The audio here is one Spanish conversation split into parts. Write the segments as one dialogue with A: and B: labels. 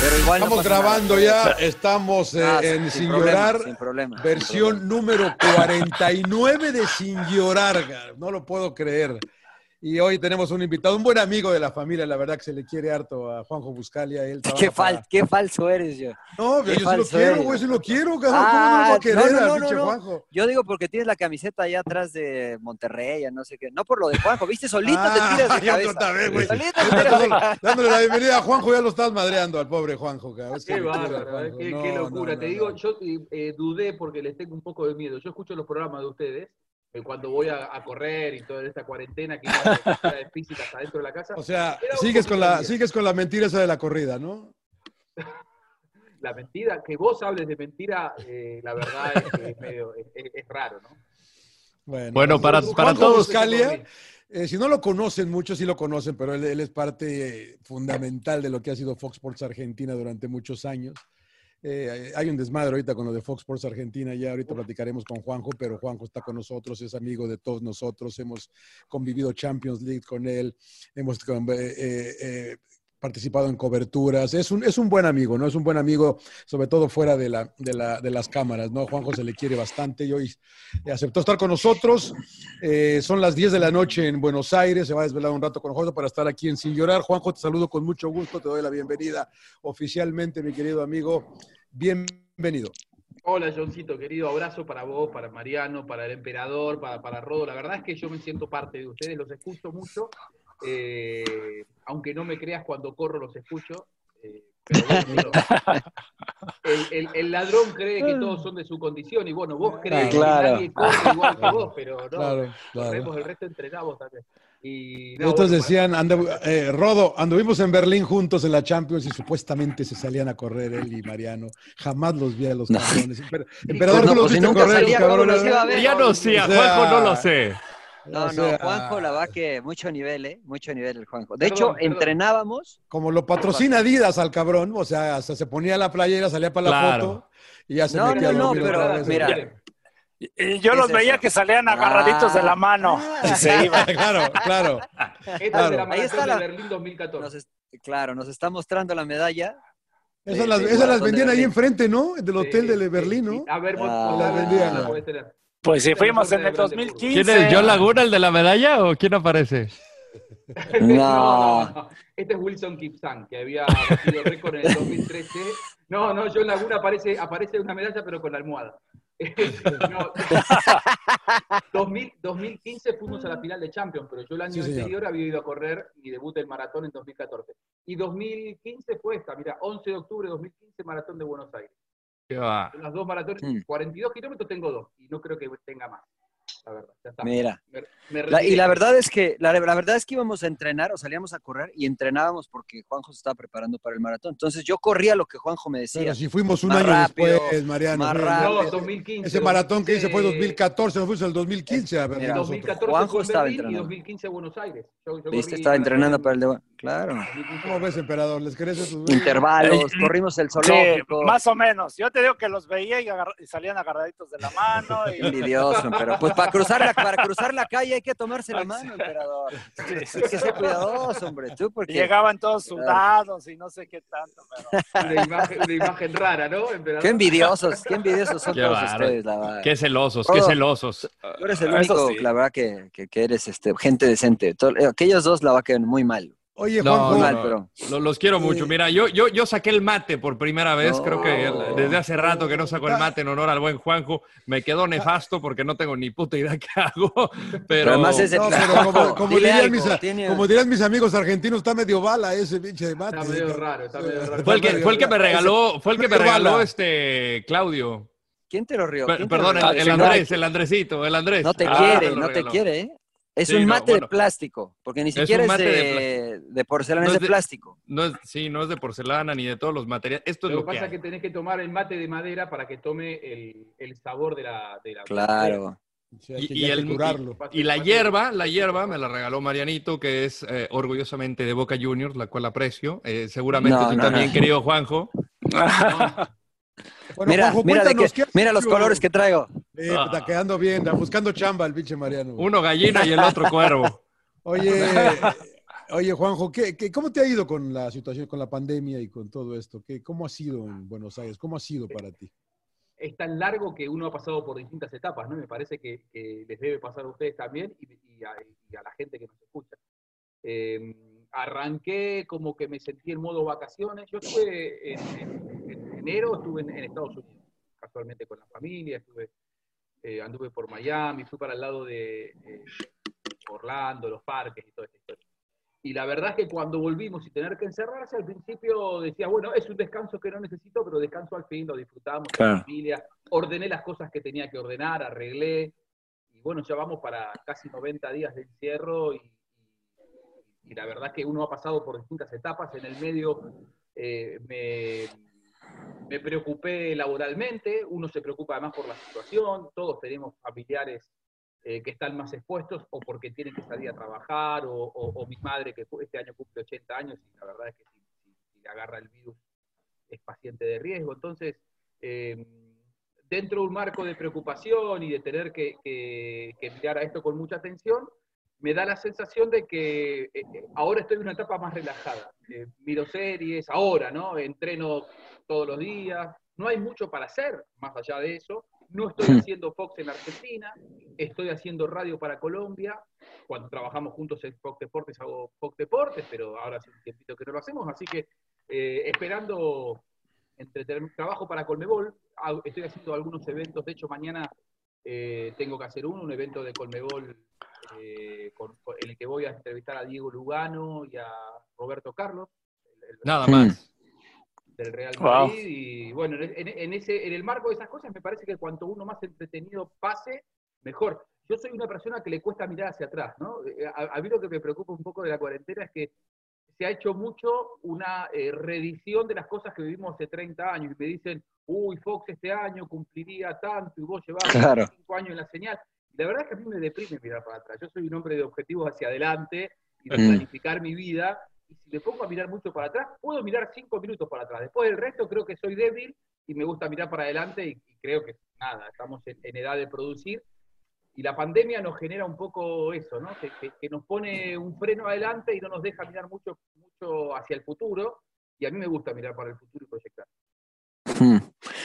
A: Estamos grabando ya, estamos eh,
B: Ah,
A: en
B: sin
A: Sin
B: problema,
A: Llorar,
B: sin problema,
A: versión
B: sin
A: número 49 de Sin Llorar, no lo puedo creer. Y hoy tenemos un invitado, un buen amigo de la familia, la verdad que se le quiere harto a Juanjo Buscalia. Él
B: Qué, fal- qué falso eres yo.
A: No,
B: Qué
A: yo sí lo quiero, güey, sí lo quiero, cabrón.
B: Ah,
A: ¿Cómo no lo voy a
B: no,
A: querer
B: no, no,
A: pinche
B: no.
A: Juanjo?
B: Yo digo porque tienes la camiseta allá atrás de Monterrey, ya no sé qué. No por lo de Juanjo, viste, solito
A: Ah,
B: te tiras de
A: yo
B: cabeza.
A: otra vez, güey.
B: Solito te tiras de cabeza.
A: Dándole la bienvenida a Juanjo, ya lo estás madreando al pobre Juanjo, cabrón.
C: Qué bárbaro, eh, qué,
A: No,
C: qué
A: no,
C: locura.
A: no,
C: Te
A: no.
C: digo, yo eh, dudé porque les tengo un poco de miedo. Yo escucho los programas de ustedes eh, cuando voy a, a correr y toda esta cuarentena que hay actividades físicas adentro de la casa.
A: O sea, sigues con, la, sigues con la mentira esa de la corrida, ¿no?
C: La mentira, que vos hables de mentira, eh, la verdad es que es medio, es, es- es raro, ¿no?
A: Bueno,
D: Bueno, para-
A: Juanjo
D: para todos-
A: Buscalia, eh, si no lo conocen, muchos sí lo conocen, pero él, él es parte eh, fundamental de lo que ha sido Fox Sports Argentina durante muchos años. Eh, hay un desmadre ahorita con lo de Fox Sports Argentina, ya ahorita platicaremos con Juanjo, pero Juanjo está con nosotros, es amigo de todos nosotros, hemos convivido Champions League con él, hemos eh, eh, participado en coberturas, es un, es un buen amigo, ¿no? Es un buen amigo, sobre todo fuera de, la, de, la- de las cámaras, ¿no? Juanjo se le quiere bastante y hoy aceptó estar con nosotros. Eh, son las 10 de la noche en Buenos Aires, se va a desvelar un rato con Juanjo para estar aquí en Sin Llorar. Juanjo, te saludo con mucho gusto, te doy la bienvenida oficialmente, mi querido amigo. Bienvenido.
C: Hola, Johncito, querido abrazo para vos, para Mariano, para el emperador, para, para Rodo. La verdad es que yo me siento parte de ustedes, los escucho mucho. Eh, aunque no me creas cuando corro, los escucho. eh, pero bueno, el, el- el ladrón cree que todos son de su condición y bueno, vos crees
B: Claro.
C: que nadie corre igual que vos, pero no.
A: Claro,
C: el resto entrenamos también. Y, no,
A: Otros
C: bueno,
A: decían, andu- eh, Rodo, anduvimos en Berlín juntos en la Champions y supuestamente se salían a correr él y Mariano. Jamás los vi a los cabrones. Emper- Emperador,
B: no,
A: los
B: pues si
A: viste
B: nunca
A: correr,
B: salía, ¿cómo
A: cabrón.
B: los iba a ver?
D: Ya no sé, a
A: O sea,
D: Juanjo no lo sé.
B: No,
A: O sea,
B: no, Juanjo, la verdad que mucho nivel, ¿eh? Mucho nivel el Juanjo. De
C: Perdón,
B: hecho,
C: perdón.
B: entrenábamos.
A: Como lo patrocina Adidas al cabrón, o sea, hasta se ponía la playera, salía para la
D: Claro.
A: foto y ya se
B: No,
A: metía
B: no,
A: a
B: no,
A: dormir
B: pero
A: otra vez.
B: mira.
E: Y yo
B: ¿Qué
E: los
B: es
E: veía
B: eso?
E: que salían agarraditos de la mano y se iban.
A: claro, claro.
C: Esta es de
A: Claro.
C: la
B: Ahí está
C: de
B: la-
C: Berlín 2014.
B: Nos es- claro, nos está mostrando la medalla.
A: Esas
B: de-
A: las, esas vendían ahí enfrente, ¿no? Del hotel
C: Sí,
A: de Berlín,
C: sí,
A: ¿no?
C: sí. A ver, vos,
B: Ah,
C: la
A: vendían.
E: Pues si fuimos en el
C: de Brandenburgo.
E: 2015.
D: ¿Quién es John Laguna, el de la medalla, o quién aparece?
B: No.
C: no. Este es Wilson Kipsang, que había batido récord en el 2013. No, no, John Laguna aparece, aparece una medalla, pero con la almohada. No. 2000 2015 fuimos a la final de Champions, pero yo el año
A: Sí,
C: anterior había ido a correr mi debut en maratón en 2014. Y 2015 fue esta, mira, 11 de octubre de 2015, maratón de Buenos Aires. Las dos maratones,
B: Mm.
C: 42 kilómetros tengo dos, y no creo que tenga más. La verdad, ya está.
B: Mira.
C: Me- me
B: La- y la verdad es que la, la verdad es que íbamos a entrenar o salíamos a correr y entrenábamos porque Juanjo se estaba preparando para el maratón. Entonces yo corría lo que Juanjo me decía.
A: Pero si fuimos un
B: Más
A: año
B: rápido,
A: después, Mariano.
B: más rápido.
C: No, 2015.
A: Ese maratón que hice fue
C: 2015,
A: 2014, no fuimos el 2015 a ver
B: Mira,
A: nosotros.
C: 2014
B: Juanjo estaba
C: Berlín y
B: entrenando.
C: 2015 Buenos Aires. Yo- yo
B: Viste, estaba entrenando
C: en
B: para el de... Claro.
C: 2015.
A: ¿Cómo ves, emperador? ¿Les crees eso?
B: Intervalos, corrimos el
E: Sí,
B: zoológico.
E: más o menos. Yo te digo que los veía y, y salían agarraditos de la mano. Y...
B: Envidioso, pero pues para cruzar la, para cruzar la calle hay que tomarse la mano, emperador. Hay que ser cuidadoso, hombre. Tú porque
E: llegaban todos sudados y no sé qué tanto. Pero...
C: Una imagen, una imagen rara, ¿no? emperador?
B: qué envidiosos, qué envidiosos son
D: Qué
B: todos
D: bárbaro.
B: ustedes, la verdad.
D: Qué celosos, qué celosos.
B: Tú eres el único,
E: sí.
B: la verdad, que, que, que eres este, gente decente. Todo- eh, aquellos dos la va a quedar muy mal.
A: Oye,
D: No,
A: Juanjo.
D: no. Lo- los quiero mucho. Mira, yo, yo, yo saqué el mate por primera vez.
B: No.
D: Creo que desde hace rato que no saco el mate en honor al buen Juanjo. Me quedó nefasto porque no tengo ni puta idea qué hago. Pero,
B: Pero además
A: No, pero como, dirían
B: algo,
A: mis, a-
B: tiene-
A: como dirían mis amigos argentinos, está medio bala ese pinche de mate.
C: Está medio raro, está medio raro.
D: Fue el que, fue el que me regaló, fue el que me regaló este Claudio.
B: ¿Quién te lo rió?
D: Per-
B: ¿Quién te lo
D: perdón, el, el Andrés, el Andresito, el Andrés.
B: No te
D: Ah,
B: quiere, no te quiere, ¿eh? Es
D: Sí,
B: un
D: no,
B: mate
D: bueno.
B: de plástico, porque ni siquiera es,
D: mate de
B: de, de porcelana,
D: No
B: es de,
D: de-
B: plástico.
D: No es, sí, no es de porcelana ni de todos los materiales. Esto es
C: Lo que pasa
D: hay.
C: es que tenés que tomar el mate de madera para que tome el, el sabor de la, de la
B: Claro.
D: Y, el-
A: curarlo.
D: y- y la hierba, la hierba me la regaló Marianito, que es eh, orgullosamente de Boca Juniors, la cual aprecio. Eh, seguramente
B: No,
D: tú
B: no,
D: también,
B: no.
D: querido Juanjo.
A: Bueno,
B: mira,
A: Juanjo,
B: mira, de
A: cuéntanos,
B: que-
A: ¿qué has
B: mira los colores que traigo.
A: Eh, está quedando bien, está buscando chamba el pinche Mariano.
D: Uno gallina y el otro cuervo.
A: Oye, oye Juanjo, ¿qué, qué, cómo te ha ido con la situación, con la pandemia y con todo esto? ¿Qué, ¿Cómo ha sido en Buenos Aires? ¿Cómo ha sido para ti?
C: es tan largo que uno ha pasado por distintas etapas, ¿no? Me parece que, que les debe pasar a ustedes también y, y a, y a la gente que nos escucha. Eh, arranqué como que me sentí en modo vacaciones. Yo estuve en enero, estuve en, en Estados Unidos, casualmente con la familia, estuve, eh, anduve por Miami, fui para el lado de eh, Orlando, los parques y toda esta historia. Y la verdad es que cuando volvimos y tener que encerrarse, al principio decía, bueno, es un descanso que no necesito, pero descanso al fin, lo disfrutamos con
B: Claro.
C: la familia, ordené las cosas que tenía que ordenar, arreglé, y bueno, ya vamos para casi 90 días de encierro y, y la verdad es que uno ha pasado por distintas etapas, en el medio eh, me, me preocupé laboralmente, uno se preocupa además por la situación, todos tenemos familiares eh, que están más expuestos o porque tienen que salir a trabajar, o, mi madre que este año cumple 80 años y la verdad es que si, le agarra el virus es paciente de riesgo. Entonces, eh, dentro de un marco de preocupación y de tener que- que mirar a esto con mucha atención, me da la sensación de que eh, eh, ahora estoy en una etapa más relajada. Eh, miro series, ahora, ¿no? Entreno todos los días, no hay mucho para hacer más allá de eso. No estoy haciendo Fox en Argentina, estoy haciendo radio para Colombia. Cuando trabajamos juntos en Fox Deportes hago Fox Deportes, pero ahora hace un tiempito que no lo hacemos, así que eh, esperando entretener- trabajo para Colmebol, estoy haciendo algunos eventos, de hecho mañana eh, tengo que hacer uno, un evento de Colmebol eh, con- con- en el que voy a entrevistar a Diego Lugano y a Roberto Carlos, el- el-
D: Nada más.
C: del Real
E: Wow.
C: Madrid. Y bueno, en, en- en ese, en el marco de esas cosas me parece que cuanto uno más entretenido pase, mejor. Yo soy una persona que le cuesta mirar hacia atrás, ¿no? Eh, A, a mí lo que me preocupa un poco de la cuarentena es que se ha hecho mucho una eh, reedición de las cosas que vivimos hace 30 años. Y me dicen, uy, Fox este año cumpliría tanto y vos
B: Claro.
C: 5 años en la señal. La verdad es que a mí me deprime mirar para atrás. Yo soy un hombre de objetivos hacia adelante y de
B: Mm.
C: planificar mi vida. Y si me pongo a mirar mucho para atrás, puedo mirar cinco minutos para atrás. Después del resto creo que soy débil y me gusta mirar para adelante y, y creo que nada, estamos en, en edad de producir. Y la pandemia nos genera un poco eso, ¿no? Que, que- que nos pone un freno adelante y no nos deja mirar mucho, mucho hacia el futuro. Y a mí me gusta mirar para el futuro y proyectar.
B: Hmm.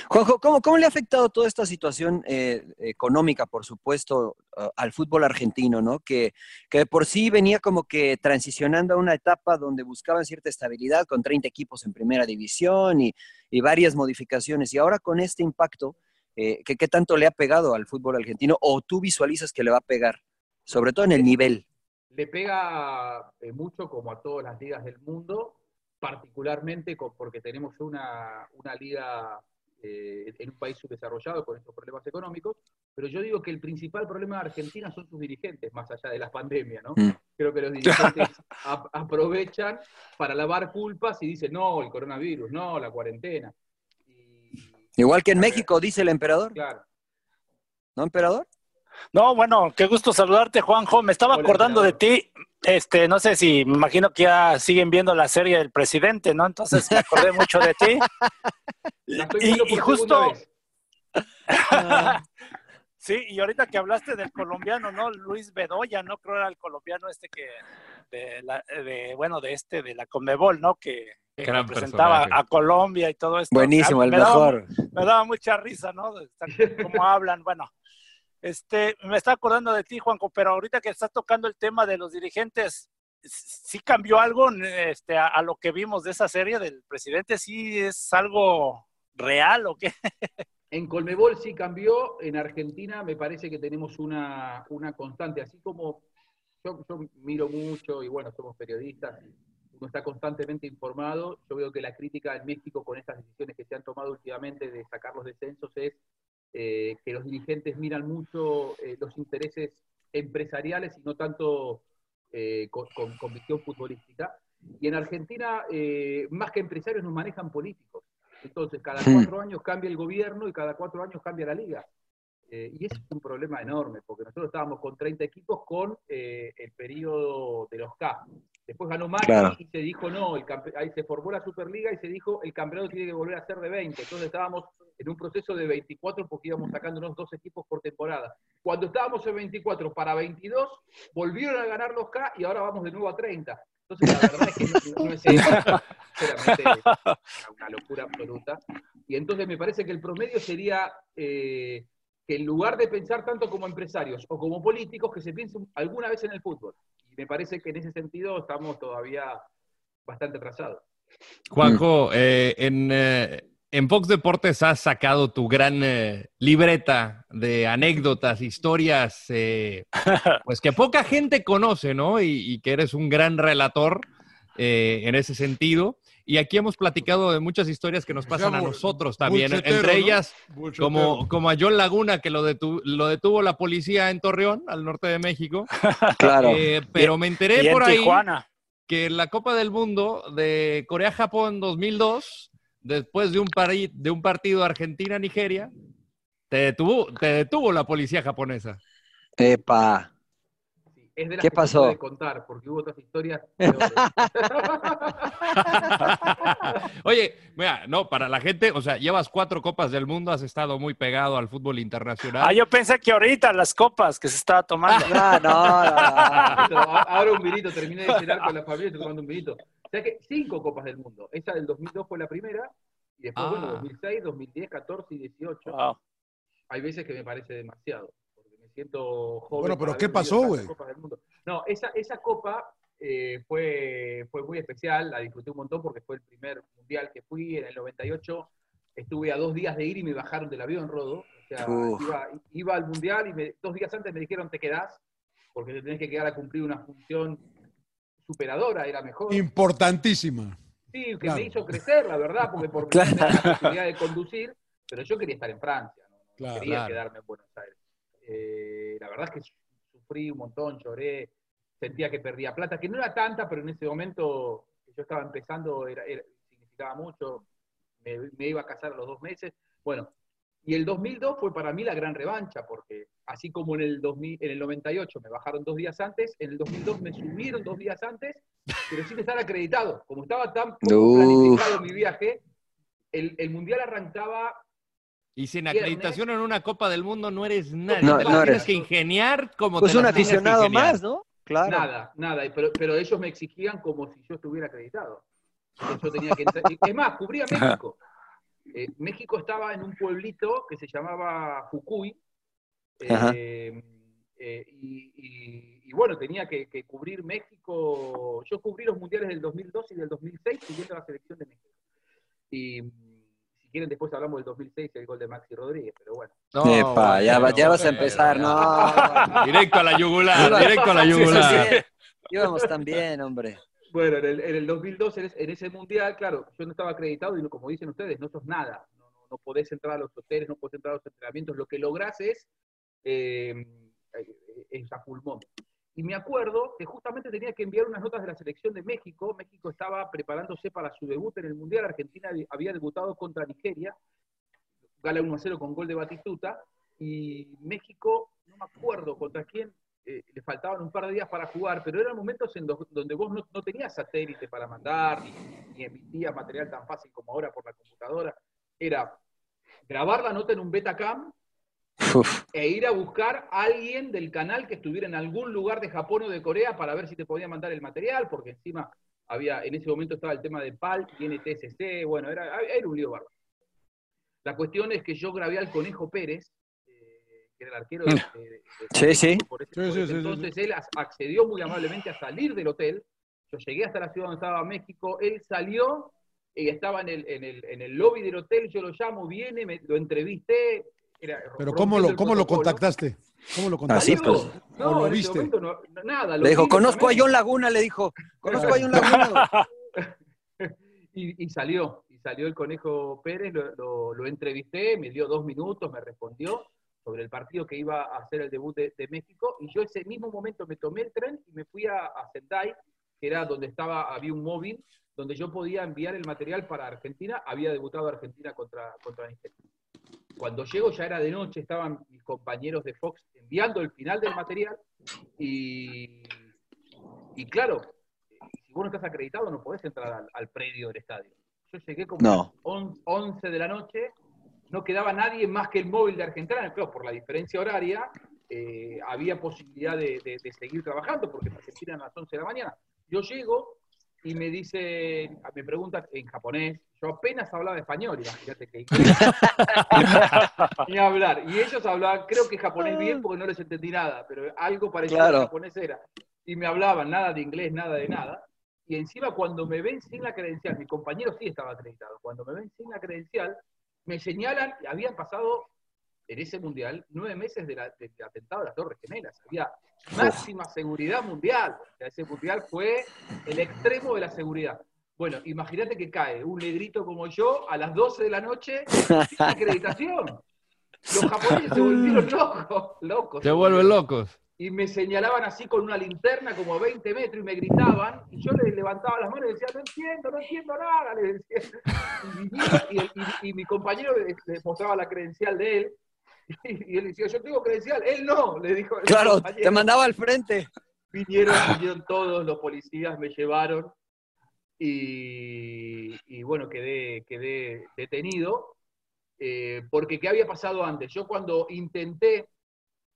B: Juanjo, ¿cómo, cómo le ha afectado toda esta situación eh, económica, por supuesto, a- al fútbol argentino, ¿no? Que, que de por sí venía como que transicionando a una etapa donde buscaban cierta estabilidad con 30 equipos en primera división y, y varias modificaciones. Y ahora con este impacto, eh, ¿qué, ¿qué tanto le ha pegado al fútbol argentino o tú visualizas que le va a pegar? Sobre todo en el nivel.
C: le pega eh, mucho como a todas las ligas del mundo, particularmente porque tenemos una, una liga eh, en un país subdesarrollado con estos problemas económicos, pero yo digo que el principal problema de Argentina son sus dirigentes, más allá de la pandemia, ¿no?
B: Mm.
C: Creo que los dirigentes ap- aprovechan para lavar culpas y dicen, no, el coronavirus, no, la cuarentena.
B: Igual que en México, dice el emperador.
C: Claro.
B: ¿No, emperador?
E: No, bueno, qué gusto saludarte, Juanjo. Me estaba
B: Hola,
E: acordando de ti. Este, no sé si me imagino que ya siguen viendo la serie del presidente, ¿no? Entonces me acordé mucho de ti.
C: La estoy
E: Y,
C: viendo
E: y
C: por
E: justo.
C: vez.
E: sí, y ahorita que hablaste del colombiano, ¿no? Luis Bedoya, ¿no? Creo era el colombiano este que, de, la, de bueno, de este, de la Conmebol, ¿no? Que, que
D: Gran
E: representaba
D: personaje.
E: a Colombia y todo esto.
B: Buenísimo,
E: A-
B: el
E: me daba-
B: mejor.
E: me daba mucha risa, ¿no? Cómo hablan, bueno. Este, me está acordando de ti, Juanjo, pero ahorita que estás tocando el tema de los dirigentes, ¿sí cambió algo este, a, a lo que vimos de esa serie del presidente? ¿Sí es algo real o qué?
C: En Colmebol sí cambió, en Argentina me parece que tenemos una, una constante, así como yo, yo miro mucho y bueno, somos periodistas, uno está constantemente informado, yo veo que la crítica en México con estas decisiones que se han tomado últimamente de sacar los descensos es eh, que los dirigentes miran mucho eh, los intereses empresariales y no tanto eh, con, con, con visión futbolística. Y en Argentina, eh, más que empresarios, nos manejan políticos. Entonces, cada cuatro años cambia el gobierno y cada cuatro años cambia la liga. Y es un problema enorme, porque nosotros estábamos con 30 equipos con el periodo de los K. Después ganó Macri
B: Claro.
C: y se dijo no, el ahí se formó la Superliga y se dijo el campeonato tiene que volver a ser de 20. Entonces estábamos en un proceso de 24 porque íbamos sacando unos dos equipos por temporada. Cuando estábamos en 24 para 22, volvieron a ganar los K y ahora vamos de nuevo a 30. Entonces la verdad es que no, no es eso. Sinceramente, es una locura absoluta. Y entonces me parece que el promedio sería eh, que en lugar de pensar tanto como empresarios o como políticos, que se piense alguna vez en el fútbol. Me parece que en ese sentido estamos todavía bastante atrasados.
D: Juanjo, eh, en, eh, en Fox Deportes has sacado tu gran eh, libreta de anécdotas, historias, eh, pues que poca gente conoce, ¿no? Y, y que eres un gran relator en ese sentido. Y aquí hemos platicado de muchas historias que nos pasan a nosotros también,
F: buchetero,
D: entre ellas como, como a John Laguna, que lo, detu- lo detuvo la policía en Torreón, al norte de México.
B: Claro.
D: Eh, pero me enteré
E: y en
D: por ahí
E: Tijuana.
D: que en la Copa del Mundo de Corea-Japón 2002, después de un, pari- de un partido Argentina-Nigeria, te detuvo, te detuvo la policía japonesa.
B: Epa.
C: Es de las
B: ¿Qué
C: que
B: pasó?
C: se puede contar, porque hubo otras historias. peores.
D: Oye, mira, no, para la gente, o sea, llevas cuatro Copas del Mundo, has estado muy pegado al fútbol internacional.
E: Ah, yo pensé que ahorita las copas que se estaba tomando.
B: Ah, no, no,
C: Ahora un vinito, terminé de cenar con la familia y estoy tomando un vinito. O sea que cinco Copas del Mundo. Esa del 2002 fue la primera, y después,
D: Ah.
C: bueno, 2006, 2010, 14 y 18.
E: Wow.
C: Hay veces que me parece demasiado, siento joven.
A: Bueno, pero ¿qué pasó, güey?
C: No, esa, esa Copa eh, fue, fue muy especial, la disfruté un montón porque fue el primer mundial que fui en el 98. Estuve a dos días de ir y me bajaron del avión, Rodo. O sea, iba, iba al mundial y me- dos días antes me dijeron te quedás porque te tenés que quedar a cumplir una función superadora, era mejor.
A: Importantísima.
C: Sí, que
A: Claro.
C: me hizo crecer, la verdad, porque por
B: Claro.
C: la posibilidad de conducir, pero yo quería estar en Francia, no, no
A: Claro,
C: quería
D: claro.
C: quedarme en Buenos Aires. Eh, la verdad es que su- sufrí un montón, lloré, sentía que perdía plata, que no era tanta, pero en ese momento que yo estaba empezando era, era- significaba mucho, me, me iba a casar a los dos meses. Bueno, y el 2002 fue para mí la gran revancha, porque así como en el, 2000, en el 98 me bajaron dos días antes, en el 2002 me subieron dos días antes, pero sin estar acreditado. Como estaba tan poco planificado mi viaje, el, el mundial arrancaba
D: Y sin acreditación en una Copa del Mundo no eres nadie.
B: No,
D: te
B: no
D: tienes que ingeniar como
B: Pues
D: te
B: un aficionado más, ¿no? Claro.
C: nada, nada, pero, pero ellos me exigían como si yo estuviera acreditado. Yo tenía que entrar- y- Es más, cubría México. Eh, México estaba en un pueblito que se llamaba Jujuy, eh, eh, y, y- y bueno, tenía que, que cubrir México. Yo cubrí los mundiales del 2002 y del 2006 siguiendo la selección de México. Y quieren, después hablamos del 2006 y el gol de Maxi Rodríguez, pero bueno.
D: No,
B: Epa, ya,
D: bueno,
B: ya vas a empezar, no.
D: Directo a la yugular, directo a la
B: Sí, sí,
D: yugular.
B: sí. Íbamos bien, hombre.
C: Bueno, en el, en el 2002, en, es- en ese mundial, claro, yo no estaba acreditado y no- como dicen ustedes, no sos nada. No, no- no podés entrar a los hoteles, no podés entrar a los entrenamientos. Lo que lográs es, eh, eh, es a pulmón. Y me acuerdo que justamente tenía que enviar unas notas de la selección de México. México estaba preparándose para su debut en el mundial. Argentina había debutado contra Nigeria. Gala 1 a 0 con gol de Batistuta. Y México, no me acuerdo contra quién, eh, le faltaban un par de días para jugar, pero eran momentos en donde vos no, no tenías satélite para mandar, ni, ni emitías material tan fácil como ahora por la computadora. Era grabar la nota en un Betacam
B: Uf.
C: e ir a buscar a alguien del canal que estuviera en algún lugar de Japón o de Corea para ver si te podía mandar el material, porque encima había, en ese momento estaba el tema de PAL y NTSC, bueno, era, era un lío bárbaro. La cuestión es que yo grabé al Conejo Pérez, eh, que era el arquero de, de- de-
B: Sí, sí.
C: por ese-
A: Sí,
C: por
A: sí,
C: ese
A: sí, sí,
C: entonces él accedió muy amablemente a salir del hotel Yo llegué hasta la ciudad donde estaba México, él salió y estaba en el, en el, en el lobby del hotel, yo lo llamo, viene, me, lo entrevisté. Era-
A: Pero ¿cómo lo, cómo lo contactaste? ¿Cómo lo
B: Así,
A: contactaste?
B: pues.
C: No,
A: ¿O lo
C: en ese
A: viste?
C: momento no- nada. lo
B: Le dijo, conozco a. John Laguna, le dijo, conozco a John Laguna.
C: y, y salió, y salió el Conejo Pérez, lo, lo- lo entrevisté, me dio dos minutos, me respondió sobre el partido que iba a hacer el debut de, de México, y yo ese mismo momento me tomé el tren y me fui a, a Sendai, que era donde estaba, había un móvil, donde yo podía enviar el material para Argentina, había debutado Argentina contra, contra Nigeria. Cuando llego ya era de noche, estaban mis compañeros de Fox enviando el final del material, y, y claro, si vos no estás acreditado no podés entrar al, al predio del estadio. Yo llegué como
B: No.
C: a las on- 11 de la noche, no quedaba nadie más que el móvil de Argentina, claro, por la diferencia horaria, eh, había posibilidad de, de- de seguir trabajando, porque en Argentina a las 11 de la mañana. Yo llego y me dice, me pregunta en japonés, yo apenas hablaba español, imagínate que ni hablar. Y ellos hablaban, creo que japonés bien porque no les entendí nada, pero algo parecido
B: Claro.
C: al japonés era. Y me hablaban nada de inglés, nada de nada. Y encima cuando me ven sin la credencial, mi compañero sí estaba acreditado, cuando me ven sin la credencial, me señalan, habían pasado en ese mundial nueve meses de la- del atentado de las Torres Gemelas. Había máxima seguridad mundial. O sea, ese mundial fue el extremo de la seguridad. Bueno, imagínate que cae un negrito como yo a las 12 de la noche sin acreditación. Los japoneses se volvieron locos, locos.
D: Se vuelven locos.
C: Y me señalaban así con una linterna como a 20 metros y me gritaban. Y yo les levantaba las manos y decía, no entiendo, no entiendo nada. les decía. Y, vinieron, y, el- y- y mi compañero le, le mostraba la credencial de él. Y él decía, yo tengo credencial. Él no, le dijo.
B: Claro,
C: compañero.
B: te mandaba al frente.
C: Vinieron, vinieron todos los policías, me llevaron y, y bueno, quedé, quedé detenido. eh, porque ¿qué había pasado antes? Yo cuando intenté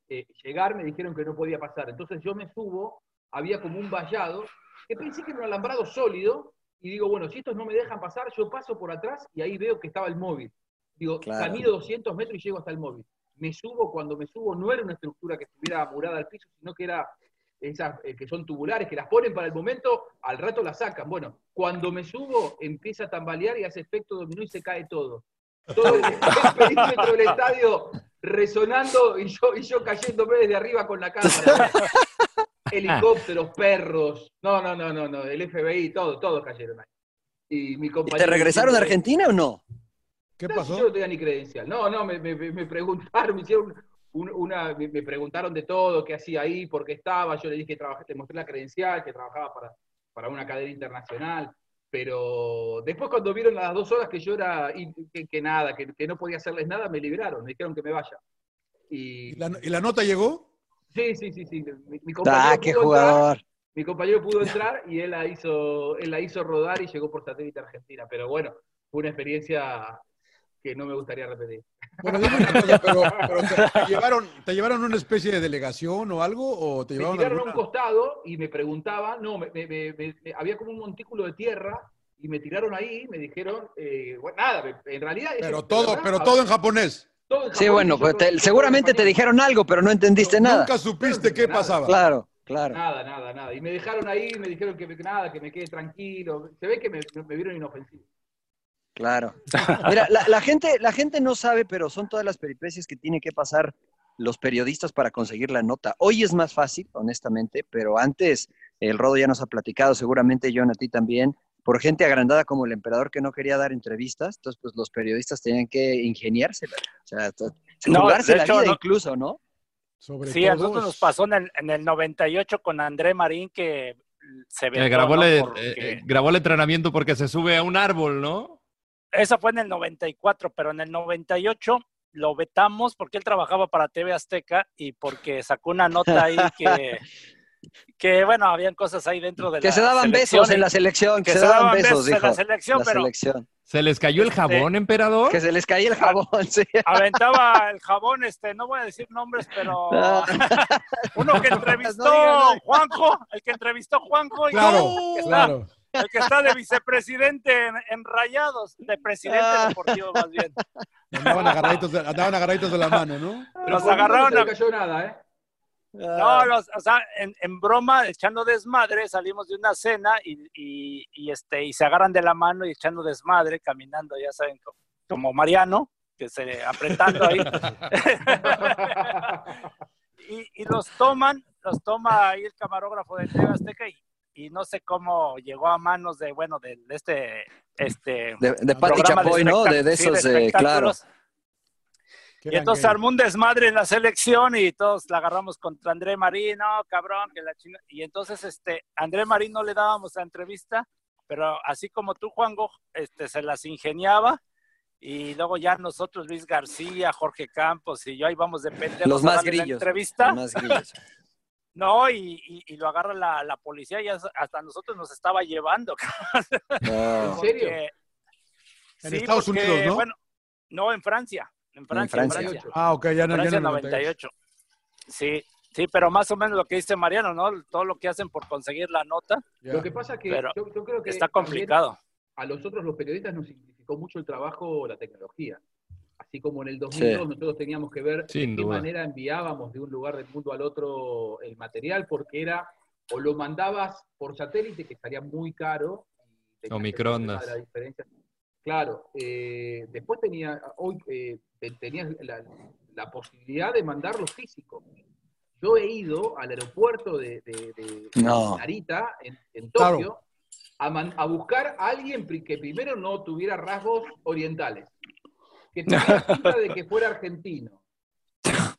C: eh, llegar me dijeron que no podía pasar. Entonces yo me subo, había como un vallado, que pensé que era un alambrado sólido, y digo, bueno, si estos no me dejan pasar, yo paso por atrás y ahí veo que estaba el móvil. Digo,
B: Claro.
C: camino 200 metros y llego hasta el móvil. Me subo, cuando me subo no era una estructura que estuviera murada al piso, sino que era esas eh, que son tubulares, que las ponen para el momento, al rato las sacan. Bueno, cuando me subo, empieza a tambalear y hace efecto dominó y se cae todo. Todo el, el perímetro del estadio resonando y yo, y yo cayéndome desde arriba con la cámara. Helicópteros, perros. No, no, no, no, no. El FBI, todo, todos cayeron ahí. Y mi
B: ¿Y
C: compañero.
B: te regresaron a Argentina o no?
A: ¿Qué
C: No,
A: pasó?
C: Yo no tenía ni credencial. No, no, me, me- me preguntaron, me hicieron un- una, me, preguntaron de todo, qué hacía ahí, por qué estaba. Yo le dije que trabajé, le mostré la credencial, que trabajaba para, para una cadena internacional. Pero después cuando vieron a las dos horas que yo era, y que, que nada, que, que no podía hacerles nada, me liberaron, me dijeron que me vaya. Y,
A: ¿Y la, y la nota llegó?
C: sí, sí, sí, sí. Mi, mi compañero
B: Ah, qué
C: pudo entrar,
B: jugador.
C: mi compañero pudo entrar y él la hizo, él la hizo rodar y llegó por satélite a Argentina. Pero bueno, fue una experiencia que no me gustaría repetir.
A: Bueno, dime una cosa, pero, pero te, te llevaron, ¿te llevaron una especie de delegación o algo? ¿O te
C: me
A: llevaron
C: tiraron a un costado y me preguntaban, no, me- me- me- me- me- había como un montículo de tierra y me tiraron ahí y me dijeron, eh, bueno, nada, en realidad...
A: Pero todo,
C: verdad,
A: pero todo en japonés.
C: todo en
B: Sí, bueno, pues te- seguramente te dijeron algo, pero no entendiste nada.
A: Nunca supiste qué
C: nada.
A: pasaba.
B: Claro, claro.
C: Nada, nada, nada. Y me dejaron ahí, me dijeron que me- nada, que me quede tranquilo. Se ve que me, me vieron inofensivo.
B: Claro. Mira, la, la gente, la gente no sabe, pero son todas las peripecias que tienen que pasar los periodistas para conseguir la nota. Hoy es más fácil, honestamente, pero antes el Rodo ya nos ha platicado, seguramente John a ti también, por gente agrandada como el emperador que no quería dar entrevistas, entonces pues los periodistas tenían que ingeniársela, o sea,
E: No,
B: jugarse la
E: hecho,
B: vida
E: no.
B: incluso, ¿no?
A: Sobre
E: Sí, a nosotros nos pasó en el, en el 98 con André Marín que se ve.
D: Eh, grabó, el, eh, eh, grabó el entrenamiento porque se sube a un árbol, ¿no?
E: Esa fue en el 94, pero en el 98 lo vetamos porque él trabajaba para TV Azteca y porque sacó una nota ahí que, que bueno, habían cosas ahí dentro de
B: Que
E: la
B: se daban
E: selección
B: besos en la selección, que, se, daban besos,
E: en
B: dijo.
E: la selección,
B: la
E: pero
B: selección.
D: ¿Se les cayó el jabón, emperador?
B: Que se les caía el jabón, sí.
E: aventaba el jabón, este, no voy a decir nombres, pero uno que entrevistó
B: No.
E: Juanjo, el que entrevistó Juanjo, y
A: Claro, claro.
E: El que está de vicepresidente en, en Rayados, de presidente
B: Ah.
E: deportivo más bien.
A: Andaban agarraditos de, andaban agarraditos de la mano, ¿no?
C: Pero mí
E: agarraron
C: No se cayó nada, ¿eh?
E: No, los- o sea, en, en broma, echando desmadre, salimos de una cena y, y- y, este, y se agarran de la mano y echando desmadre, caminando, ya saben, co- como, Mariano, que se apretando ahí. y, y los toman, los toma ahí el camarógrafo de TV Azteca y, y no sé cómo llegó a manos de, bueno, de, de este, este
B: De, de Pati Chapoy, ¿no? De, de
E: espectac- sí,
B: esos, eh, claro.
E: Y entonces armó un desmadre en la selección y todos la agarramos contra André Marín, no, cabrón, que la chinga. Y entonces, este, André Marín no le dábamos la entrevista, pero así como tú, Juanjo, este, se las ingeniaba. Y luego ya nosotros, Luis García, Jorge Campos y yo ahí vamos de pendejos
B: Los más
E: darle la
B: grillos.
E: entrevista.
B: Los más grillos.
E: No, y, y- y lo agarra la, la policía y hasta nosotros nos estaba llevando.
B: No.
C: ¿En serio?
E: Porque-
A: En
E: sí,
A: Estados
E: porque,
A: Unidos, ¿no?
E: Bueno, no, en Francia. En Francia. en
B: Francia.
E: Francia.
A: Ah, ok, ya no, ya
E: Francia
A: no.
E: 98. Sí, sí, pero más o menos lo que dice Mariano, ¿no? Todo lo que hacen por conseguir la nota.
C: Lo que pasa es que yo, yo creo que
E: está complicado.
C: A nosotros los periodistas nos significó mucho el trabajo la tecnología. Así como en el 2002
B: Sí.
C: nosotros teníamos que ver
D: Sin
C: de qué
D: duda.
C: manera enviábamos de un lugar del mundo al otro el material, porque era o lo mandabas por satélite, que estaría muy caro. y
D: O microondas.
C: la diferencia. Claro, eh, después tenía, hoy eh, te- tenías la, la posibilidad de mandarlo físico. Yo he ido al aeropuerto de, de- de- de
B: No.
C: Narita, en, en
A: Claro.
C: Tokio, a, man- a buscar a alguien que primero no tuviera rasgos orientales, que pinta de que fuera argentino.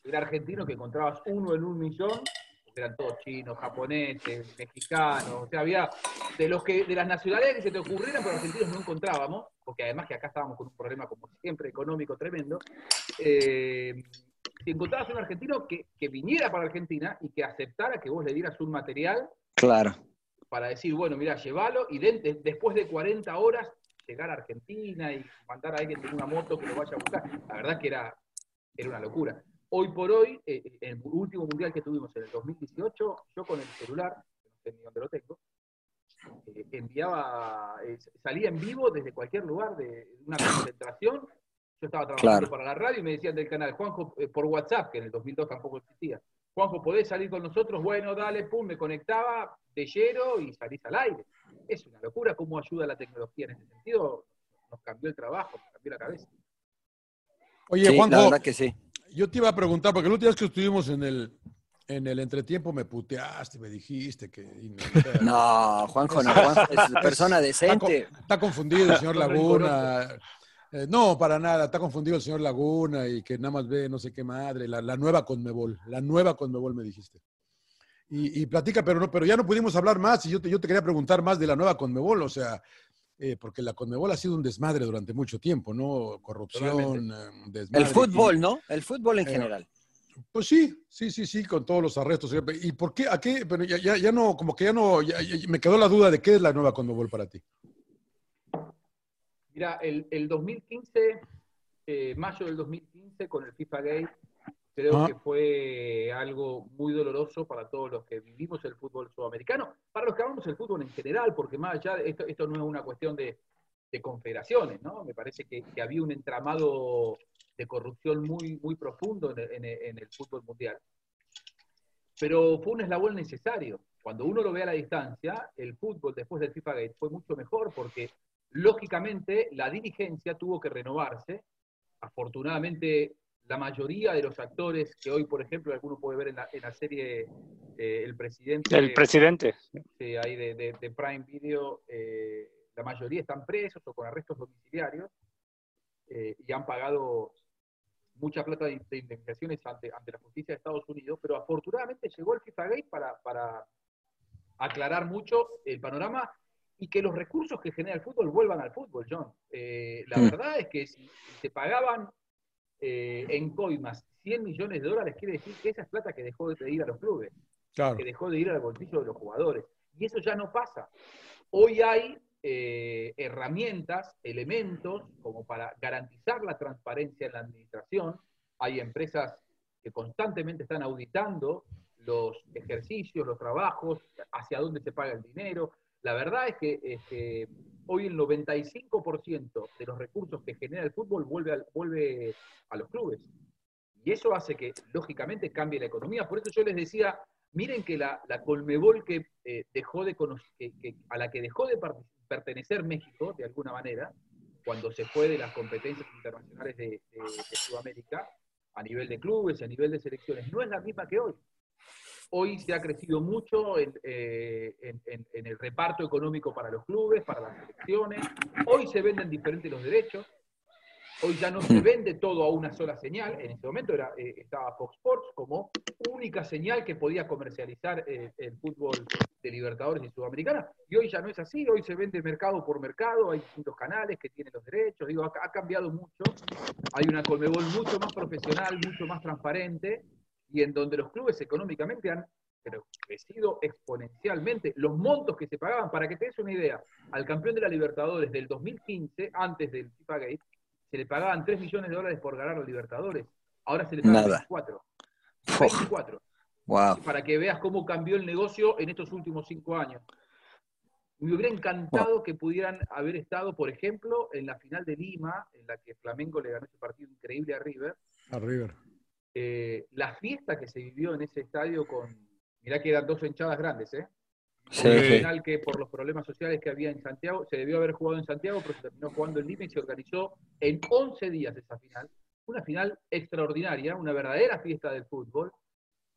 C: Era argentino que encontrabas uno en un millón, porque eran todos chinos, japoneses, mexicanos, o sea, había de los que de las nacionalidades que se te ocurrieran, pero argentinos no encontrábamos, porque además que acá estábamos con un problema como siempre económico tremendo. eh, si encontrabas un argentino que, que viniera para Argentina y que aceptara que vos le dieras un material
B: Claro.
C: para decir, bueno, mira, llévalo y de- de- después de 40 horas llegar a Argentina y mandar a alguien con una moto que lo vaya a buscar. La verdad que era, era una locura. Hoy por hoy, eh, el último mundial que tuvimos en el 2018, yo con el celular, no sé ni dónde lo tengo, eh, enviaba, eh, salía en vivo desde cualquier lugar de una concentración. Yo estaba trabajando
B: Claro.
C: para la radio y me decían del canal, Juanjo, eh, por WhatsApp, que en el 2002 tampoco existía. Juanjo, ¿podés salir con nosotros? Bueno, dale, pum, me conectaba de lleno y salís al aire. Es una locura cómo ayuda la tecnología en ese sentido. Nos cambió el trabajo, nos cambió la cabeza.
A: Oye,
B: Sí, la
A: Juanjo,
B: verdad que sí.
A: yo te iba a preguntar, porque la última vez que estuvimos en el, en el entretiempo me puteaste, me dijiste que... y no-
B: No, Juanjo, no, Juanjo es persona
A: Está,
B: decente.
A: está confundido el señor
C: Está
A: Laguna. Eh, no, para nada, está confundido el señor Laguna y que nada más ve no sé qué madre, la, la nueva Conmebol, la nueva Conmebol me dijiste. Y, y platica, pero no, pero ya no pudimos hablar más y yo te, yo te quería preguntar más de la nueva Conmebol, o sea, eh, porque la Conmebol ha sido un desmadre durante mucho tiempo, ¿no? Corrupción, eh, desmadre.
B: El fútbol, ¿no? El fútbol en general.
A: Pues sí, sí, sí, sí, con todos los arrestos. ¿Y por qué? ¿A qué? Pero ya, ya, ya no, como que ya no, ya- me quedó la duda de qué es la nueva Conmebol para ti.
C: Mira, el, el 2015, eh, mayo del 2015, con el FIFA Gate, creo
A: Ah.
C: que fue algo muy doloroso para todos los que vivimos el fútbol sudamericano, para los que amamos el fútbol en general, porque más allá, de esto, esto no es una cuestión de, de confederaciones, ¿no? Me parece que, que había un entramado de corrupción muy, muy profundo en el, en el- en el fútbol mundial. Pero fue un eslabón necesario. Cuando uno lo ve a la distancia, el fútbol después del FIFA Gate fue mucho mejor porque lógicamente la dirigencia tuvo que renovarse. Afortunadamente, la mayoría de los actores que hoy, por ejemplo, alguno puede ver en la, en la serie eh, El Presidente,
E: El presidente.
C: sí, ahí de, de- de Prime Video, eh, la mayoría están presos o con arrestos domiciliarios eh, y han pagado mucha plata de, de indemnizaciones ante, ante la justicia de Estados Unidos, pero afortunadamente llegó el FIFA Gate para, para aclarar mucho el panorama y que los recursos que genera el fútbol vuelvan al fútbol, John. Eh, la
B: Mm.
C: verdad es que si, si se pagaban eh, en coimas 100 millones de dólares, quiere decir que esa es plata que dejó de ir a los clubes
A: Claro.
C: que dejó de ir al bolsillo de los jugadores. Y eso ya no pasa. Hoy hay eh, herramientas, elementos como para garantizar la transparencia en la administración. Hay empresas que constantemente están auditando los ejercicios, los trabajos, hacia dónde se paga el dinero. La verdad es que este, hoy el 95% de los recursos que genera el fútbol vuelve, al- vuelve a los clubes. Y eso hace que, lógicamente, cambie la economía. Por eso yo les decía, miren que la, Colmebol que, eh, dejó de que, a la que dejó de pertenecer México, de alguna manera, cuando se fue de las competencias internacionales de, de, de Sudamérica, a nivel de clubes, a nivel de selecciones, no es la misma que hoy. Hoy se ha crecido mucho en, eh, en, en, en, el reparto económico para los clubes, para las selecciones. Hoy se venden diferentes los derechos. Hoy ya no se vende todo a una sola señal. En ese momento era, eh, estaba Fox Sports como única señal que podía comercializar eh, el fútbol de Libertadores y Sudamericana. Y hoy ya no es así. Hoy se vende mercado por mercado. Hay distintos canales que tienen los derechos. Digo, ha, ha cambiado mucho. Hay una Colmebol mucho más profesional, mucho más transparente y en donde los clubes económicamente han pero, crecido exponencialmente. Los montos que se pagaban, para que te des una idea, al campeón de la Libertadores del 2015, antes del FIFA Gate, se le pagaban 3 millones de dólares por ganar los Libertadores. Ahora se le pagan 24. 24.
B: Wow.
C: Para que veas cómo cambió el negocio en estos últimos 5 años. Me hubiera encantado wow. que pudieran haber estado, por ejemplo, en la final de Lima, en la que Flamengo le ganó ese partido increíble a River.
A: A River.
C: Eh, la fiesta que se vivió en ese estadio con, mirá que eran dos hinchadas grandes, ¿eh?
B: Sí,
C: un
B: sí.
C: final que por los problemas sociales que había en Santiago, se debió haber jugado en Santiago, pero se terminó jugando en Lima y se organizó en 11 días esa final. Una final extraordinaria, una verdadera fiesta del fútbol.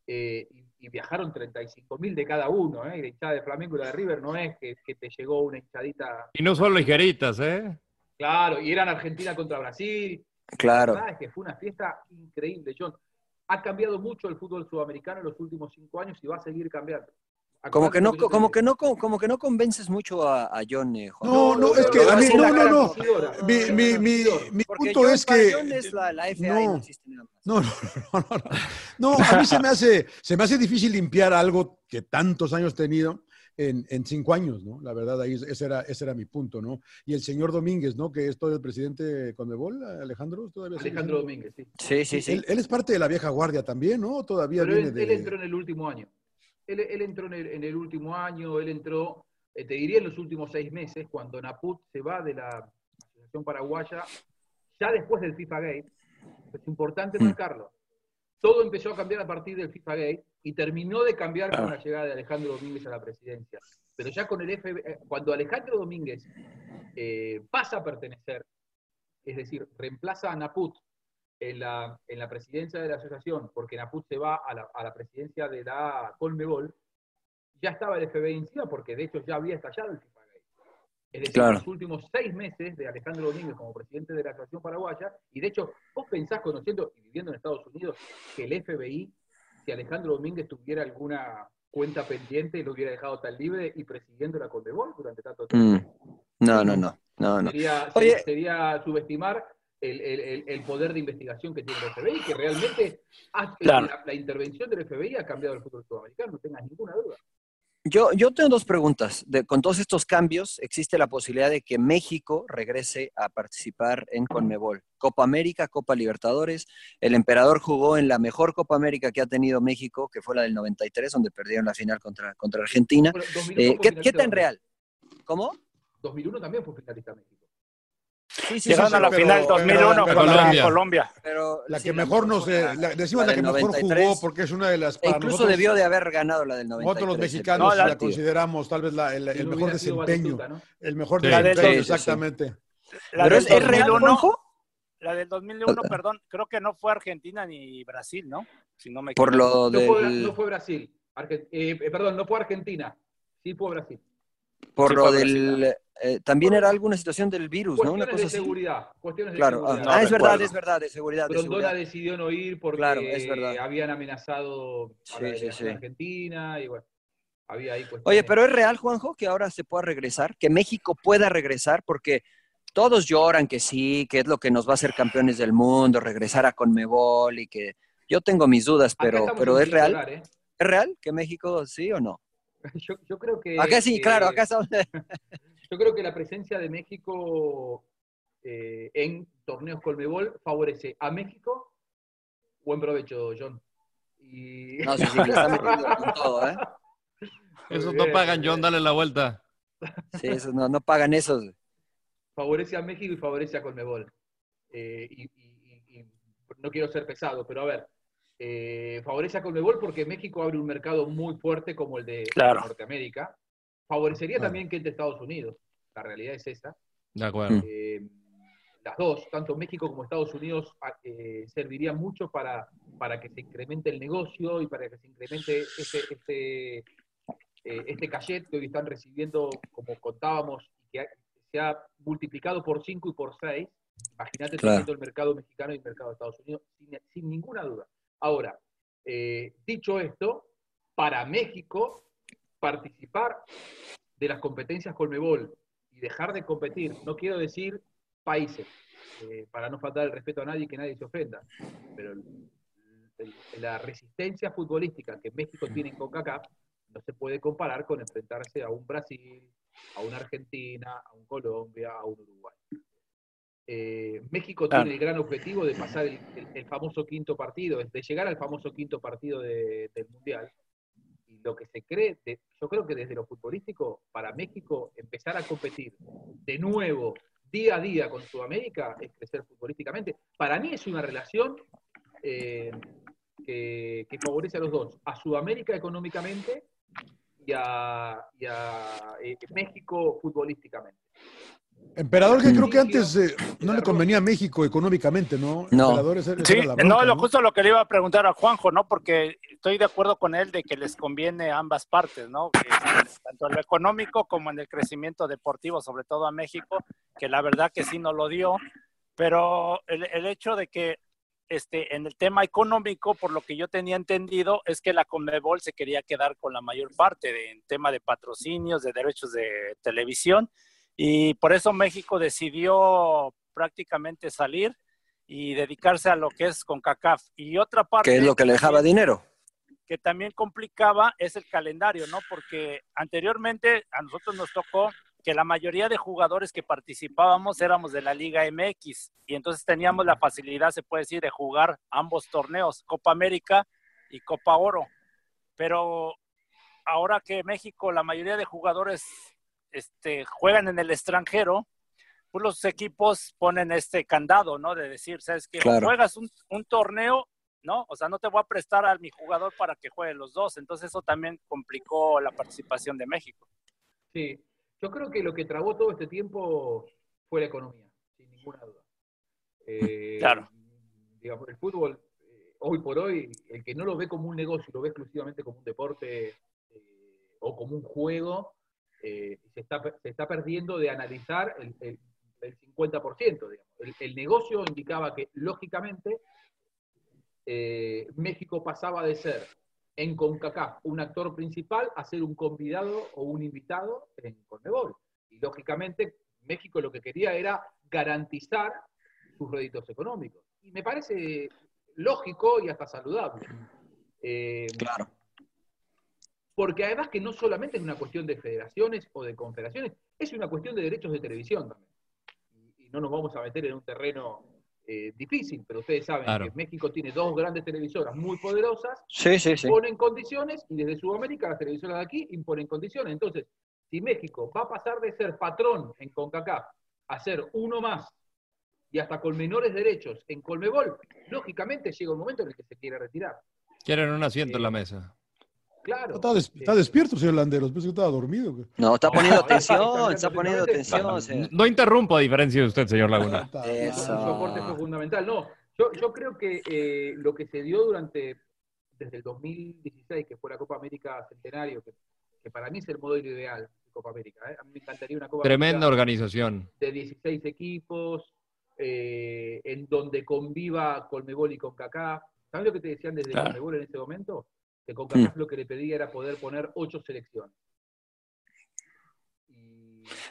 C: Eh, y, y, viajaron 35 mil de cada uno, ¿eh? Y la hinchada de Flamengo y la de River no es que, que te llegó una hinchadita.
D: Y no son ligeritas, ¿eh?
C: Claro, y eran Argentina contra Brasil.
B: Claro.
C: La verdad es que fue una fiesta increíble, John. Ha cambiado mucho el fútbol sudamericano en los últimos cinco años y va a seguir cambiando.
B: Como que, no, como, que no, como que no convences mucho a, a John, eh, Juan.
A: No, no, es que a mí, no, no, no. Mi, mi, mi, mi punto es que.
B: Es la, la FA
A: no,
B: no,
A: no, no, no. No, a mí se me hace, se me hace difícil limpiar algo que tantos años he tenido. En, en, cinco años, ¿no? La verdad, ahí ese era, ese era mi punto, ¿no? Y el señor Domínguez, ¿no? Que es todo el presidente de Conmebol, Alejandro, todavía.
C: Alejandro Domínguez, sí.
B: Sí, sí, sí.
A: Él, él, es parte de la vieja guardia también, ¿no? Todavía
C: Pero
A: viene
C: él,
A: de...
C: él entró en el último año. Él, él entró en el, en el, último año, él entró, eh, te diría en los últimos seis meses, cuando Naput se va de la Asociación Paraguaya, ya después del FIFA Gate, es importante
B: Mm.
C: marcarlo. Todo empezó a cambiar a partir del FIFA Gate y terminó de cambiar con
B: Ah.
C: la llegada de Alejandro Domínguez a la presidencia. Pero ya con el FB, eh, cuando Alejandro Domínguez eh, pasa a pertenecer, es decir, reemplaza a Naput en la, en la presidencia de la asociación, porque Naput se va a la, a la presidencia de la Colmebol, ya estaba el FBI encima, porque de hecho ya había estallado el FIFA Gate. Es decir,
B: Claro.
C: los últimos seis meses de Alejandro Domínguez como presidente de la Asociación Paraguaya, y de hecho, vos pensás, conociendo y viviendo en Estados Unidos, que el FBI, si Alejandro Domínguez tuviera alguna cuenta pendiente, lo hubiera dejado tan libre y presidiendo la Conmebol durante tanto tiempo.
B: Mm. No, no, no, no, no.
C: Sería,
B: Oye.
C: sería subestimar el, el- el- el poder de investigación que tiene el FBI, que realmente ha-
B: Claro.
C: la, la intervención del FBI ha cambiado el fútbol sudamericano, no tengas ninguna duda.
B: Yo, yo tengo dos preguntas. De, con todos estos cambios, ¿existe la posibilidad de que México regrese a participar en Conmebol? Copa América, Copa Libertadores. El emperador jugó en la mejor Copa América que ha tenido México, que fue la del 93, donde perdieron la final contra, contra Argentina.
C: Bueno, 2001
B: Eh, ¿qué, qué tan real? ¿Cómo?
C: 2001 también fue finalista México.
B: Sí, sí,
E: Llegaron
B: sí,
E: a la
B: pero-
E: final 2001
A: pero-
E: contra
D: Colombia.
E: Colombia.
B: pero
A: La
B: sí,
A: que mejor nos... eh, la- decimos
B: la
A: la, que
B: del
A: mejor
B: 93.
A: jugó porque es una de las...
B: E
A: para
B: incluso
A: nosotros-
B: debió de haber ganado la del 93.
A: Nosotros los mexicanos
E: No, la-
A: la consideramos tal vez la- el, el mejor desempeño.
C: ¿no?
A: El mejor
D: Sí.
E: La del
A: desempeño, exactamente.
E: La
B: ¿Pero
E: del
B: es, es real,
E: 2001,
B: Juanjo?
E: la del 2001, perdón, creo que no fue Argentina ni Brasil, ¿no? Si no me
B: Por
E: equivoco.
B: lo
C: No, fue,
B: del...
C: no fue Brasil. Argen- eh, eh, perdón, no fue Argentina. Sí fue Brasil.
B: Por
E: Sí,
B: lo del... eh, también era alguna situación del virus, ¿no? Una cosa
C: de
B: así.
C: seguridad. Cuestiones de
B: Claro,
C: seguridad.
B: ah, es verdad, es verdad, de seguridad,
C: Grondona decidió no ir porque
B: Claro, es verdad.
C: habían amenazado a
B: Sí,
C: la
B: sí,
C: delegación
B: sí.
C: argentina y bueno, había ahí cuestiones.
B: Oye, pero es real, Juanjo, que ahora se pueda regresar, que México pueda regresar, porque todos lloran que sí, que es lo que nos va a hacer campeones del mundo, regresar a Conmebol y que yo tengo mis dudas, pero, pero es real.
C: ¿eh?
B: ¿Es real que México sí o no?
C: Yo, yo creo que.
B: Acá sí,
C: eh,
B: claro, acá estamos.
C: Yo creo que la presencia de México eh, en torneos Colmebol favorece a México. Buen provecho, John. Y...
B: No, sí, sí, le está metiendo con todo, ¿eh?
D: Esos no pagan, John, dale la vuelta.
B: Sí, esos no, no pagan esos.
C: Favorece a México y favorece a Colmebol. Eh, y, y- y- y no quiero ser pesado, pero a ver, eh, favorece a Conmebol porque México abre un mercado muy fuerte como el de
E: Claro.
C: Norteamérica. Favorecería
D: Claro.
C: también que el de Estados Unidos. La realidad es esa.
D: De acuerdo.
C: Eh, las dos, tanto México como Estados Unidos, eh, servirían mucho para, para que se incremente el negocio y para que se incremente este, este, eh, este cachet que hoy están recibiendo, como contábamos, y que ha- se ha multiplicado por 5 y por 6. Imagínate
B: Claro.
C: teniendo el mercado mexicano y el mercado de Estados Unidos, sin, sin ninguna duda. Ahora, eh, dicho esto, para México, participar de las competencias Colmebol y dejar de competir, no quiero decir países, eh, para no faltar el respeto a nadie y que nadie se ofenda, pero la resistencia futbolística que México tiene en CONCACAF no se puede comparar con enfrentarse a un Brasil, a una Argentina, a un Colombia, a un Uruguay. Eh, México tiene el gran objetivo de pasar el, el- el famoso quinto partido, de llegar al famoso quinto partido de- del Mundial. Y lo que se cree, de- yo creo que desde lo futbolístico, para México empezar a competir de nuevo, día a día con Sudamérica, es crecer futbolísticamente. Para mí es una relación eh, que, que favorece a los dos, a Sudamérica económicamente y a, y a, eh, México futbolísticamente.
A: Emperador, que creo que antes eh, no le convenía a México económicamente, ¿no?
B: No.
A: Emperador, esa- esa
E: Sí,
A: era la
E: no,
A: bronca,
E: lo justo lo que le iba a preguntar a Juanjo, ¿no? Porque estoy de acuerdo con él de que les conviene a ambas partes, ¿no? Que tanto en lo económico como en el crecimiento deportivo, sobre todo a México, que la verdad que sí no lo dio, pero el, el hecho de que este, en el tema económico, por lo que yo tenía entendido, es que la Conmebol se quería quedar con la mayor parte de, en tema de patrocinios, de derechos de televisión, y por eso México decidió prácticamente salir y dedicarse a lo que es CONCACAF. Y otra parte...
B: Que es lo que le dejaba dinero.
E: Que también complicaba es el calendario, ¿no? Porque anteriormente a nosotros nos tocó que la mayoría de jugadores que participábamos éramos de la Liga MX y entonces teníamos la facilidad, se puede decir, de jugar ambos torneos, Copa América y Copa Oro. Pero ahora que México, la mayoría de jugadores este, juegan en el extranjero, pues los equipos ponen este candado, ¿no? De decir, ¿sabes
B: Claro.
E: Juegas un, un torneo, ¿no? O sea, no te voy a prestar a mi jugador para que juegue los dos. Entonces eso también complicó la participación de México.
C: Sí, yo creo que lo que trabó todo este tiempo fue la economía, sin ninguna duda. Eh,
E: Claro.
C: Digamos, el fútbol, eh, hoy por hoy, el que no lo ve como un negocio lo ve exclusivamente como un deporte eh, o como un juego, eh, se, está, se está perdiendo de analizar el, el- el 50%. Digamos. El, el negocio indicaba que, lógicamente, eh, México pasaba de ser en CONCACAF un actor principal a ser un convidado o un invitado en CONMEBOL. Y lógicamente México lo que quería era garantizar sus réditos económicos. Y me parece lógico y hasta saludable. Eh,
B: Claro.
C: Porque además que no solamente es una cuestión de federaciones o de confederaciones, es una cuestión de derechos de televisión también. Y, y no nos vamos a meter en un terreno eh, difícil, pero ustedes saben
D: Claro.
C: que México tiene dos grandes televisoras muy poderosas
B: Sí, sí, sí.
C: imponen condiciones y desde Sudamérica las televisoras de aquí imponen condiciones. Entonces, si México va a pasar de ser patrón en CONCACAF a ser uno más y hasta con menores derechos en Colmebol, lógicamente llega un momento en el que se quiere retirar.
D: Quieren un asiento en la mesa.
C: Claro.
A: Está, des- está despierto, señor Landeros. Pensé que estaba dormido. güey.
B: No, está poniendo atención,
C: está
B: está poniendo atención.
D: No interrumpo a diferencia de usted, señor Laguna.
C: El soporte fue fundamental. No, yo, yo creo que eh, lo que se dio durante, desde el 2016, que fue la Copa América Centenario, que, que para mí es el modelo ideal de Copa América. ¿eh? A mí me encantaría una Copa
D: Tremenda
C: América
D: organización.
C: de 16 equipos, eh, en donde conviva Colmebol y CONCACAF. ¿Sabes lo que te decían desde
B: Claro.
C: Colmebol en ese momento? Que CONCACAF
B: Mm.
C: lo que le pedía era poder poner ocho selecciones.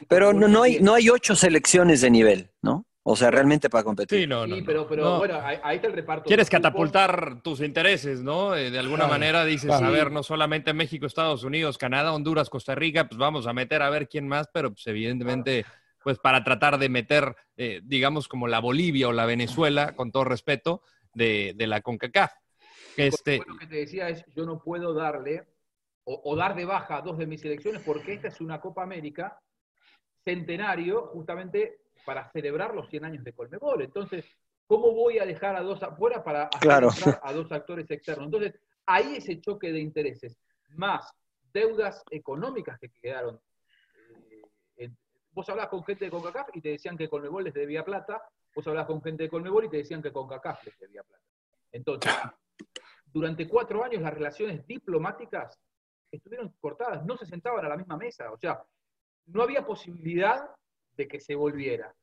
B: Pero no, no, hay, no hay ocho selecciones de nivel, ¿no? O sea, realmente para competir.
D: Sí, no, no.
C: Sí, pero, pero
D: No.
C: bueno, ahí, ahí está el reparto.
D: Quieres catapultar tus intereses, ¿no? Eh, De alguna
A: Claro,
D: manera dices,
A: claro.
D: a ver, no solamente México, Estados Unidos, Canadá, Honduras, Costa Rica, pues vamos a meter a ver quién más, pero pues evidentemente, pues para tratar de meter, eh, digamos, como la Bolivia o la Venezuela, con todo respeto, de, de la CONCACAF. Este,
C: Lo que te decía es, yo no puedo darle o, o dar de baja a dos de mis selecciones porque esta es una Copa América centenario justamente para celebrar los 100 años de Colmebol. Entonces, ¿cómo voy a dejar a dos afuera para hacer
B: Claro.
C: a dos actores externos? Entonces, ahí ese choque de intereses, más deudas económicas que quedaron. eh, vos hablabas con gente de CONCACAF y te decían que Colmebol les debía plata, vos hablabas con gente de Colmebol y te decían que CONCACAF les debía plata. Entonces, durante cuatro años las relaciones diplomáticas estuvieron cortadas, no se sentaban a la misma mesa, o sea, no había posibilidad de que se volviera.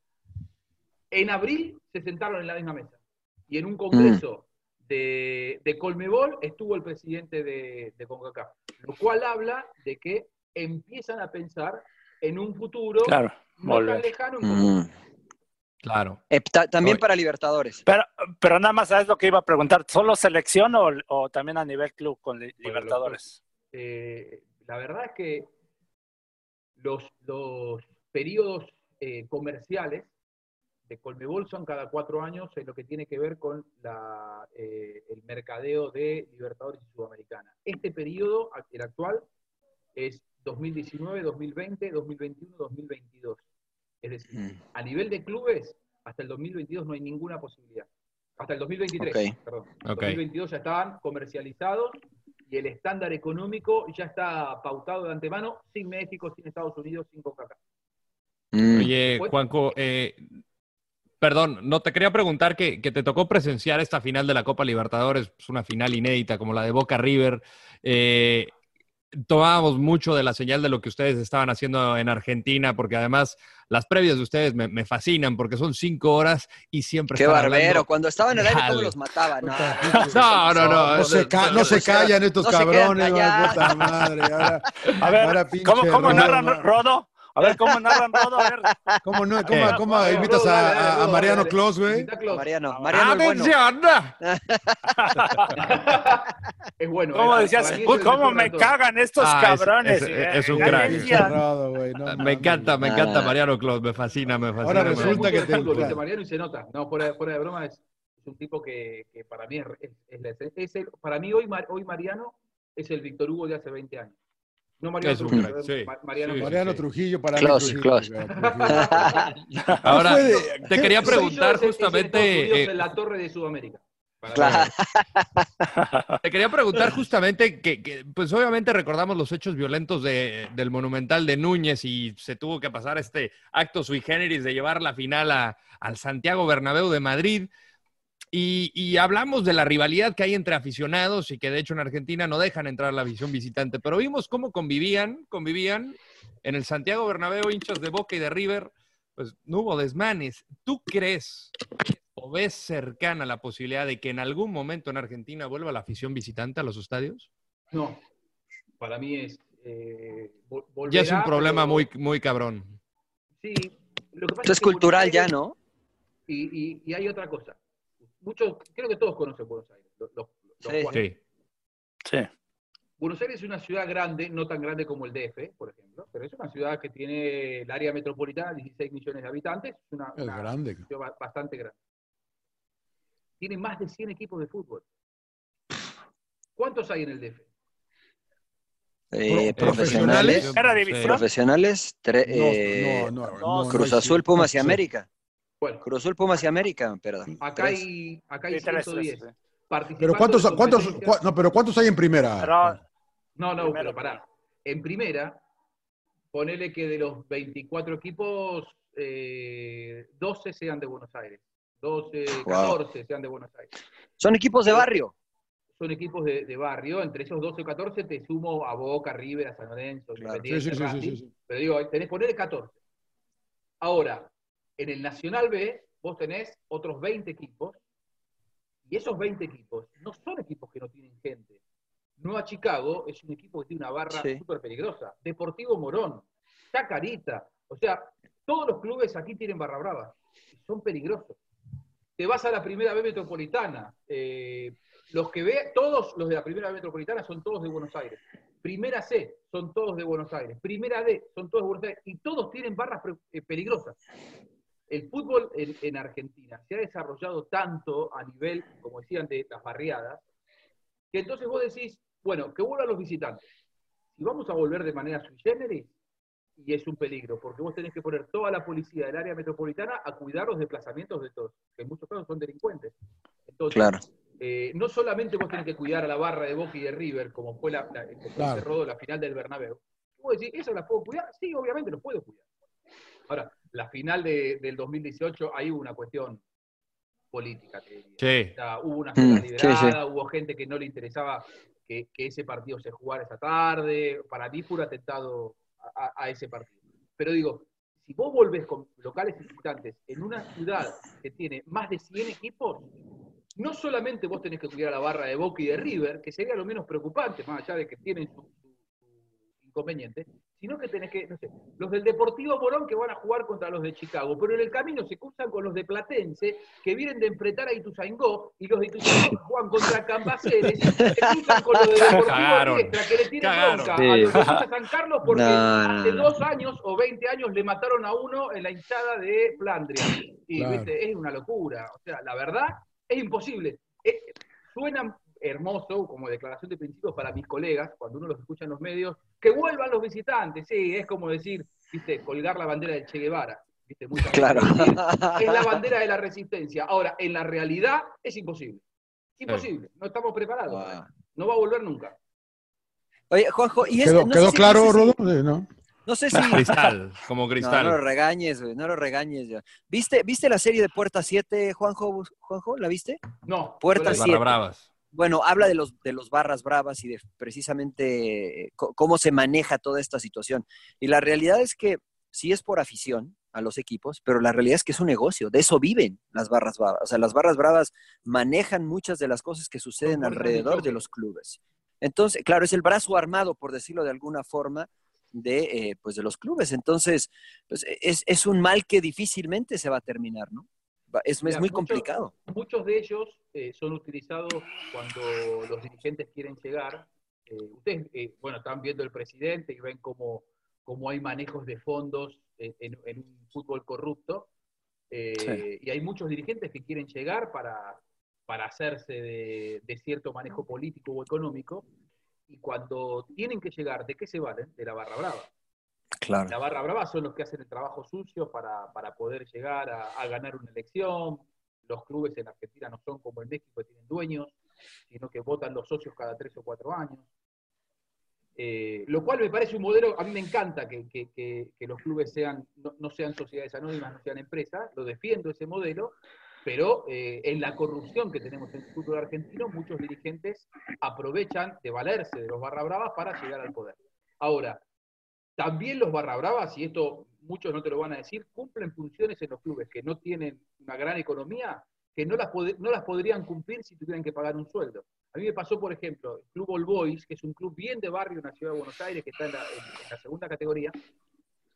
C: En abril se sentaron en la misma mesa y en un congreso de, de Colmebol estuvo el presidente de, de CONCACAF, lo cual habla de que empiezan a pensar en un futuro
E: Claro,
C: no tan lejano en.
B: Mm.
D: Claro.
B: Eh, ta- también
D: Oye.
B: para Libertadores.
E: Pero, pero nada más, ¿sabes lo que iba a preguntar? ¿Solo selección o, o también a nivel club con li- Libertadores?
C: Eh, la verdad es que los, los periodos eh, comerciales de Colmebol son cada cuatro años en lo que tiene que ver con la, eh, el mercadeo de Libertadores y Sudamericana. Este periodo, el actual, es 2019, 2020, 2021, 2022. Es decir,
B: Mm.
C: a nivel de clubes, hasta el 2022 no hay ninguna posibilidad. Hasta el 2023,
B: Ok.
C: perdón.
D: Ok.
C: 2022 ya estaban comercializados y el estándar económico ya está pautado de antemano, sin México, sin Estados Unidos, sin CONCACAF.
B: Mm.
D: Oye. Juanco, eh, perdón, no te quería preguntar que, que te tocó presenciar esta final de la Copa Libertadores, es una final inédita como la de Boca River. Eh, tomábamos mucho de la señal de lo que ustedes estaban haciendo en Argentina, porque además las previas de ustedes me, me fascinan, porque son cinco horas y siempre
B: Qué barbero.
D: hablando-
B: Cuando estaba en el aire, ¿cómo los mataban? No,
D: No, no, no.
A: No se, ca- no se callan estos
B: No se
A: cabrones, puta madre. Ahora,
E: A ver,
A: ahora
E: ¿cómo, cómo narran Rodo? A ver, ¿cómo narran Rodo? A ver.
A: ¿Cómo, no, cómo,
D: Eh.
A: cómo
C: Rodo,
A: invitas
C: Rodo,
A: a, a- a Mariano. Clos, güey?
B: Mariano, Mariano es bueno.
D: ¡Atención!
C: Es bueno.
E: ¿Cómo
C: eh,
E: decías?
C: es
E: Uy, ¿Cómo me
C: todos.
E: cagan estos
D: Ah, es-
E: cabrones?
D: es-
E: eh,
D: es un
E: eh,
D: crack.
A: Rodo, güey, no
D: Me encanta, me
B: Ah,
D: encanta
B: no.
D: Mariano Clos, me fascina, me fascina.
A: Ahora resulta que te-
C: Mariano y se nota. No, fuera, fuera de broma, es, es un tipo que, que para mí es, es- es la esencia. Es el- para mí hoy, Mar- hoy Mariano es el Víctor Hugo de hace 20 años. No Mariano
D: Es
C: Trujillo,
D: crack, sí.
C: Ma- Mariano
D: Sí,
A: Mariano
D: sí.
A: Trujillo para
B: Close,
A: mí.
B: close.
A: Trujillo, Trujillo.
D: Ahora, te
A: ¿qué-
D: quería preguntar
C: es es
D: justamente... Eh,
C: en la torre de Sudamérica.
B: Claro.
D: Te quería preguntar justamente que, que, pues obviamente recordamos los hechos violentos de- del Monumental de Núñez y se tuvo que pasar este acto sui generis de llevar la final a- al Santiago Bernabéu de Madrid. Y, y hablamos de la rivalidad que hay entre aficionados y que de hecho en Argentina no dejan entrar la visión visitante, pero vimos cómo convivían, convivían en el Santiago Bernabéu hinchas de Boca y de River, pues no hubo desmanes. ¿Tú crees o ves cercana la posibilidad de que en algún momento en Argentina vuelva la afición visitante a los estadios?
C: No, para mí es. eh,
D: Ya es un problema
C: pero-
D: muy, muy cabrón.
C: Sí, lo que pasa
B: Esto es
C: que
B: cultural ya, ¿no?
C: Y, y- y hay otra cosa. Muchos, creo que todos conocen Buenos Aires. los- los- los
B: Sí.
D: Sí.
E: Sí.
C: Buenos Aires es una ciudad grande, no tan grande como el DF, por ejemplo, pero es una ciudad que tiene el área metropolitana, 16 millones de habitantes, es una,
A: Es
C: una
A: grande.
C: ciudad ba- bastante grande. Tiene más de 100 equipos de fútbol. ¿Cuántos hay en el DF?
B: Eh,
A: Pro-
B: profesionales. Profesionales. tre- eh,
A: No, no, no,
B: Cruz Azul, Pumas y
A: sí.
B: América.
C: Bueno,
B: Cruz Azul, Pumas y América, perdón.
C: acá
B: Tres.
C: hay, acá hay
E: Sí, tres,
C: 110.
E: tres, sí.
C: Participando
A: Pero ¿cuántos, cuántos, cua- no, pero ¿cuántos hay en primera?
E: Pero,
C: No, no,
E: Primero,
C: pero pará. En primera, ponele que de los 24 equipos, eh, 12 sean de Buenos Aires. 12,
B: Wow.
C: 14 sean de Buenos Aires.
B: Son equipos de barrio.
C: Son equipos de, de barrio. Entre esos 12 o 14 te sumo a Boca, River, a San Lorenzo,
B: Claro.
C: Independiente,
A: Sí, sí, sí.
C: Pero digo, tenés poner 14. Ahora, en el Nacional B, vos tenés otros 20 equipos. Y esos 20 equipos no son equipos que no tienen gente. Nueva Chicago es un equipo que tiene una barra
B: Sí.
C: súper peligrosa. Deportivo Morón, Chacarita. O sea, todos los clubes aquí tienen barra brava. Son peligrosos. Te vas a la primera B metropolitana. eh, los que ve, todos los de la primera B metropolitana son todos de Buenos Aires. Primera C son todos de Buenos Aires. Primera D son todos de Buenos Aires. Y todos tienen barras eh, peligrosas. El fútbol en, en Argentina se ha desarrollado tanto a nivel, como decían, de las barriadas, que entonces vos decís, bueno, que vuelvan los visitantes. Si vamos a volver de manera sui generis, y es un peligro, porque vos tenés que poner toda la policía del área metropolitana a cuidar los desplazamientos de todos, que en muchos casos son delincuentes. Entonces,
B: Claro.
C: eh, no solamente vos tenés que cuidar a la barra de Boca y de River, como fue la, la, como
A: Claro.
C: la final del Bernabéu. Vos decís, ¿eso la puedo cuidar? Sí, obviamente lo puedo cuidar. Ahora, la final de- del 2018, ahí hubo una cuestión política, te diría.
D: Sí.
C: O sea, hubo una
B: Mm, sí,
C: liberada, hubo gente que no le interesaba que, que ese partido se jugara esa tarde. Para mí fue un atentado a, ese partido. Pero digo, si vos volvés con locales y visitantes en una ciudad que tiene más de 100 equipos, no solamente vos tenés que cuidar a la barra de Boca y de River, que sería lo menos preocupante, más allá de que tienen su, su- su inconveniente, sino que tenés que, no sé, los del Deportivo Morón que van a jugar contra los de Chicago, pero en el camino se cruzan con los de Platense que vienen de enfrentar a Ituzaingó y los de Ituzaingó juegan contra Cambaceres, se cruzan con los de Deportivo
D: Cagaron.
C: Riestra que le tienen
D: Cagaron.
C: bronca
B: Sí.
C: a los de San Carlos porque
B: No, no,
C: hace
B: no.
C: dos años o 20 años le mataron a uno en la hinchada de Flandria. Y
A: Claro.
C: viste, es una locura. O sea, la verdad es imposible. Eh, suena hermoso como declaración de principios para mis colegas, cuando uno los escucha en los medios, que vuelvan los visitantes. Sí, es como decir, viste, colgar la bandera del Che Guevara. ¿viste?
B: Claro.
C: Es la bandera de la resistencia. Ahora, en la realidad es imposible. Imposible. No estamos preparados. No va a volver nunca.
B: Oye, Juanjo, y este,
A: ¿Quedó,
B: no
A: quedó
B: si-
A: claro,
B: no sé si-
A: ¿no?
B: No sé si.
D: Cristal, como
B: No,
D: cristal.
B: no lo regañes, güey, no lo regañes. ya. ¿Viste, ¿Viste la serie de Puerta 7, Juanjo? Juanjo? ¿La viste?
C: No.
B: Puerta
C: no la-
D: Barra
B: 7.
D: Bravas.
B: Bueno, habla de los, de los barras bravas y de precisamente eh, cómo se maneja toda esta situación. Y la realidad es que sí es por afición a los equipos, pero la realidad es que es un negocio, de eso viven las barras bravas. O sea, las barras bravas manejan muchas de las cosas que suceden alrededor de los clubes. Entonces, claro, es el brazo armado, por decirlo de alguna forma, de, eh, pues de los clubes. Entonces, pues, es, es un mal que difícilmente se va a terminar, ¿no? Es, muy
C: muchos-
B: complicado.
C: Muchos de ellos eh, son utilizados cuando los dirigentes quieren llegar. Eh, ustedes, eh, bueno, están viendo el presidente y ven cómo, cómo hay manejos de fondos en, en- en un fútbol corrupto. Eh,
B: Sí.
C: Y hay muchos dirigentes que quieren llegar para, para hacerse de, de cierto manejo político o económico. Y cuando tienen que llegar, ¿de qué se valen? De la barra brava.
B: Claro.
C: La barra brava son los que hacen el trabajo sucio para, para poder llegar a, ganar una elección. Los clubes en Argentina no son como en México que tienen dueños, sino que votan los socios cada tres o cuatro años. Eh, lo cual me parece un modelo, a mí me encanta que, que- que- que los clubes sean, no, no sean sociedades anónimas, no sean empresas, lo defiendo ese modelo, pero eh, en la corrupción que tenemos en el fútbol argentino, muchos dirigentes aprovechan de valerse de los barra bravas para llegar al poder. Ahora, también los barra bravas, y esto muchos no te lo van a decir, cumplen funciones en los clubes que no tienen una gran economía, que no las, no las podrían cumplir si tuvieran que pagar un sueldo. A mí me pasó, por ejemplo, el Club All Boys, que es un club bien de barrio en la ciudad de Buenos Aires, que está en la, segunda categoría.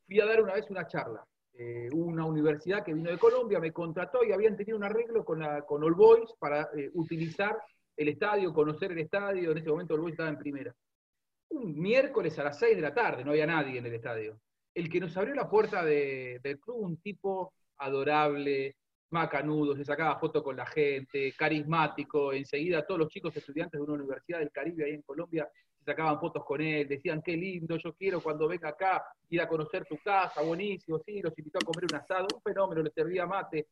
C: Fui a dar una vez una charla. Eh, una universidad que vino de Colombia me contrató y habían tenido un arreglo con, con All Boys para eh, utilizar el estadio, conocer el estadio. En ese momento All Boys estaba en primera. Un miércoles a las 6 de la tarde, no había nadie en el estadio. El que nos abrió la puerta de- del club, un tipo adorable, macanudo, se sacaba foto con la gente, carismático, enseguida todos los chicos estudiantes de una universidad del Caribe ahí en Colombia sacaban fotos con él, decían qué lindo, yo quiero cuando venga acá ir a conocer tu casa, buenísimo, sí, los invitó a comer un asado, un fenómeno, le servía mate.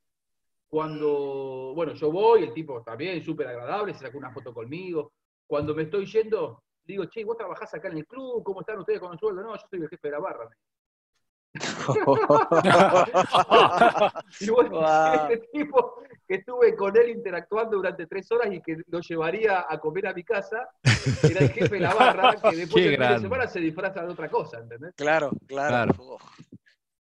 C: Cuando, bueno, yo voy, el tipo también súper agradable, se sacó una foto conmigo. Cuando me estoy yendo, digo, che, vos trabajás acá en el club, ¿cómo están ustedes con el sueldo? No, yo soy el jefe de la barra. y bueno,
B: Wow.
C: este tipo que estuve con él interactuando durante tres horas y que lo llevaría a comer a mi casa, era el jefe de la barra, que después
D: Qué
C: del fin de
D: grande.
C: semana se disfraza de otra cosa, ¿entendés?
B: Claro, claro.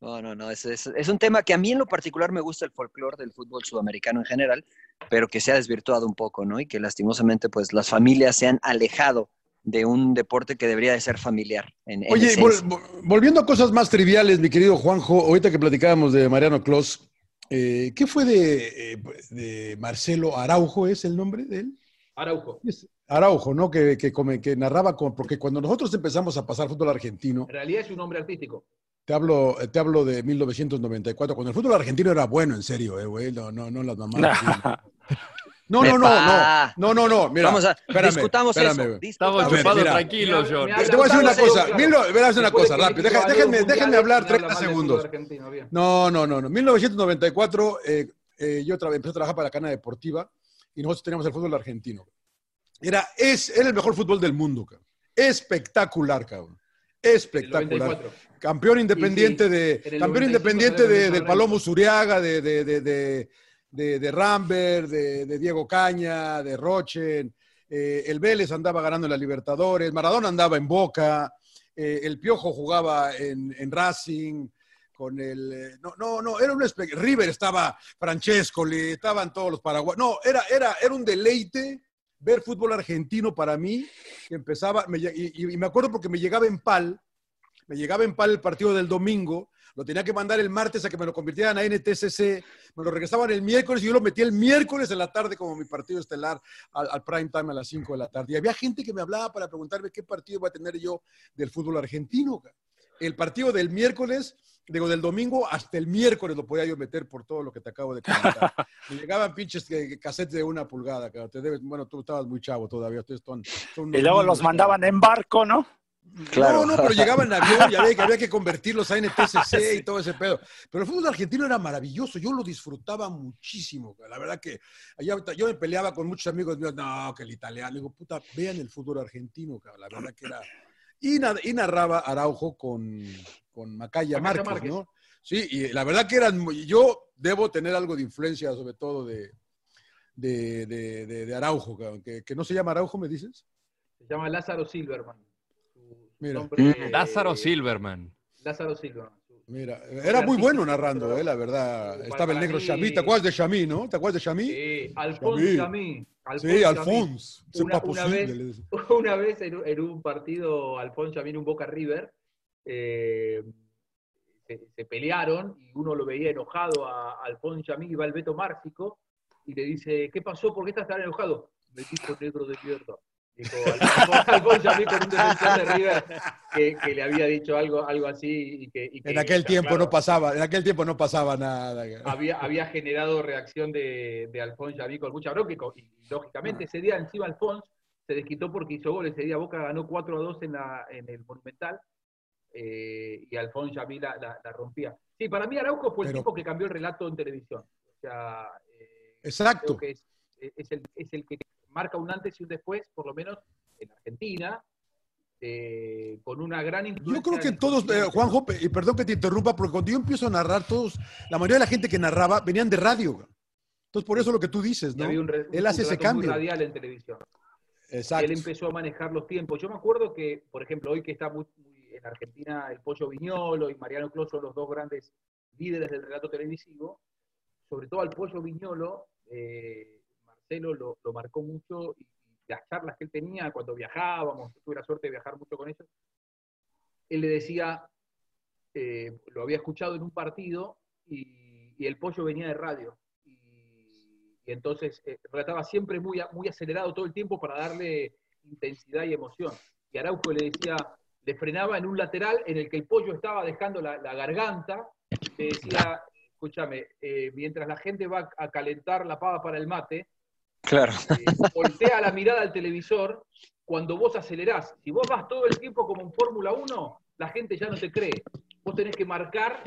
B: No, no, no. Es, es- es un tema que a mí en lo particular me gusta el folclore del fútbol sudamericano en general, pero que se ha desvirtuado un poco, ¿no? Y que lastimosamente, pues, las familias se han alejado de un deporte que debería de ser familiar. En, en
A: Oye, vol- volviendo a cosas más triviales, mi querido Juanjo, ahorita que platicábamos de Mariano Clos, eh, ¿qué fue de, eh, de Marcelo Araujo? ¿Es el nombre de él?
C: Araujo.
A: Es Araujo, ¿no? Que, que, come- que narraba, con, porque cuando nosotros empezamos a pasar fútbol argentino,
C: En realidad es un hombre artístico.
A: te hablo, te hablo de 1994, cuando el fútbol argentino era bueno, en serio, eh, güey, no, no, no las mamadas. No, no, no, no, no, no, no, mira,
B: Vamos a-
A: espérame,
B: discutamos
A: espérame.
B: eso,
A: A
D: Estamos chupados tranquilos, John.
A: Te voy a decir una cosa,
C: claro.
A: mil no- verás una cosa rápido. Deja-
C: a
A: déjenme, hablar
C: me
A: 30
C: habla mal del
A: segundos. No, no, no, no. 1994 eh, eh, yo empecé a trabajar para la cadena deportiva y nosotros teníamos el fútbol argentino. Era, es, era el mejor fútbol del mundo, cabrón. Espectacular, cabrón. Espectacular.
C: 94.
A: Campeón independiente
C: Sí, sí.
A: de, campeón
C: 95
A: independiente de, del. Palomo Zuriaga, de, de, de, de, de, Rambert, de, de Diego Caña, de Rochen. Eh, el Vélez andaba ganando en la Libertadores, Maradona andaba en Boca, eh, el Piojo jugaba en, en Racing, con el... eh, no, no, no, era un... River estaba Francescoli, estaban todos los paraguayos. No, era, era, era un deleite ver fútbol argentino para mí, que empezaba, me y- y me acuerdo porque me llegaba en PAL, me llegaba en PAL el partido del domingo, lo tenía que mandar el martes a que me lo convirtieran a NTCC, me lo regresaban el miércoles y yo lo metía el miércoles en la tarde como mi partido estelar al, al prime time a las 5 de la tarde. Y había gente que me hablaba para preguntarme qué partido voy a tener yo del fútbol argentino. El partido del miércoles, digo, del domingo hasta el miércoles lo podía yo meter por todo lo que te acabo de comentar. Me llegaban pinches cassettes de una pulgada. Te debes- bueno, tú estabas muy chavo todavía. Son,
E: Y luego
A: niños,
E: los mandaban en barco, ¿no?
A: No, no, pero llegaban en avión y había, que había que convertirlos a NTCC y todo ese pedo. Pero el fútbol argentino era maravilloso, yo lo disfrutaba muchísimo. La verdad que allá, yo me peleaba con muchos amigos míos, no, que el italiano. Digo, puta, vean el fútbol argentino, cabrón. la verdad que era... Y, na- y narraba Araujo con, con Macaya
C: Macaya
A: Márquez,
C: Márquez.
A: ¿no? Sí, y la verdad que eran... Yo debo tener algo de influencia, sobre todo de, de, de- de- de Araujo, que, que no se llama Araujo, ¿me dices?
C: Se llama Lázaro Silverman.
A: Mira.
C: nombre,
D: Mm.
C: eh,
D: Lázaro Silverman.
C: Lázaro Silverman.
A: Mira, era muy bueno narrando, eh, la verdad. Estaba el negro
C: mí-
A: Chamí. ¿Te acuerdas de Chamí, no? ¿Te acuerdas de Chamí?
C: Sí, Alfonso Chamí.
A: Sí, Alfonso.
C: Una, vez, una vez en, un- en un partido, Alfonso Chamí en un Boca River, eh, se, se pelearon y uno lo veía enojado a, Alfonso Chamí y va el Beto Márcico y le dice, ¿qué pasó? ¿Por qué estás tan enojado? Me dijo negro de mierda. Dijo Alfonso Chamí con un defensor de River que, que le había dicho algo, algo así y que, y que,
A: En aquel tiempo
C: claro,
A: no pasaba, en aquel tiempo no pasaba nada.
C: había, había generado reacción de, de Alfonso Javí con mucha bronca y, lógicamente ese día encima Alfonso se desquitó porque hizo gol. Ese día Boca ganó 4 a 2 en, la, en el Monumental eh, y Alfonso Javí la, la- la rompía. Sí, para mí Araujo fue el
A: Pero-
C: tipo que cambió el relato en televisión. O sea, eh,
A: Exacto.
C: creo que es, es el, es el que marca un antes y un después, por lo menos en Argentina, eh, con una gran influencia.
A: Yo creo que todos, eh, Juanjo, y perdón que te interrumpa, porque cuando yo empiezo a narrar, todos, la mayoría de la gente que narraba venían de radio. Entonces, por eso lo que tú dices, ¿no?
C: había un un-
A: Él hace ese
C: relato muy
A: cambio.
C: radial en televisión.
A: Exacto.
C: él empezó a manejar los tiempos. Yo me acuerdo que, por ejemplo, hoy que está muy, muy en Argentina el Pollo Viñolo y Mariano Clos son los dos grandes líderes del relato televisivo, sobre todo al Pollo Viñolo, eh, Marcelo lo, lo marcó mucho y, y las charlas que él tenía cuando viajábamos, tuve la suerte de viajar mucho con ellos, él le decía, eh, lo había escuchado en un partido y, y el Pollo venía de radio y entonces eh, relataba siempre muy, muy acelerado todo el tiempo para darle intensidad y emoción. Y Araujo le decía, le frenaba en un lateral en el que el pollo estaba dejando la, la garganta, le decía, escúchame, eh, mientras la gente va a calentar la pava para el mate,
B: Claro.
C: voltea la mirada al televisor cuando vos acelerás. Si vos vas todo el tiempo como en Fórmula 1, la gente ya no te cree. Vos tenés que marcar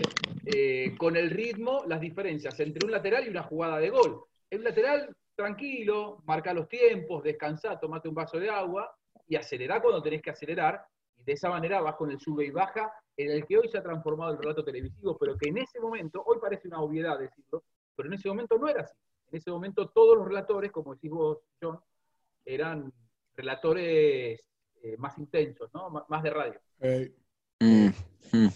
C: eh, con el ritmo las diferencias entre un lateral y una jugada de gol. El lateral, tranquilo, marca los tiempos, descansa, tomate un vaso de agua y acelerá cuando tenés que acelerar. Y de esa manera vas con el sube y baja en el que hoy se ha transformado el relato televisivo, pero que en ese momento, hoy parece una obviedad decirlo, pero en ese momento no era así. En ese momento todos los relatores, como decís vos, John, eran relatores eh, más intensos, ¿no? M- más de radio.
A: Eh,
B: Mm, mm.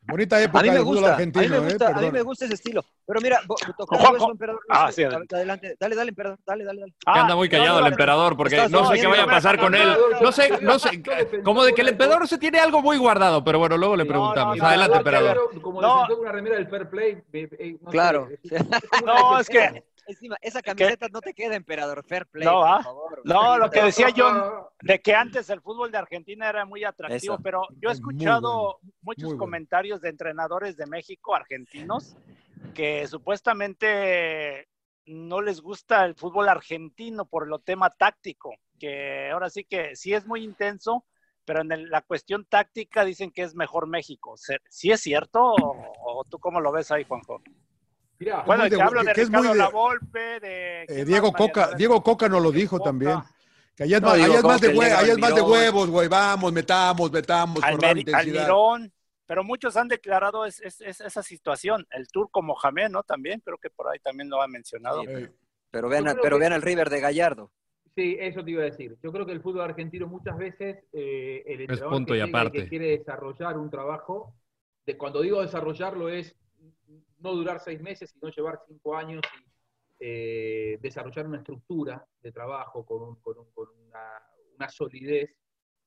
A: bonita época
B: A mí me gusta, a mí me
A: eh,
B: gusta, a mí me gusta ese estilo. Pero mira,
E: Juanjo.
B: eso, emperador.
E: Ah,
B: sé,
E: sí, adelante.
B: adelante. Dale, dale, emperador. Dale, dale, dale.
D: Que anda muy
E: no,
D: callado
E: no,
D: el emperador porque
B: estás
D: no sé qué vaya a pasar con él. No sé, no sé, como de que el emperador se tiene algo muy guardado, pero bueno, luego le preguntamos.
E: no,
D: Adelante, emperador.
C: Como una remera del fair play, eh, eh,
B: Claro.
E: No, es que.
B: Encima, esa camiseta no te queda, emperador. Fair play,
E: No,
B: por
E: ¿ah?
B: favor.
E: No, lo que decía John, de que antes el fútbol de Argentina era muy atractivo,
B: Eso.
E: pero yo he escuchado
A: bueno,
E: muchos
A: muy bueno.
E: comentarios de entrenadores de México, argentinos, que supuestamente no les gusta el fútbol argentino por lo tema táctico, que ahora sí que sí es muy intenso, pero en la cuestión táctica dicen que es mejor México. ¿Sí es cierto o, tú cómo lo ves ahí, Juanjo? Bueno, te hablo de, Ricardo Lavolpe, de...
A: Eh, Diego Coca, Diego Coca nos lo dijo también. Que allá, es, más, de, huevos, güey. Vamos, metamos, metamos.
E: Almirón, pero muchos han declarado esa situación. El turco Mohamed, ¿no? También, creo que por ahí también lo ha mencionado.
B: pero, vean, pero vean al River de Gallardo.
C: Sí, eso te iba a decir. Yo creo que el fútbol argentino muchas veces eh, el entrenador que, quiere desarrollar un trabajo, de cuando digo desarrollarlo es no durar seis meses, sino llevar cinco años y eh, desarrollar una estructura de trabajo con, una, solidez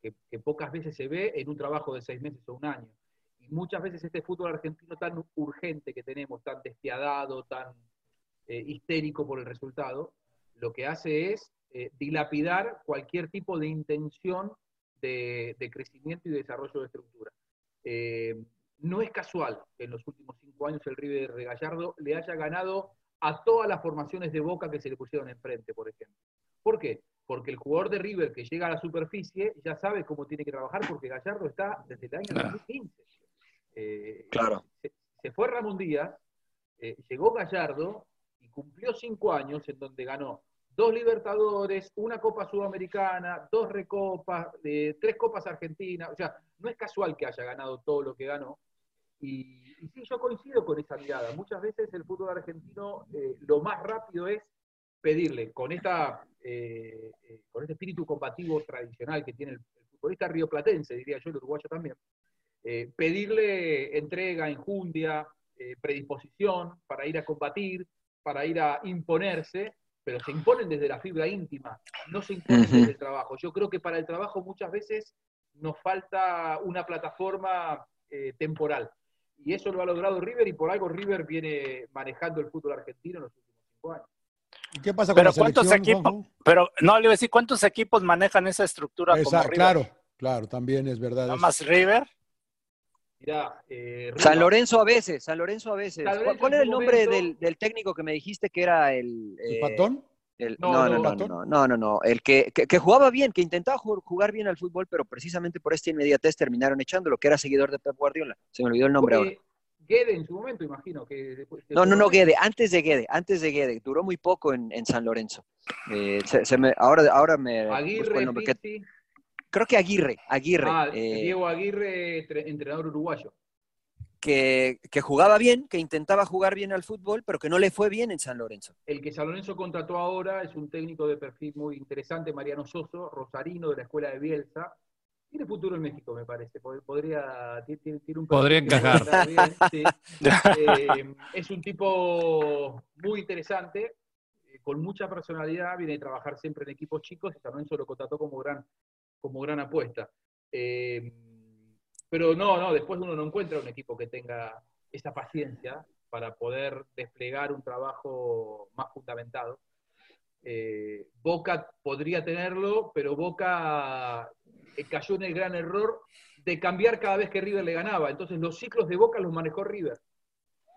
C: que, pocas veces se ve en un trabajo de seis meses o un año. Y muchas veces este fútbol argentino tan urgente que tenemos, tan despiadado, tan eh, histérico por el resultado, lo que hace es eh, dilapidar cualquier tipo de intención de, crecimiento y de desarrollo de estructura. Eh, no es casual que en los últimos cinco años el River de Gallardo le haya ganado a todas las formaciones de Boca que se le pusieron enfrente, por ejemplo. ¿Por qué? Porque el jugador de River que llega a la superficie ya sabe cómo tiene que trabajar porque Gallardo está desde el año 2015.
B: Eh, claro.
C: Se, fue Ramón Díaz, llegó Gallardo y cumplió cinco años en donde ganó dos Libertadores, una Copa Sudamericana, dos Recopas, eh, tres Copas Argentinas. O sea, no es casual que haya ganado todo lo que ganó. Y, sí, yo coincido con esa mirada. Muchas veces el fútbol argentino eh, lo más rápido es pedirle, con, esta, eh, con este espíritu combativo tradicional que tiene el, futbolista rioplatense, diría yo, el uruguayo también, pedirle entrega, enjundia, predisposición para ir a combatir, para ir a imponerse, pero se imponen desde la fibra íntima, no se imponen desde el trabajo. Yo creo que para el trabajo muchas veces nos falta una plataforma eh, temporal. Y eso lo ha logrado River y por algo River viene manejando el fútbol argentino en los últimos cinco años.
A: ¿Qué pasa con pero
E: cuántos equipos, pero no le voy a decir cuántos equipos manejan esa estructura como River?
A: Claro, claro, también es verdad.
E: Nada más River.
B: Eh, San Lorenzo a veces, San Lorenzo a veces. ¿Cuál, era el nombre del, técnico que me dijiste que era el...
A: ¿El Patón?
B: No, no, no, no, no, no, no, el que, que, jugaba bien, que intentaba jugar bien al fútbol, pero precisamente por esta inmediatez terminaron echándolo, que era seguidor de Pep Guardiola. Se me olvidó el nombre ahora.
C: Guede en su momento, imagino. Que
B: no, no, no, Guede, antes de Guede, antes de Guede. Duró muy poco en, en San Lorenzo. Eh, se, me, ahora, ahora me...
C: Aguirre, el nombre.
B: creo que Aguirre, Aguirre.
C: Ah, eh, Diego Aguirre, entrenador uruguayo
B: que, jugaba bien, que intentaba jugar bien al fútbol, pero que no le fue bien en San Lorenzo.
C: El que San Lorenzo contrató ahora es un técnico de perfil muy interesante, Mariano Soso, rosarino de la escuela de Bielsa. Tiene futuro en México, me parece. Podría, tiene, un
D: Podría encajar.
C: Eh, es un tipo muy interesante, eh, con mucha personalidad, viene a trabajar siempre en equipos chicos y San Lorenzo lo contrató como gran, como gran apuesta. Eh, pero no, no, después uno no encuentra un equipo que tenga esa paciencia para poder desplegar un trabajo más fundamentado. Eh, Boca podría tenerlo, pero Boca eh, cayó en el gran error de cambiar cada vez que River le ganaba. Entonces los ciclos de Boca los manejó River.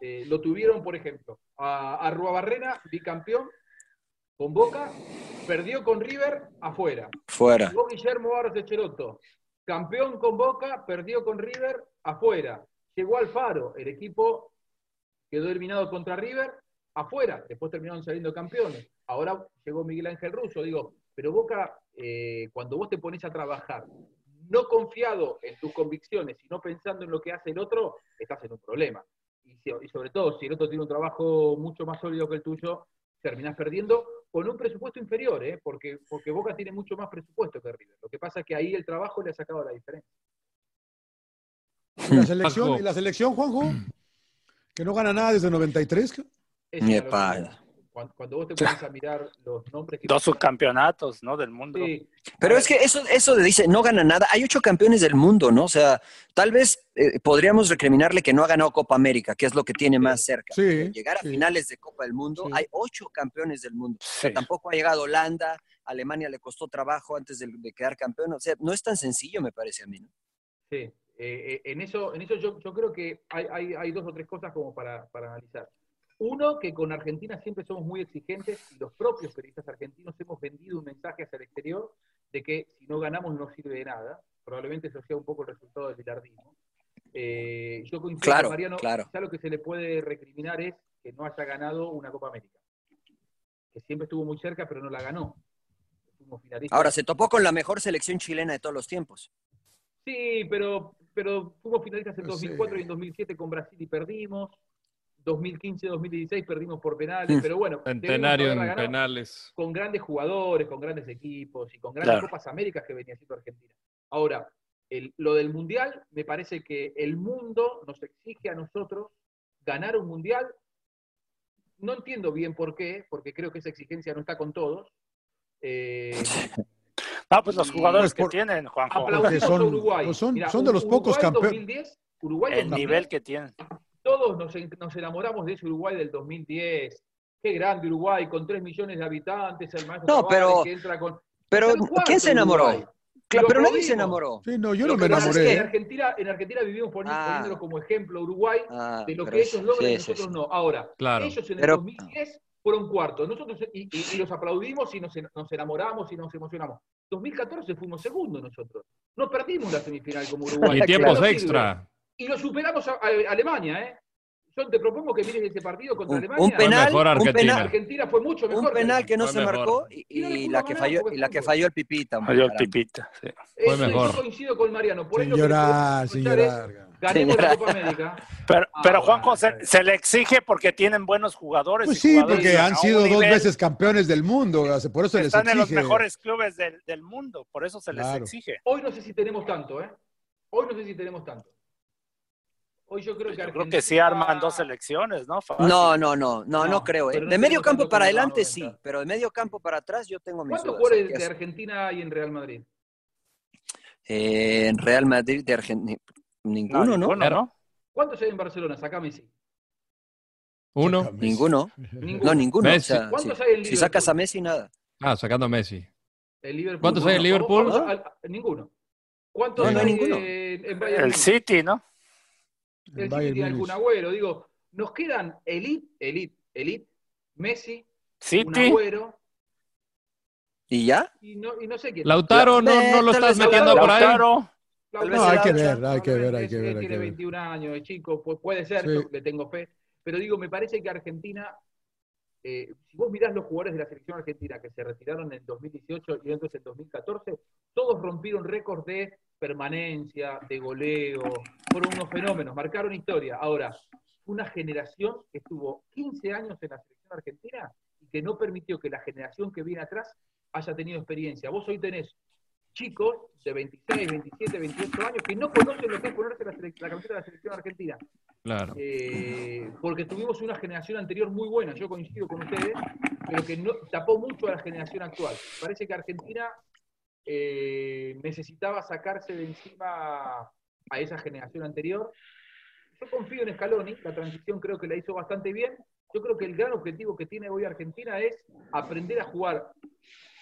C: Eh, lo tuvieron, por ejemplo, a, a Barrena, bicampeón, con Boca, perdió con River afuera.
B: Fuera.
C: Llegó Guillermo Barros de Cheroto, Campeón con Boca, perdió con River, afuera. Llegó al Faro, el equipo quedó eliminado contra River, afuera. Después terminaron saliendo campeones. Ahora llegó Miguel Ángel Russo. Digo, pero Boca, eh, cuando vos te pones a trabajar, no confiado en tus convicciones, sino pensando en lo que hace el otro, estás en un problema. Y, sobre todo, si el otro tiene un trabajo mucho más sólido que el tuyo, terminás perdiendo con un presupuesto inferior, ¿eh? porque, porque Boca tiene mucho más presupuesto que River. Lo que pasa es que ahí el trabajo le ha sacado la diferencia.
A: ¿Y la selección, ¿y la selección Juanjo? Que no gana nada desde el 93.
B: Mi padre.
C: Cuando, vos te pones a mirar los nombres
E: Dos subcampeonatos, ¿no? Del mundo.
B: Pero es que eso, eso dice, no gana nada. Hay ocho campeones del mundo, ¿no? O sea, tal vez eh, podríamos recriminarle que no ha ganado Copa América, que es lo que tiene más cerca. Llegar a finales de Copa del Mundo, hay ocho campeones del mundo. tampoco ha llegado Holanda, Alemania le costó trabajo antes de, quedar campeón. O sea, no es tan sencillo, me parece a mí, ¿no?
C: Sí, eh, eh, en eso, en eso yo, yo creo que hay, hay, hay, dos o tres cosas como para, para analizar. Uno, que con Argentina siempre somos muy exigentes y los propios periodistas argentinos hemos vendido un mensaje hacia el exterior de que si no ganamos no sirve de nada. Probablemente eso sea un poco el resultado del bilardismo. Eh, yo coincido
B: Claro,
C: con Mariano,
B: claro.
C: quizá lo que se le puede recriminar es que no haya ganado una Copa América. Que siempre estuvo muy cerca, pero no la ganó.
B: Ahora se topó con la mejor selección chilena de todos los tiempos.
C: Sí, pero, pero fuimos finalistas en
A: No sé.
C: 2004 y en 2007 con Brasil y perdimos. 2015-2016 perdimos por penales,
B: Mm.
C: pero bueno.
D: Centenario en penales.
C: Con grandes jugadores, con grandes equipos y con grandes
E: Claro.
C: Copas Américas que venía haciendo Argentina. Ahora, el- lo del Mundial, me parece que el mundo nos exige a nosotros ganar un Mundial. No entiendo bien por qué, porque creo que esa exigencia no está con todos. Eh,
E: No, pues los jugadores
A: Pues
E: que
A: por-
E: tienen, Juanjo.
C: Aplaudimos a
A: son-
C: Uruguay.
A: pues son-
C: Mira,
A: son de los
C: Uruguay
A: pocos campeones.
C: 2010, Uruguay
E: El
C: 2010,
E: nivel que tienen.
C: Todos nos, en- nos enamoramos de ese Uruguay del 2010. Qué grande Uruguay, con 3 millones de habitantes, el maestro
B: No, pero-
C: que entra con...
B: Pero,
C: cuarto
B: ¿quién se enamoró?
C: Uruguay.
B: Claro,
C: Lo
B: pero nadie se enamoró.
A: Sí, no, yo
C: Lo
A: no me
C: pasa es que
A: enamoré.
C: en Argentina, en Argentina vivimos poni-
B: Ah.
C: poniéndolo como ejemplo Uruguay
B: Ah,
C: de lo que ellos logran y
B: sí,
C: nosotros
B: sí.
C: no. Ahora,
D: Claro.
C: ellos en el
B: Pero-
C: 2010 fueron cuartos, nosotros y, y- y los aplaudimos y nos, en- nos enamoramos y nos emocionamos. 2014 fuimos segundos nosotros. No perdimos la semifinal como Uruguay.
D: Y tiempos extra.
C: Y lo superamos a, a- Alemania, ¿eh? Yo te propongo que mires ese partido contra
B: Un,
C: Alemania.
B: un penal,
D: mejor
B: un
D: Argentina.
B: penal,
C: Argentina fue mucho mejor.
B: un penal que no se
D: mejor.
B: marcó y, la que falló y la que falló el pipita.
E: Adiós,
B: caramba.
E: Pipita. sí.
D: Fue
C: Eso,
D: mejor.
C: Yo coincido con Mariano. Por eso. Ganemos la Copa América.
E: Pero,
C: Ah,
E: pero
C: bueno,
E: Juanjo, se,
C: bien.
E: se le exige porque tienen buenos jugadores.
A: Pues sí,
E: jugadores
A: porque han sido dos
E: nivel-
A: veces campeones del mundo, por eso se les
E: Están en los mejores clubes del, del mundo, por eso se les
A: Claro.
E: exige.
C: Hoy no sé si tenemos tanto, ¿eh? Hoy no sé si tenemos tanto. Hoy yo creo que
E: Yo creo que sí arman dos selecciones, ¿no? Fácil.
B: No, no, no, no, no,
C: No,
B: creo. ¿eh? De medio campo para adelante
C: 90.
B: sí, pero de medio campo para atrás yo tengo mis
C: ¿Cuántos
B: dudas.
C: jugadores de Argentina hay en Real Madrid?
B: Eh, en Real Madrid de Argentina. Ninguno, ¿no?
E: ninguno, ¿no?
C: ¿Cuántos hay en Barcelona? Sacame sí.
D: Uno.
A: Messi.
B: Ninguno.
C: Ninguno.
B: No, ninguno.
D: Messi.
B: O sea,
C: ¿Cuántos
B: si,
C: hay en
B: si sacas a? Messi, nada.
D: Ah, sacando a Messi.
C: El Liverpool.
D: ¿Cuántos hay en Liverpool?
C: Ninguno. ¿Cuántos
B: No, no hay
C: hay
B: ninguno.
C: en, en Bayern
E: El? City, ¿no?
C: El
A: El
C: tiene algún agüero. Digo, nos quedan Elite, Elite, Elite, Messi, un agüero
B: ¿Y ya?
C: y no, y no sé quién.
D: Lautaro no, no lo
B: Tal
D: estás metiendo por ahí.
E: Lautaro.
A: No, hay
B: el
A: que ver, hay que ver, hay que ver,
C: tiene
A: que ver.
C: 21 años, es chico, pu- puede ser,
A: Sí.
C: yo le tengo fe. Pero digo, me parece que Argentina, eh, si vos mirás los jugadores de la selección argentina que se retiraron en 2018 y entonces en 2014, todos rompieron récords de permanencia, de goleo, fueron unos fenómenos, marcaron historia. Ahora, una generación que estuvo 15 años en la selección argentina y que no permitió que la generación que viene atrás haya tenido experiencia. Vos hoy tenés chicos de 26, 27, 28 años que no conocen lo que es ponerse la, la camiseta de la selección argentina.
D: Claro.
C: Eh, porque tuvimos una generación anterior muy buena, yo coincido con ustedes, pero que no, tapó mucho a la generación actual. Parece que Argentina eh, necesitaba sacarse de encima a esa generación anterior. Yo confío en Scaloni, la transición creo que la hizo bastante bien. Yo creo que el gran objetivo que tiene hoy Argentina es aprender a jugar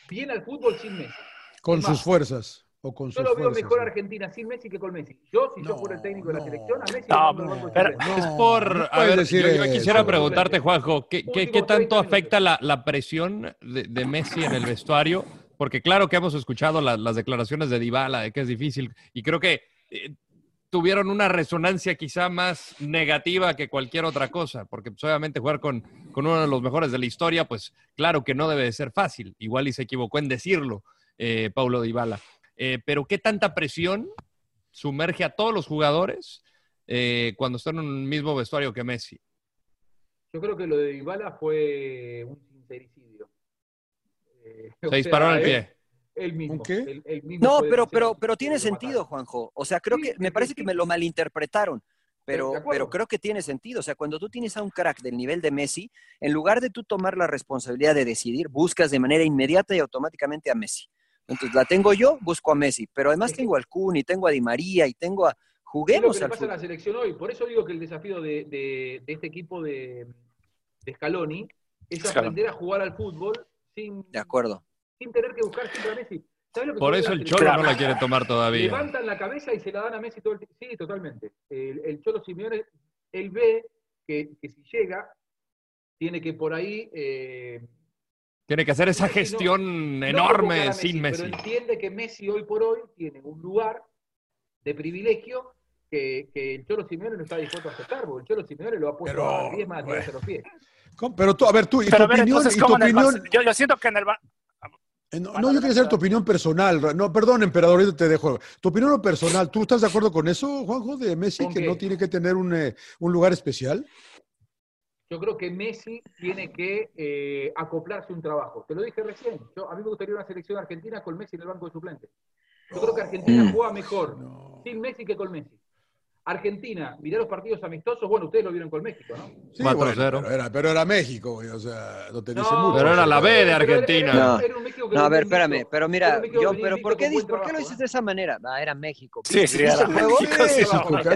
C: bien al fútbol sin Messi.
A: Con sus fuerzas. O con
C: Yo
A: sus
C: lo veo
A: fuerzas.
C: mejor. Argentina sin Messi que con Messi. Yo, si yo
A: No,
C: fuera el técnico de la
A: no.
C: selección, a Messi
E: No, pero-.
D: Es
A: No,
D: por.
A: no
D: a ver,
A: decir
D: yo, yo
A: eso.
D: quisiera preguntarte, Juanjo, ¿qué, qué- qué tanto
C: 30
D: afecta la, la presión de, de Messi en el vestuario? Porque claro que hemos escuchado la- las declaraciones de Dybala, de que es difícil, y creo que eh, tuvieron una resonancia quizá más negativa que cualquier otra cosa, porque pues, obviamente jugar con, con uno de los mejores de la historia, pues claro que no debe de ser fácil. Igual y se equivocó en decirlo, eh, Paulo Dybala. Eh, pero ¿qué tanta presión sumerge a todos los jugadores eh, cuando están en un mismo vestuario que Messi?
C: Yo creo que lo de Dybala fue un. Eh,
D: Se
C: sea,
D: disparó en el pie.
C: Él mismo. Él mismo
B: No, pero, pero, pero tiene sentido. Juanjo. O sea, creo
C: Sí,
B: que me
C: sí,
B: parece que me lo malinterpretaron. Pero, pero creo que tiene sentido. O sea, cuando tú tienes a un crack del nivel de Messi, en lugar de tú tomar la responsabilidad de decidir, buscas de manera inmediata y automáticamente a Messi. Entonces, la tengo yo, busco a Messi. Pero además tengo al Kun y tengo a Di María y tengo a...
C: Es lo
B: Juguemos
C: que le pasa a la selección hoy. Por eso digo que el desafío de, de- de este equipo de, de Scaloni es
E: Scaloni.
C: aprender a jugar al fútbol sin,
B: De acuerdo.
C: sin tener que buscar siempre a Messi. ¿Sabes lo que
D: Por eso el? Cholo no la quiere tomar todavía.
C: Levantan la cabeza y se la dan a Messi todo el tiempo. Sí, totalmente. El, el Cholo Simeone, él ve que, que si llega, tiene que por ahí... Eh,
D: tiene que hacer esa gestión
C: no,
D: enorme
C: no
D: sin
C: Messi. Pero entiende que Messi hoy por hoy tiene un lugar de privilegio que, que el Cholo Simeone no está dispuesto a aceptar, porque el Cholo Simeone lo ha puesto
A: Pero,
C: a 10 más a tirarse los pies.
A: ¿Cómo? Pero tú, a ver, tú, y tu
E: Pero a ver,
A: opinión,
E: entonces,
A: y tu
E: ¿cómo en el
A: opinión,
E: yo, yo siento que en el...
A: Eh, No, no, yo quería saber tu opinión personal. No, perdón, emperador, ahorita te dejo. Tu opinión personal, ¿tú estás de acuerdo con eso, Juanjo, de Messi,
C: ¿Con
A: que
C: qué?
A: no tiene que tener un, eh, un lugar especial?
C: Yo creo que Messi tiene que eh, acoplarse a un trabajo. Te lo dije recién. Yo, a mí me gustaría una selección argentina con Messi en el banco de suplentes. Yo creo que Argentina
B: Mm.
C: juega mejor sin Messi que con Messi. Argentina, mirá los partidos amistosos. Bueno, ustedes lo vieron con México, ¿no?
A: Sí,
D: 4-0.
A: bueno, pero, era, pero era México, güey, o sea, no te dice
C: No,
A: mucho.
D: Pero era la B de
C: era-
D: Argentina.
B: No.
C: era un México que
B: No, a ver, espérame, pero mira, yo, pero ¿por qué,
C: con buen
B: dices- ¿por qué lo dices
C: ¿eh?
B: de esa manera? Ah, era México.
E: Sí,
B: ¿Viste-
E: sí, era? México,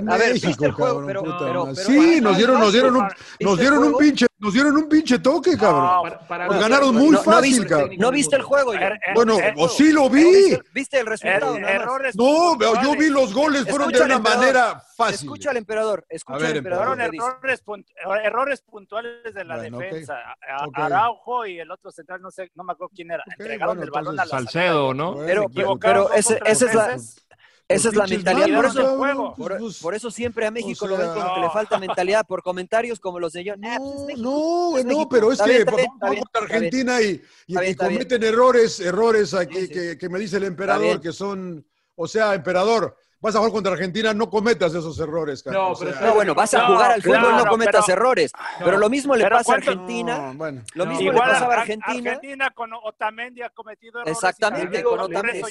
B: A ver,
A: cabrón,
B: Pero-
A: puta
B: pero-
A: madre.
B: pero-
A: sí, nos dieron, nos dieron un,
B: ¿Viste
A: nos
B: el
A: dieron un
B: juego?
A: pinche, nos dieron un pinche toque, cabrón.
C: Para- para
A: Nos ganaron muy
C: no-
B: No, no
A: fácil,
B: viste,
A: cabrón.
B: no viste el juego.
E: Er- er-
A: Bueno,
E: er-
A: o sí lo vi.
B: ¿Viste, viste el resultado?
E: er- errores
A: No, veo, yo vi los goles, fueron de una manera fácil.
B: Escucha al emperador, escucha
A: A ver,
B: al emperador.
E: Errores, punt- errores puntuales de la
A: Bueno,
E: defensa. A-. Araujo y el otro central, no sé, no me acuerdo quién era. Entregaron
A: bueno,
E: el balón a la
D: Salcedo, ¿no?
B: Pero, pero, ese- esa es la,
E: veces.
B: Esa es la mentalidad. Por eso, por,
A: pues,
B: por eso siempre a México
A: o
B: lo ven como que le falta mentalidad por comentarios como los de. Ah, pues es
A: No,
B: México,
A: no,
B: es
A: no,
B: México.
A: pero es que vamos
B: bien.
A: Argentina y, y-
B: Está bien,
A: y
B: está bien.
A: cometen errores, errores aquí
B: Sí, sí.
A: Que, que me dice el emperador que son, o sea, emperador, vas a jugar contra Argentina, no cometas esos errores, cara.
C: No,
A: o sea,
C: pero
B: No, bueno, vas a
E: No,
B: jugar al fútbol,
E: claro,
B: no cometas
E: pero-
B: errores. Pero lo mismo le pasa a
E: ¿cuánto-
B: Argentina.
A: no, bueno.
B: Lo
C: No.
B: mismo
E: Igual
B: le pasaba a
E: Ar-
B: Argentina.
E: Argentina con Otamendi ha cometido errores.
B: Exactamente,
C: con Otamendi,
E: no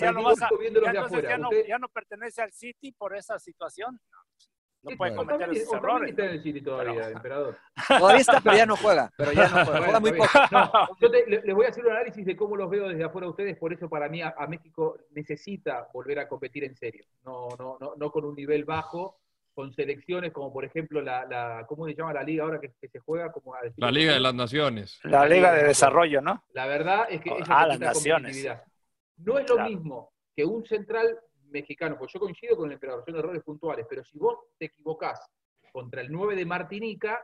E: no, ya no pertenece al City por esa situación. No puede cometer esos errores.
C: está en el City todavía,
E: Pero-
C: emperador.
B: Todavía está, pero ya no juega. Pero ya no juega. Juega muy poco.
C: No, yo te- le- les voy a hacer un análisis de cómo los veo desde afuera a ustedes, por eso para mí a, a México necesita volver a competir en serio, no, no, no, no con un nivel bajo, con selecciones como por ejemplo la, la ¿cómo se llama la liga ahora que, que se juega? Como a decir-
D: La Liga de las Naciones.
E: La Liga de Desarrollo, ¿no?
C: La verdad es que
E: Ah, las naciones.
C: No es lo
E: Claro.
C: mismo que un central mexicano, pues yo coincido con el emperador, son errores puntuales, pero si vos te equivocás contra el 9 de Martinica,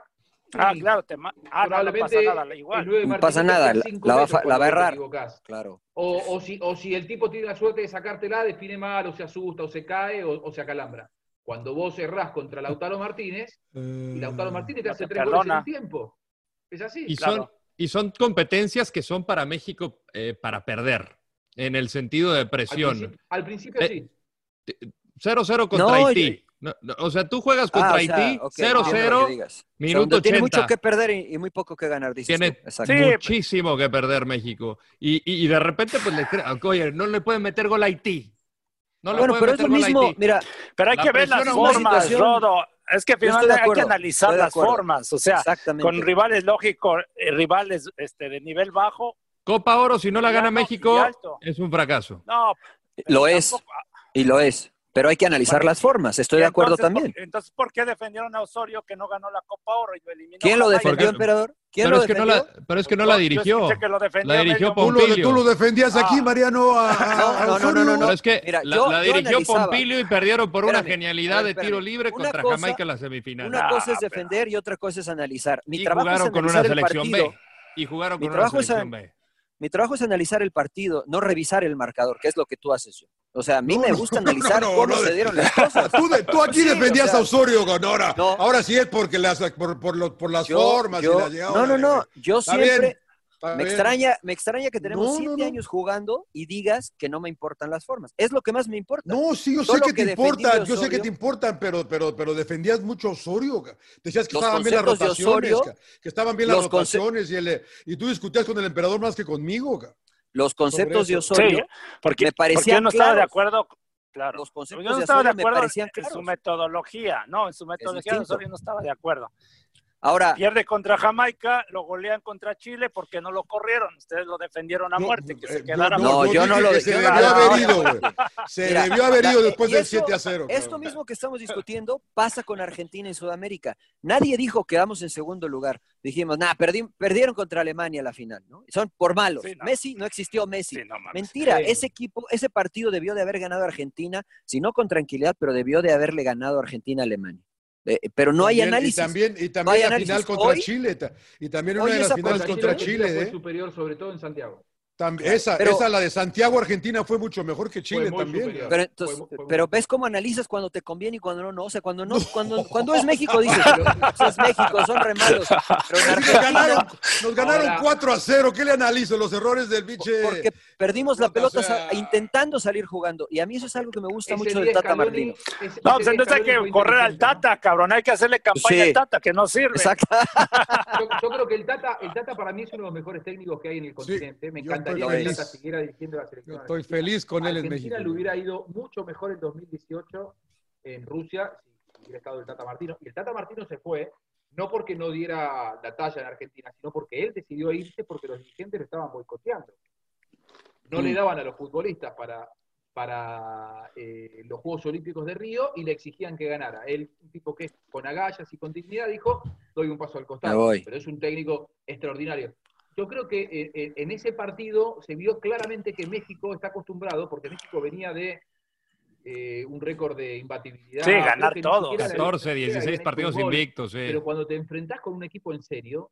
E: Ah,
C: sí,
E: claro, te ma- ah, no, no
C: probablemente
E: pasa nada,
C: el
E: igual.
C: 9 de
B: No pasa nada, la- va a la va errar. Claro.
C: O, o si, o si el tipo tiene la suerte de sacártela, define mal, o se asusta, o se cae, o, o se acalambra. Cuando vos errás contra Lautaro Martínez, y Lautaro Martínez te hace
E: te
C: tres goles en un tiempo. Es así.
D: Y
E: Claro.
D: son, y son competencias que son para México eh, para perder, en el sentido de
C: Al
D: presión.
C: principio, al principio
D: Eh,
C: sí.
D: 0-0 contra
B: No,
D: Haití. No, no, o sea, tú juegas contra
B: Ah,
D: Haití,
B: ok, entiendo lo
D: 0-0,
B: que digas. O sea,
D: minuto
B: donde Tiene
D: 80.
B: mucho que perder y, y muy poco que ganar, dices
D: Tiene.
E: Sí,
D: muchísimo que perder México. Y, y- y de repente, pues, le oye, no le pueden meter gol a Haití. No le
B: bueno,
D: pueden
B: pero es lo mismo,
D: Haití.
B: mira,
E: Pero hay
D: La
E: que ver las formas, Rodo. Es que finalmente hay que analizar las formas. O sea, con rivales lógicos, eh, rivales este, de nivel bajo.
D: Copa Oro, si no la gana México, es un fracaso.
E: No,
B: Lo es,
E: tampoco-
B: y lo es. Pero hay que analizar
E: Bueno,
B: las formas, estoy de acuerdo
E: entonces,
B: también.
E: ¿por, entonces, ¿por qué defendieron a Osorio que no ganó la Copa Oro y lo eliminó?
B: ¿Quién lo defendió, emperador? ¿Quién
D: Pero
B: lo
D: es, que no
B: defendió?
D: la, pero es que no la dirigió.
E: escuché que lo defendió
D: La dirigió
E: medio
A: Tú lo,
D: Pompilio.
A: tú lo defendías aquí,
E: Ah.
A: Mariano, a, a- a
B: No, no, no,
A: Osorio.
B: no, no.
D: Pero es que
B: Mira,
D: la,
B: yo-
D: la
B: yo
D: dirigió. Pompilio y perdieron por una
B: Espérame,
D: genialidad
B: ver,
D: de tiro libre
B: Una
D: contra
B: cosa-
D: Jamaica en la semifinal.
B: Una
E: Ah,
B: cosa es
E: pero-
B: defender y otra cosa es analizar. Mi
D: y
B: trabajo es
D: jugaron con una selección
B: partido.
D: B. Y jugaron con una
B: trabajo es
D: selección B.
B: Mi trabajo es analizar el partido, no revisar el marcador, que es lo que tú haces. Yo. O sea, a mí
A: No,
B: me gusta
A: no,
B: analizar
A: no,
B: cómo se dieron las cosas.
A: Tú, de- tú aquí
B: Sí, o
A: defendías
B: sea,
A: a Osorio, con ahora.
B: No.
A: Ahora sí es porque las, por, por, los- por las
B: Yo-
A: formas
B: yo-
A: y las
B: no, no, no. Yo
A: bien,
B: siempre
A: está
B: me
A: bien.
B: extraña, me extraña que tenemos
A: No,
B: siete
A: no.
B: años jugando y digas que no me importan las formas. Es lo que más me importa.
A: No, sí, yo
B: Todo
A: sé que te importan, yo sé que te importan, pero, pero, pero defendías mucho a Osorio. Decías que
B: Los
A: estaban bien las rotaciones,
B: Osorio-
A: que estaban bien las
B: los conce-
A: rotaciones y, el, y tú discutías con el emperador más que conmigo.
B: Los conceptos de. Osorio
E: Sí, porque,
B: me
E: porque
B: parecían
E: yo no estaba de acuerdo. Claro.
B: Los conceptos
E: yo no
B: de
E: estaba de
B: Osorio me parecían
E: en su
B: claros.
E: metodología. No, en su metodología. Osorio no estaba de acuerdo.
B: Ahora,
E: Pierde contra Jamaica, lo golean contra Chile porque no lo corrieron. Ustedes lo defendieron a
A: No,
E: muerte, que
A: eh,
E: se
A: yo-
E: quedara
B: No, yo no lo
A: que Se debió haber ido, güey. Se
B: Mira,
A: debió haber ido después del
B: eso-
A: 7 a 0.
B: Esto mismo que estamos discutiendo pasa con Argentina y Sudamérica. Nadie dijo quedamos en segundo lugar. Dijimos, nah, perdi- perdieron contra Alemania la final, ¿no? Son por malos.
E: Sí, no.
B: Messi no existió Messi.
E: Sí, no mames.
B: Mentira,
E: Sí.
B: ese equipo, ese partido debió de haber ganado Argentina, si no con tranquilidad, pero debió de haberle ganado Argentina a Alemania. Eh, pero no hay
A: También-
B: análisis.
A: Y también, y
B: No
A: también
B: hay
A: la final contra
B: Hoy-
A: Chile. Y también una de las finales
B: contra
A: contra
C: Chile
A: Chile.
C: fue
A: ¿eh?
C: superior, sobre todo en Santiago.
A: Tam-
B: Claro,
A: esa,
B: pero-
A: esa, la de Santiago-Argentina, fue mucho mejor que Chile también.
C: superior.
B: Pero, entonces,
C: Fue- fue-
B: pero ves cómo analizas cuando te conviene y cuando no, no. O sea, cuando no, cuando, cuando es México dices, pero, es México, son re malos. Pero en
A: Nos
B: Argentina,
A: ganaron, nos ganaron
C: Ahora-
A: 4 a 0. ¿Qué le analizo? Los errores del biche.
B: porque perdimos la pelota
A: o sea-
B: sa- intentando salir jugando. Y a mí eso es algo que me gusta
C: Ese
B: mucho del Tata Martino.
C: ese-
E: No, pues entonces hay que correr al. Tata, cabrón. Hay que hacerle campaña
B: Sí.
E: al Tata, que no sirve.
B: Exacto.
C: Yo, yo creo que el Tata, el Tata para mí es uno de los mejores técnicos que hay en el continente. Me
A: yo
C: encantaría
A: estoy
C: que
A: feliz.
C: Tata siguiera dirigiendo la selección.
A: Yo estoy
C: argentina.
A: feliz con él en
C: Argentina
A: México.
C: le hubiera ido mucho mejor en 2018 en Rusia si hubiera estado el Tata Martino. Y el Tata Martino se fue no porque no diera la talla en Argentina, sino porque él decidió irse porque los dirigentes lo estaban boicoteando. No le daban a los futbolistas para, para eh, los Juegos Olímpicos de Río y le exigían que ganara. Él, un tipo que con agallas y con dignidad, dijo, doy un paso al costado. Pero es un técnico extraordinario. Yo creo que eh, eh, en ese partido se vio claramente que México está acostumbrado, porque México venía de eh, un récord de imbatibilidad.
E: Sí, ganar todo.
C: siquiera le-
D: 14,
C: ni siquiera
D: 16
C: habían hecho
D: partidos
C: gol.
D: invictos, sí.
C: Pero cuando te enfrentás con un equipo en serio,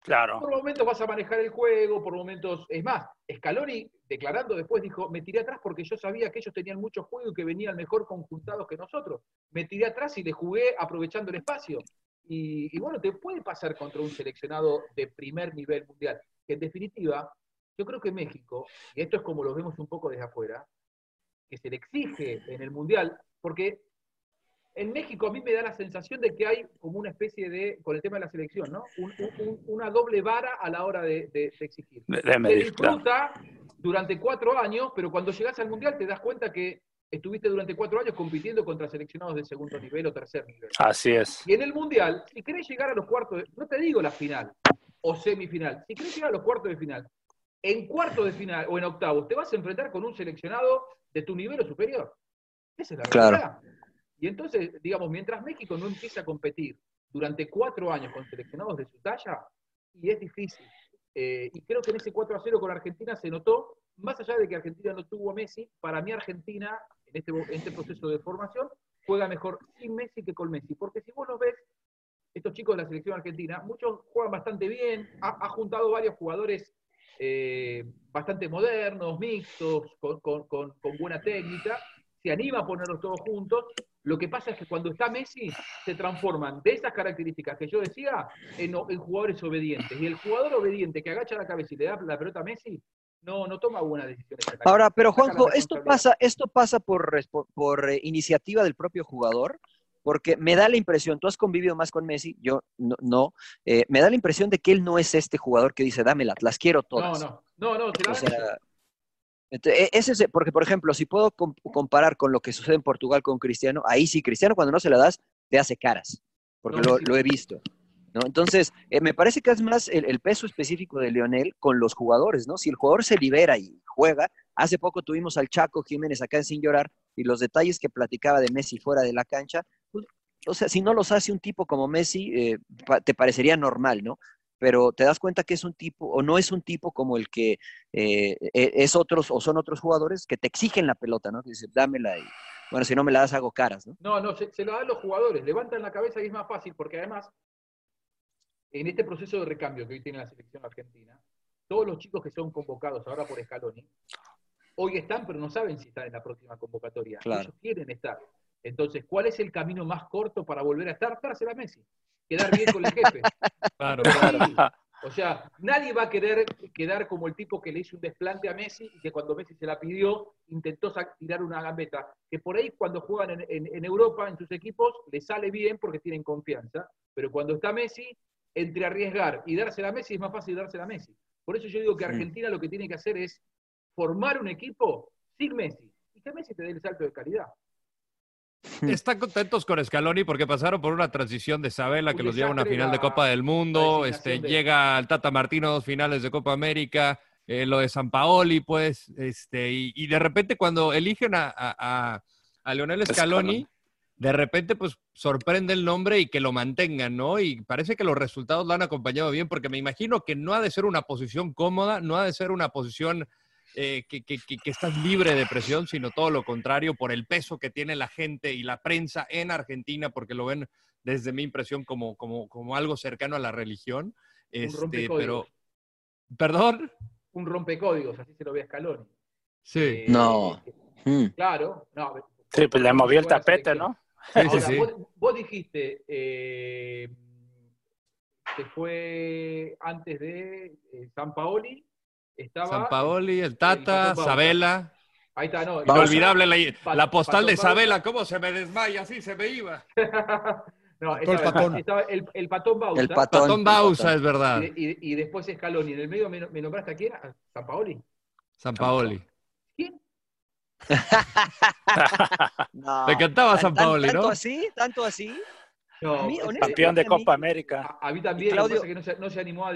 E: Claro.
C: por momentos vas a manejar el juego, por momentos. Es más, Scaloni, declarando después, dijo: Me tiré atrás porque yo sabía que ellos tenían mucho juego y que venían mejor conjuntados que nosotros. Me tiré atrás y le jugué aprovechando el espacio. Y, y bueno, te puede pasar contra un seleccionado de primer nivel mundial. Que en definitiva, yo creo que México, y esto es como lo vemos un poco desde afuera, que se le exige en el mundial, porque en México a mí me da la sensación de que hay como una especie de, con el tema de la selección, ¿no? Un- un- un- una doble vara a la hora de, de- de exigir.
E: De
C: Se
E: claro.
C: disfruta durante cuatro años, pero cuando llegas al Mundial te das cuenta que estuviste durante cuatro años compitiendo contra seleccionados de segundo nivel o tercer nivel.
E: Así es.
C: Y en el Mundial, si querés llegar a los cuartos, de- no te digo la final o semifinal, si querés llegar a los cuartos de final, en cuartos de final o en octavos, te vas a enfrentar con un seleccionado de tu nivel o superior. Esa es la
B: Claro.
C: realidad. Y entonces, digamos, mientras México no empiece a competir durante cuatro años con seleccionados de su talla, y es difícil. Eh, y creo que en ese 4 a 0 con Argentina se notó, más allá de que Argentina no tuvo a Messi, para mí Argentina, en este, en este proceso de formación, juega mejor sin Messi que con Messi. Porque si vos los ves, estos chicos de la selección argentina, muchos juegan bastante bien, ha, juntado varios jugadores eh, bastante modernos, mixtos, con buena técnica, se anima a ponerlos todos juntos. Lo que pasa es que cuando está Messi, se transforman de esas características que yo decía en, en jugadores obedientes. Y el jugador obediente que agacha la cabeza y le da la pelota a Messi, no, no toma buenas decisiones.
B: Ahora, pero Juanjo, esto pasa, esto pasa por, eh, iniciativa del propio jugador, porque me da la impresión, tú has convivido más con Messi, yo no, no, eh, me da la impresión de que él no es este jugador que dice, dámelas, las quiero
C: No,
B: todas.
C: no, no, no, la
B: O sea,
C: ellos.
B: ent- e- ese es- porque, por ejemplo, si puedo com- comparar con lo que sucede en Portugal con Cristiano, ahí sí, Cristiano cuando no se la das, te hace caras, porque
C: No,
B: lo,
C: sí.
B: lo he visto. Entonces, eh, me parece que es más el, peso específico de Lionel con los jugadores, ¿no? Si el jugador se libera y juega, hace poco tuvimos al Chaco Jiménez acá en Sin Llorar y los detalles que platicaba de Messi fuera de la cancha, pues, o sea, si no los hace un tipo como Messi, eh, te parecería normal, ¿no? Pero te das cuenta que es un tipo, o no es un tipo como el que eh, e- es otros, o son otros jugadores que te exigen la pelota, ¿no? Que dicen, dámela y, bueno, si no me la das, hago caras, ¿no?
C: No, no, se, se lo dan los jugadores, levantan la cabeza y es más fácil, porque además, en este proceso de recambio que hoy tiene la selección argentina, todos los chicos que son convocados ahora por Scaloni, hoy están, pero no saben si están en la próxima convocatoria.
B: Claro.
C: Ellos quieren estar. Entonces, ¿cuál es el camino más corto para volver a estar? Dársela a Messi. Quedar bien con el jefe.
D: Claro.
C: Sí. O sea, nadie va a querer quedar como el tipo que le hizo un desplante a Messi y que cuando Messi se la pidió intentó tirar una gambeta. Que por ahí cuando juegan en, en- en Europa, en sus equipos, le sale bien porque tienen confianza. Pero cuando está Messi, entre arriesgar y dársela a Messi es más fácil dársela a Messi. Por eso yo digo que. Argentina lo que tiene que hacer es formar un equipo sin Messi. Y que Messi te dé el salto de calidad.
D: Están contentos con Scaloni porque pasaron por una transición de Sabela que los lleva a una final de Copa del Mundo, este,
C: de-
D: llega al Tata Martino dos finales de Copa América, eh, lo de San Paoli, pues, este, y, y de repente cuando eligen a, a, a- a Leonel Scaloni,
E: Scaloni.
D: De repente pues sorprende el nombre y que lo mantengan, ¿no? Y parece que los resultados lo han acompañado bien porque me imagino que no ha de ser una posición cómoda, no ha de ser una posición eh, que, que, que, estás libre de presión, sino todo lo contrario, por el peso que tiene la gente y la prensa en Argentina, porque lo ven desde mi impresión como, como, como algo cercano a la religión. Este, pero, ¿Perdón?
C: Un rompecódigos, así se lo ve a Scaloni.
D: Sí.
B: Eh, no.
C: Mm. Claro. No,
E: sí, pues le movió el tapete, ¿no?
C: Sí, sí, Vos, vos, dijiste eh, que fue antes de eh, San Paoli estaba.
D: San Paoli, el Tata, Sabela.
C: Ahí está, no.
D: Inolvidable la, la, postal de Sabela, ¿cómo se me desmaya? Así se me iba.
C: no, estaba, el, patón. Estaba el, el, patón Bausa.
D: El patón, patón Bausa, es verdad.
C: Y, y, y después Scaloni. En el medio me, me, nombraste a quién? ¿A San Paoli?
D: San Paoli.
B: No,
D: Te cantaba San Paoli, ¿no?
B: ¿Tanto así? ¿Tanto así?
C: No,
E: mí, campeón de Copa América.
C: A, a, mí también, Claudio... que, que no, se, no se animó a,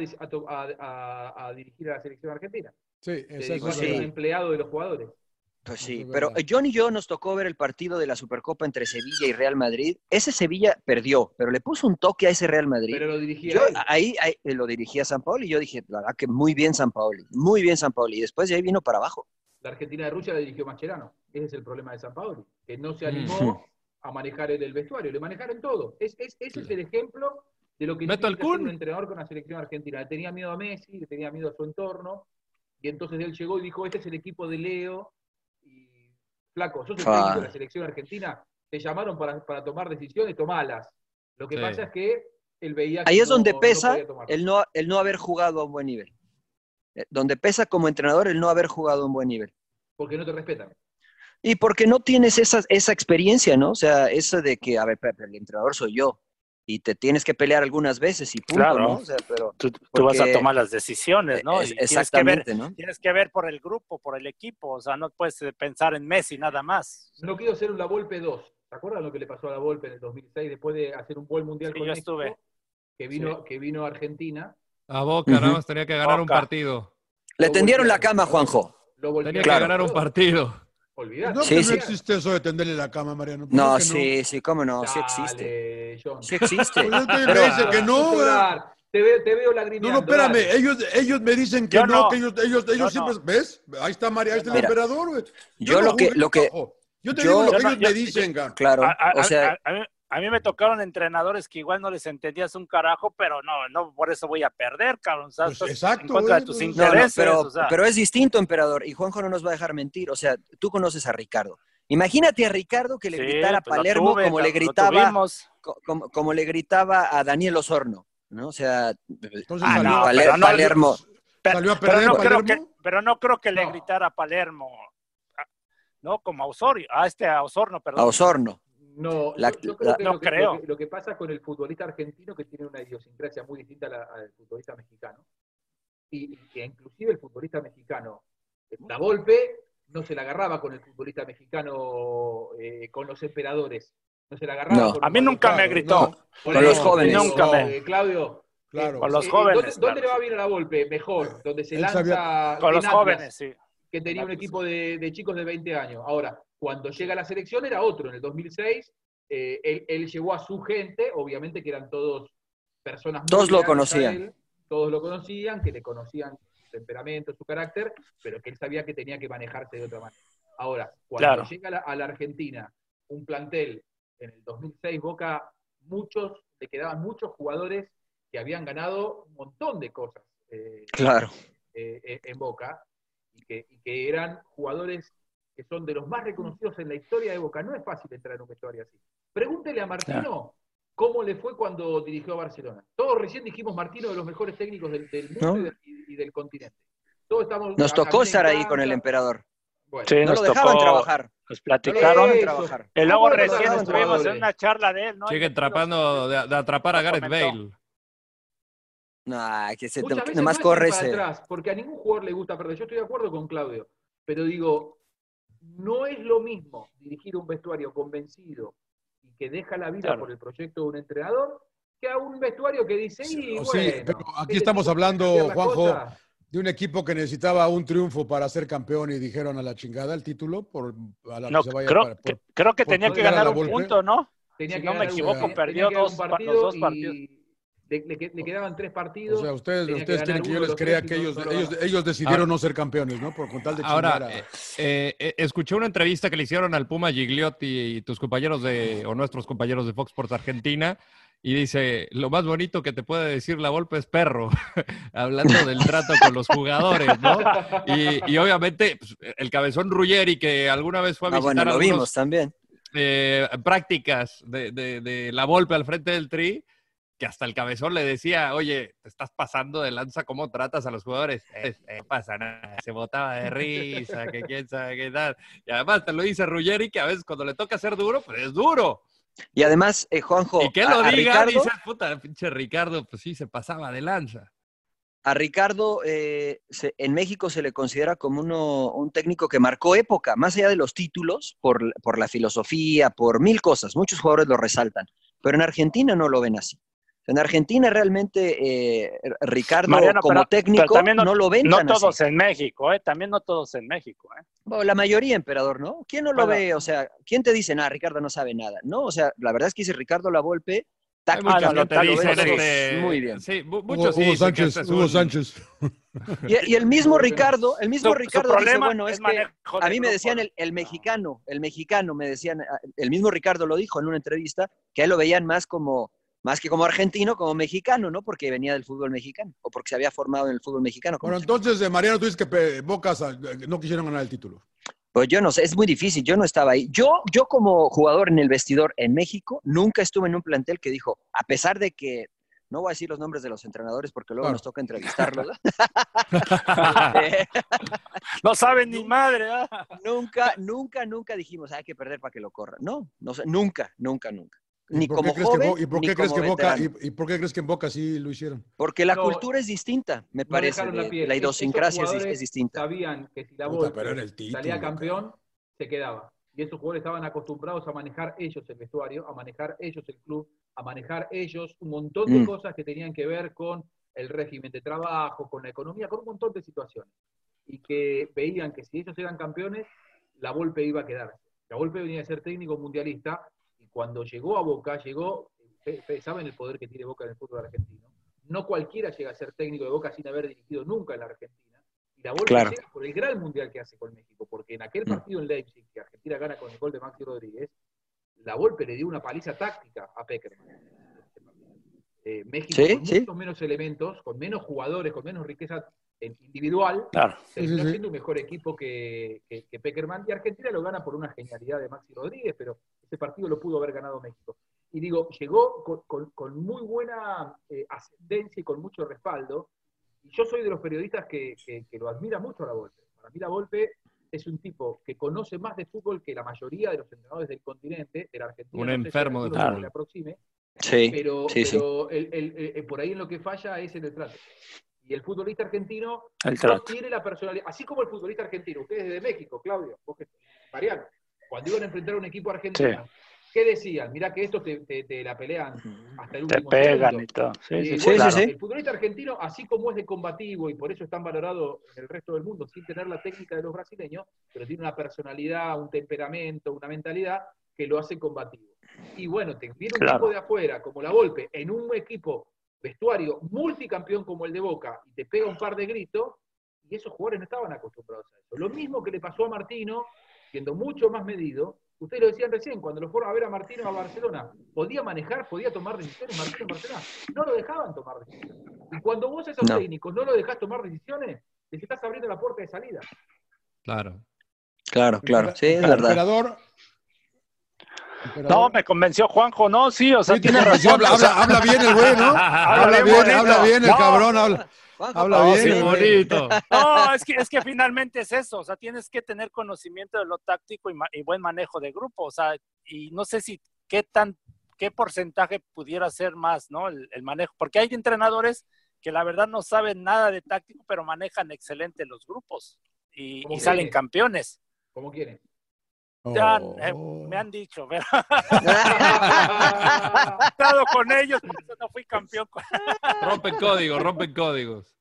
C: a, a, dirigir a la selección argentina.
A: Sí,
C: exacto. Sí. un empleado de los jugadores.
B: Pues sí, pero John y yo nos tocó ver el partido de la Supercopa entre Sevilla y Real Madrid. Ese Sevilla perdió, pero le puso un toque a ese Real Madrid.
C: Pero lo dirigía
B: yo, ahí, ahí, lo dirigía San Paolo y yo dije, la verdad que muy bien San Paolo, muy bien San Paolo. Y después de ahí vino para abajo.
C: La Argentina de Rusia la dirigió Mascherano. Ese es el problema de San Paolo, que no se animó a manejar el, el vestuario, le manejaron todo. Es, es, ese es el ejemplo de lo que un entrenador con la selección argentina. Le tenía miedo a Messi, le tenía miedo a su entorno, y entonces él llegó y dijo, este es el equipo de Leo, y flaco, sos el técnico de la selección argentina, te llamaron para, para tomar decisiones, tomalas. Lo que sí. pasa es que él veía que
B: Ahí es
C: no,
B: donde pesa
C: no
B: el, no, el no haber jugado a un buen nivel. Eh, donde pesa como entrenador el no haber jugado a un buen nivel.
C: Porque no te respetan.
B: Y porque no tienes esa, esa experiencia, ¿no? O sea, eso de que, a ver, el entrenador soy yo y te tienes que pelear algunas veces y punto,
E: claro.
B: ¿no? O sea, pero
E: tú, tú vas a tomar las decisiones, ¿no?
B: Es,
E: y
B: exactamente,
E: tienes que, ver,
B: ¿no?
E: tienes que ver por el grupo, por el equipo, o sea, no puedes pensar en Messi nada más.
C: No quiero ser un La Volpe 2. ¿Se acuerdan lo que le pasó a La Volpe en el 2006 después de hacer un buen mundial
E: sí,
C: con
E: yo
C: México,
E: estuve.
C: Que vino, sí. que vino a Argentina.
D: A Boca, uh -huh. nada más tenía que ganar
E: Boca.
D: un partido.
B: Le tendieron la cama, Juanjo.
D: Tenía que ganar un partido.
A: No,
B: Sí,
A: que
B: sí.
A: no existe eso de tenderle la cama, Mariano. ¿Por
B: No, sí, sí, cómo no, sí existe.
C: John.
B: Sí existe.
A: Pues es que
B: Pero-
A: me dice que no.
C: Te veo, te veo
A: No, no, espérame,
C: dale.
A: ellos, ellos me dicen que
E: Yo
A: no,
E: no.
A: que ellos, ellos, ellos
E: Yo
A: siempre,
E: no.
A: ¿ves? Ahí está María, ahí está el
B: Mira,
A: emperador, güey.
B: yo lo que- lo que-.
A: Yo te
B: yo-
A: digo lo que
E: yo no-
A: ellos
E: yo-
A: me dicen.
B: Claro,
E: A, a-
B: o sea,
E: a- a mí, me tocaron entrenadores que igual no les entendías un carajo, pero no, no por eso voy a perder, cabrón. O sea,
A: Pues exacto,
E: en contra
A: güey,
E: de tus
B: no, no,
E: intereses.
B: pero,
E: o sea.
B: pero es distinto, emperador, y Juanjo no nos va a dejar mentir. O sea, tú conoces a Ricardo. Imagínate a Ricardo que le
E: Sí,
B: gritara a
E: pues
B: Palermo
E: tuve,
B: como le gritaba, como, como le gritaba a Daniel Osorno, ¿no? O sea,
A: Entonces
E: Ah,
A: salió,
E: no,
B: Paler-
E: pero no-
B: Palermo.
E: Pero,
A: salió a
E: pero
A: perder
E: no creo
A: Palermo.
E: que, pero no creo que le
C: No.
E: gritara a Palermo, no, como a Osorio, a este a Osorno, perdón.
B: A Osorno.
C: No,
B: La-
C: yo, yo creo
B: la-
C: que,
E: no
C: lo que,
E: creo.
C: Lo que, lo que pasa con el futbolista argentino que tiene una idiosincrasia muy distinta a la- al futbolista mexicano. Y, y que inclusive el futbolista mexicano, la Volpe, no se la agarraba con el futbolista mexicano, eh, con los emperadores. No se la agarraba
B: No.
C: con
E: A mí nunca me gritó.
A: no.
B: Con los jóvenes.
E: Nunca me-
C: eh, Claudio,
A: Claro.
E: Con los
C: eh,
E: jóvenes,
C: ¿dónde, dónde
E: claro.
C: le va bien a la Volpe? Mejor, donde se
A: Él
C: lanza
A: sabía-
E: Con los
C: Atlas,
E: jóvenes, sí.
C: que tenía un equipo de, de chicos de 20 años. Ahora, cuando llega a la selección era otro. En el 2006, eh, él, él llevó a su gente, obviamente que eran todos personas
B: Todos lo conocían.
C: él, todos lo conocían, que le conocían su temperamento, su carácter, pero que él sabía que tenía que manejarse de otra manera. Ahora, cuando
E: Claro.
C: llega a la, a la Argentina un plantel en el 2006, Boca, muchos, le quedaban muchos jugadores que habían ganado un montón de cosas. eh,
B: Claro.
C: eh, eh, en Boca y que, y que eran jugadores que son de los más reconocidos en la historia de Boca. No es fácil entrar en un vestuario así. Pregúntele a Martino cómo le fue cuando dirigió a Barcelona. Todos recién dijimos Martino de los mejores técnicos del, del mundo
B: ¿No?
C: y, del, y- y del continente. Todos estamos
B: Nos tocó estar ahí con el emperador.
C: Bueno,
E: Sí,
B: No
E: nos
B: lo dejaban
E: tocó,
B: trabajar.
E: Nos
B: No
E: platicaron.
B: trabajar.
E: Y luego
C: ¿Cómo lo
E: recién estuvimos en una charla de él, ¿no?
D: Siguen tratando de, de atrapar a Gareth. Bale.
B: Nah, que se te,
C: veces
B: nada más
C: no es
B: corre ese.
C: atrás, porque a ningún jugador le gusta perder. Yo estoy de acuerdo con Claudio, pero digo, no es lo mismo dirigir un vestuario convencido y que deja la vida
E: Claro.
C: por el proyecto de un entrenador que a un vestuario que dice,
A: Sí,
C: bueno,
A: pero aquí
C: este
A: estamos hablando, Juanjo,
C: cosas.
A: de un equipo que necesitaba un triunfo para ser campeón y dijeron a la chingada el título por a la
E: No,
A: que se vaya
E: creo,
A: para-
E: que, creo que
A: por
E: tenía que ganar un punto, ¿no?
C: Tenía
E: si
C: que
E: no me
C: un-
E: equivoco, perdió dos los dos partidos.
C: Y, le, le- le quedaban tres partidos.
A: O sea, ustedes, ustedes quieren que
C: uno
A: yo les crea que ellos,
C: no
A: ellos, ellos decidieron
D: Ahora-
A: no ser campeones, ¿no? Por con tal de
D: Ahora,
A: a-
D: eh, eh, eh, escuché una entrevista que le hicieron al Puma Gigliotti y tus compañeros de, o nuestros compañeros de Fox Sports Argentina, y dice, lo más bonito que te puede decir la Volpe es perro, hablando del trato con los jugadores, ¿no? Y, y obviamente pues, el cabezón Ruggeri, que alguna vez fue a
B: Ah,
D: visitar
B: bueno, lo
D: algunos,
B: vimos también.
D: eh, prácticas de, de- de la Volpe al frente del Tri, que hasta el cabezón le decía, oye, te estás pasando de lanza, ¿cómo tratas a los jugadores? Eh, eh, no pasa nada, se botaba de risa, que quién sabe qué tal. Y además te lo dice Ruggeri, que a veces cuando le toca ser duro, pues es duro.
B: Y además, eh, Juanjo,
D: Y que lo
B: a
D: diga,
B: Ricardo-
D: dices, puta, pinche Ricardo, pues sí, se pasaba de lanza.
B: A Ricardo eh, se- en México se le considera como uno, un técnico que marcó época, más allá de los títulos, por, por la filosofía, por mil cosas. Muchos jugadores lo resaltan, pero en Argentina no lo ven así. En Argentina realmente eh, Ricardo
E: Mariano,
B: como
E: pero-
B: técnico
E: pero también
B: no, lo ven
E: No
B: tan
E: todos
B: así.
E: en México, ¿eh? También no todos en México, ¿eh?
B: Bueno, la mayoría, emperador, ¿no? ¿Quién no lo
E: Bueno.
B: ve? O sea, ¿quién te dice, nada, Ricardo no sabe nada? No, o sea, la verdad es que dice Ricardo La tácticamente
D: te
B: lo ven
D: dicen,
B: todos
D: este,
B: muy bien.
D: Sí,
A: Hugo,
D: muchos sí
A: Hugo Sánchez,
D: este es
A: Hugo
D: un-
A: Sánchez.
B: Y, y el mismo Ricardo, el mismo
E: Su- su
B: Ricardo dice, bueno,
E: es
B: es que a mí me decían el, el mexicano, el mexicano, me decían, ah, el mismo Ricardo lo dijo en una entrevista, que a él lo veían más como, más que como argentino, como mexicano, ¿no? Porque venía del fútbol mexicano, o porque se había formado en el fútbol mexicano.
A: Bueno, entonces, eh, Mariano, tú dices que pe- Bocas ah, no quisieron ganar el título.
B: Pues yo no sé, es muy difícil, yo no estaba ahí. Yo, yo como jugador en el vestidor en México, nunca estuve en un plantel que dijo, a pesar de que, no voy a decir los nombres de los entrenadores porque luego
A: Claro.
B: nos toca entrevistarlos. Eh,
E: No saben ni madre, ¿ah?
B: nunca, nunca, nunca dijimos, hay que perder para que lo corra. No, no sé, nunca, nunca, nunca.
A: ¿Y
B: Ni como joven,
A: ¿Y por
B: ni
A: qué crees que Boca y, por qué crees que en Boca sí lo hicieron?
B: Porque la
C: No,
B: cultura es distinta, me
C: No
B: parece.
C: la piel.
B: la idiosincrasia es, es distinta.
C: Sabían que si la
A: Puta,
C: Volpe
A: pero era el título,
C: salía
A: cara.
C: campeón, se quedaba. Y esos jugadores estaban acostumbrados a manejar ellos el vestuario, a manejar ellos el club, a manejar ellos un montón de
B: Mm.
C: cosas que tenían que ver con el régimen de trabajo, con la economía, con un montón de situaciones. Y que veían que si ellos eran campeones, la Volpe iba a quedarse. La Volpe venía a ser técnico mundialista cuando llegó a Boca, llegó, eh, eh, ¿saben el poder que tiene Boca en el fútbol argentino? No cualquiera llega a ser técnico de Boca sin haber dirigido nunca en la Argentina. Y la Volpe
B: Claro.
C: llega por el gran mundial que hace con México, porque en aquel
B: Mm.
C: partido en Leipzig, que Argentina gana con el gol de Maxi Rodríguez, la Volpe le dio una paliza táctica a Peckerman. Eh, México
B: Sí,
C: con
B: sí.
C: muchos menos elementos, con menos jugadores, con menos riqueza individual,
E: Claro.
C: terminó
A: Sí, sí, sí.
C: siendo un mejor equipo que, que, que Peckerman. Y Argentina lo gana por una genialidad de Maxi Rodríguez, pero ese partido lo pudo haber ganado México. Y digo, llegó con, con- con muy buena eh, ascendencia y con mucho respaldo. Y yo soy de los periodistas que, que- que lo admira mucho a la Volpe. Para mí la Volpe es un tipo que conoce más de fútbol que la mayoría de los entrenadores del continente, de la Argentina.
D: Un
C: no
D: enfermo de
E: fútbol.
C: le aproxime,
B: Sí,
C: pero,
B: sí, sí.
C: pero el- el- el- por ahí en lo que falla es en el trato. Y el futbolista argentino
E: El
C: no tiene la personalidad, así como el futbolista argentino, ustedes de México, Claudio, vos que- Mariano, cuando iban a enfrentar a un equipo argentino, ¿qué decían? Mirá que estos te, te- te la pelean hasta el
E: Te
C: último
E: pegan
C: segundo.
E: y todo. Sí,
C: Eh,
E: sí,
B: Sí,
C: bueno,
B: sí, sí.
C: El futbolista argentino, así como es de combativo y por eso es tan valorado en el resto del mundo, sin tener la técnica de los brasileños, pero tiene una personalidad, un temperamento, una mentalidad que lo hace combativo. Y bueno, te viene un
E: Claro.
C: equipo de afuera, como la Volpe, en un equipo vestuario multicampeón como el de Boca, y te pega un par de gritos, y esos jugadores no estaban acostumbrados a eso. Lo mismo que le pasó a Martino, siendo mucho más medido, ustedes lo decían recién, cuando lo fueron a ver a Martino a Barcelona, podía manejar, podía tomar decisiones Martino en Barcelona, no lo dejaban tomar decisiones. Y cuando vos a esos
B: No.
C: técnicos no lo dejás tomar decisiones, les estás abriendo la puerta de salida.
D: Claro.
B: Claro, claro, sí, es
A: Emperador,
B: verdad.
A: Emperador.
E: No, me convenció Juanjo, no, sí, o sea,
A: Sí,
E: tiene razón.
A: habla,
E: o sea,
A: habla- habla bien el güey, ¿no? Habla
E: bien
A: habla bien el
E: No,
A: cabrón, habla,
B: Juanjo,
A: habla
B: no,
A: bien.
D: Sí, bonito.
E: No, es que, es que finalmente es eso, o sea, tienes que tener conocimiento de lo táctico y, ma- y buen manejo de grupo, o sea, y no sé si qué tan, qué porcentaje pudiera ser más, ¿no? El, el manejo, porque hay entrenadores que la verdad no saben nada de táctico, pero manejan excelente los grupos y,
C: ¿Cómo
E: y salen campeones.
C: Como quieren.
E: Ya,
A: Oh.
E: eh, me han dicho, pero he estado con ellos, por eso no fui campeón.
D: Rompen códigos, rompen códigos.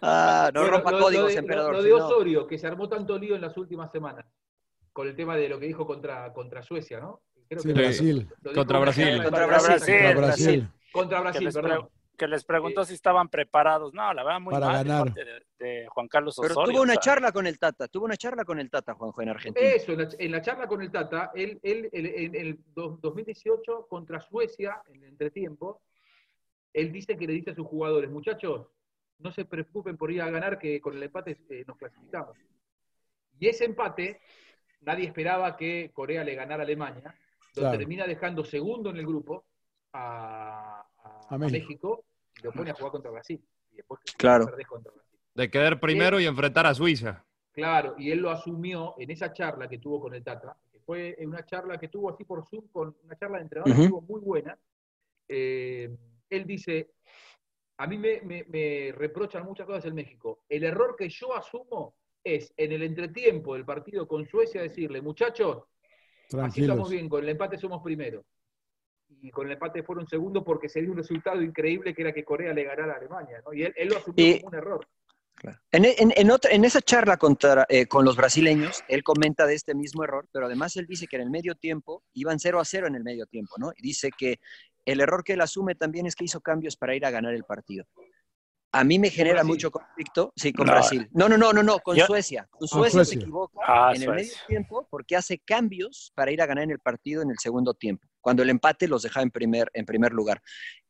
B: Ah, no
C: Bueno,
B: códigos,
C: de-
B: emperador.
C: Lo, de Osorio, que se armó tanto lío en las últimas semanas, con el tema de lo que dijo contra, contra Suecia, ¿no? Creo
A: Sí,
C: que-
A: Brasil.
C: lo dijo
D: Contra Brasil.
E: Contra. Brasil,
A: Contra
E: Brasil.
A: Brasil.
C: Contra Brasil, perdón.
E: Que les preguntó si estaban preparados. No, la verdad, muy
A: Para
E: mal de
A: ganar.
E: parte de, de Juan Carlos
B: Pero
E: Osorio.
B: tuvo una
E: o sea,
B: charla con el Tata, tuvo una charla con el Tata, Juanjo, en Argentina.
C: Eso, en la, en la charla con el Tata, él, él, él- en el do- 2018 contra Suecia, en el entretiempo, él dice que le dice a sus jugadores, muchachos, no se preocupen por ir a ganar, que con el empate eh, nos clasificamos. Y ese empate, nadie esperaba que Corea le ganara a Alemania, lo
A: Claro.
C: termina dejando segundo en el grupo a, a-
A: A
C: a
A: México.
C: Lo pone a jugar contra Brasil. Y después
B: Claro.
C: perdés contra Brasil.
D: De quedar primero y enfrentar a Suiza.
C: Claro, y él lo asumió en esa charla que tuvo con el Tata, que fue una charla que tuvo así por Zoom, con una charla de entrenadores que estuvo muy buena. Eh, él dice, a mí me, me- me reprochan muchas cosas en México. El error que yo asumo es en el entretiempo del partido con Suecia decirle, muchachos, así
A: Tranquilos.
C: estamos bien, con el empate somos primero. Y con el empate fueron segundo porque se dio un resultado increíble que era que Corea le ganara a Alemania. ¿no? Y él, él lo asumió
B: Y-
C: como un error.
B: En, en- en otra- en esa charla contra, eh, con los brasileños, él comenta de este mismo error, pero además él dice que en el medio tiempo iban 0 a 0 en el medio tiempo, ¿no? Y dice que el error que él asume también es que hizo cambios para ir a ganar el partido. A mí me genera
C: Brasil.
B: mucho conflicto, sí, con
E: No.
B: Brasil. No, no, no, no, no, con
E: Yo-
B: Suecia. Con Suecia se
A: Suecia.
B: equivoca
E: Ah,
B: en el medio
E: Suecia.
B: tiempo porque hace cambios para ir a ganar en el partido en el segundo tiempo, cuando el empate los deja en primer, en primer lugar.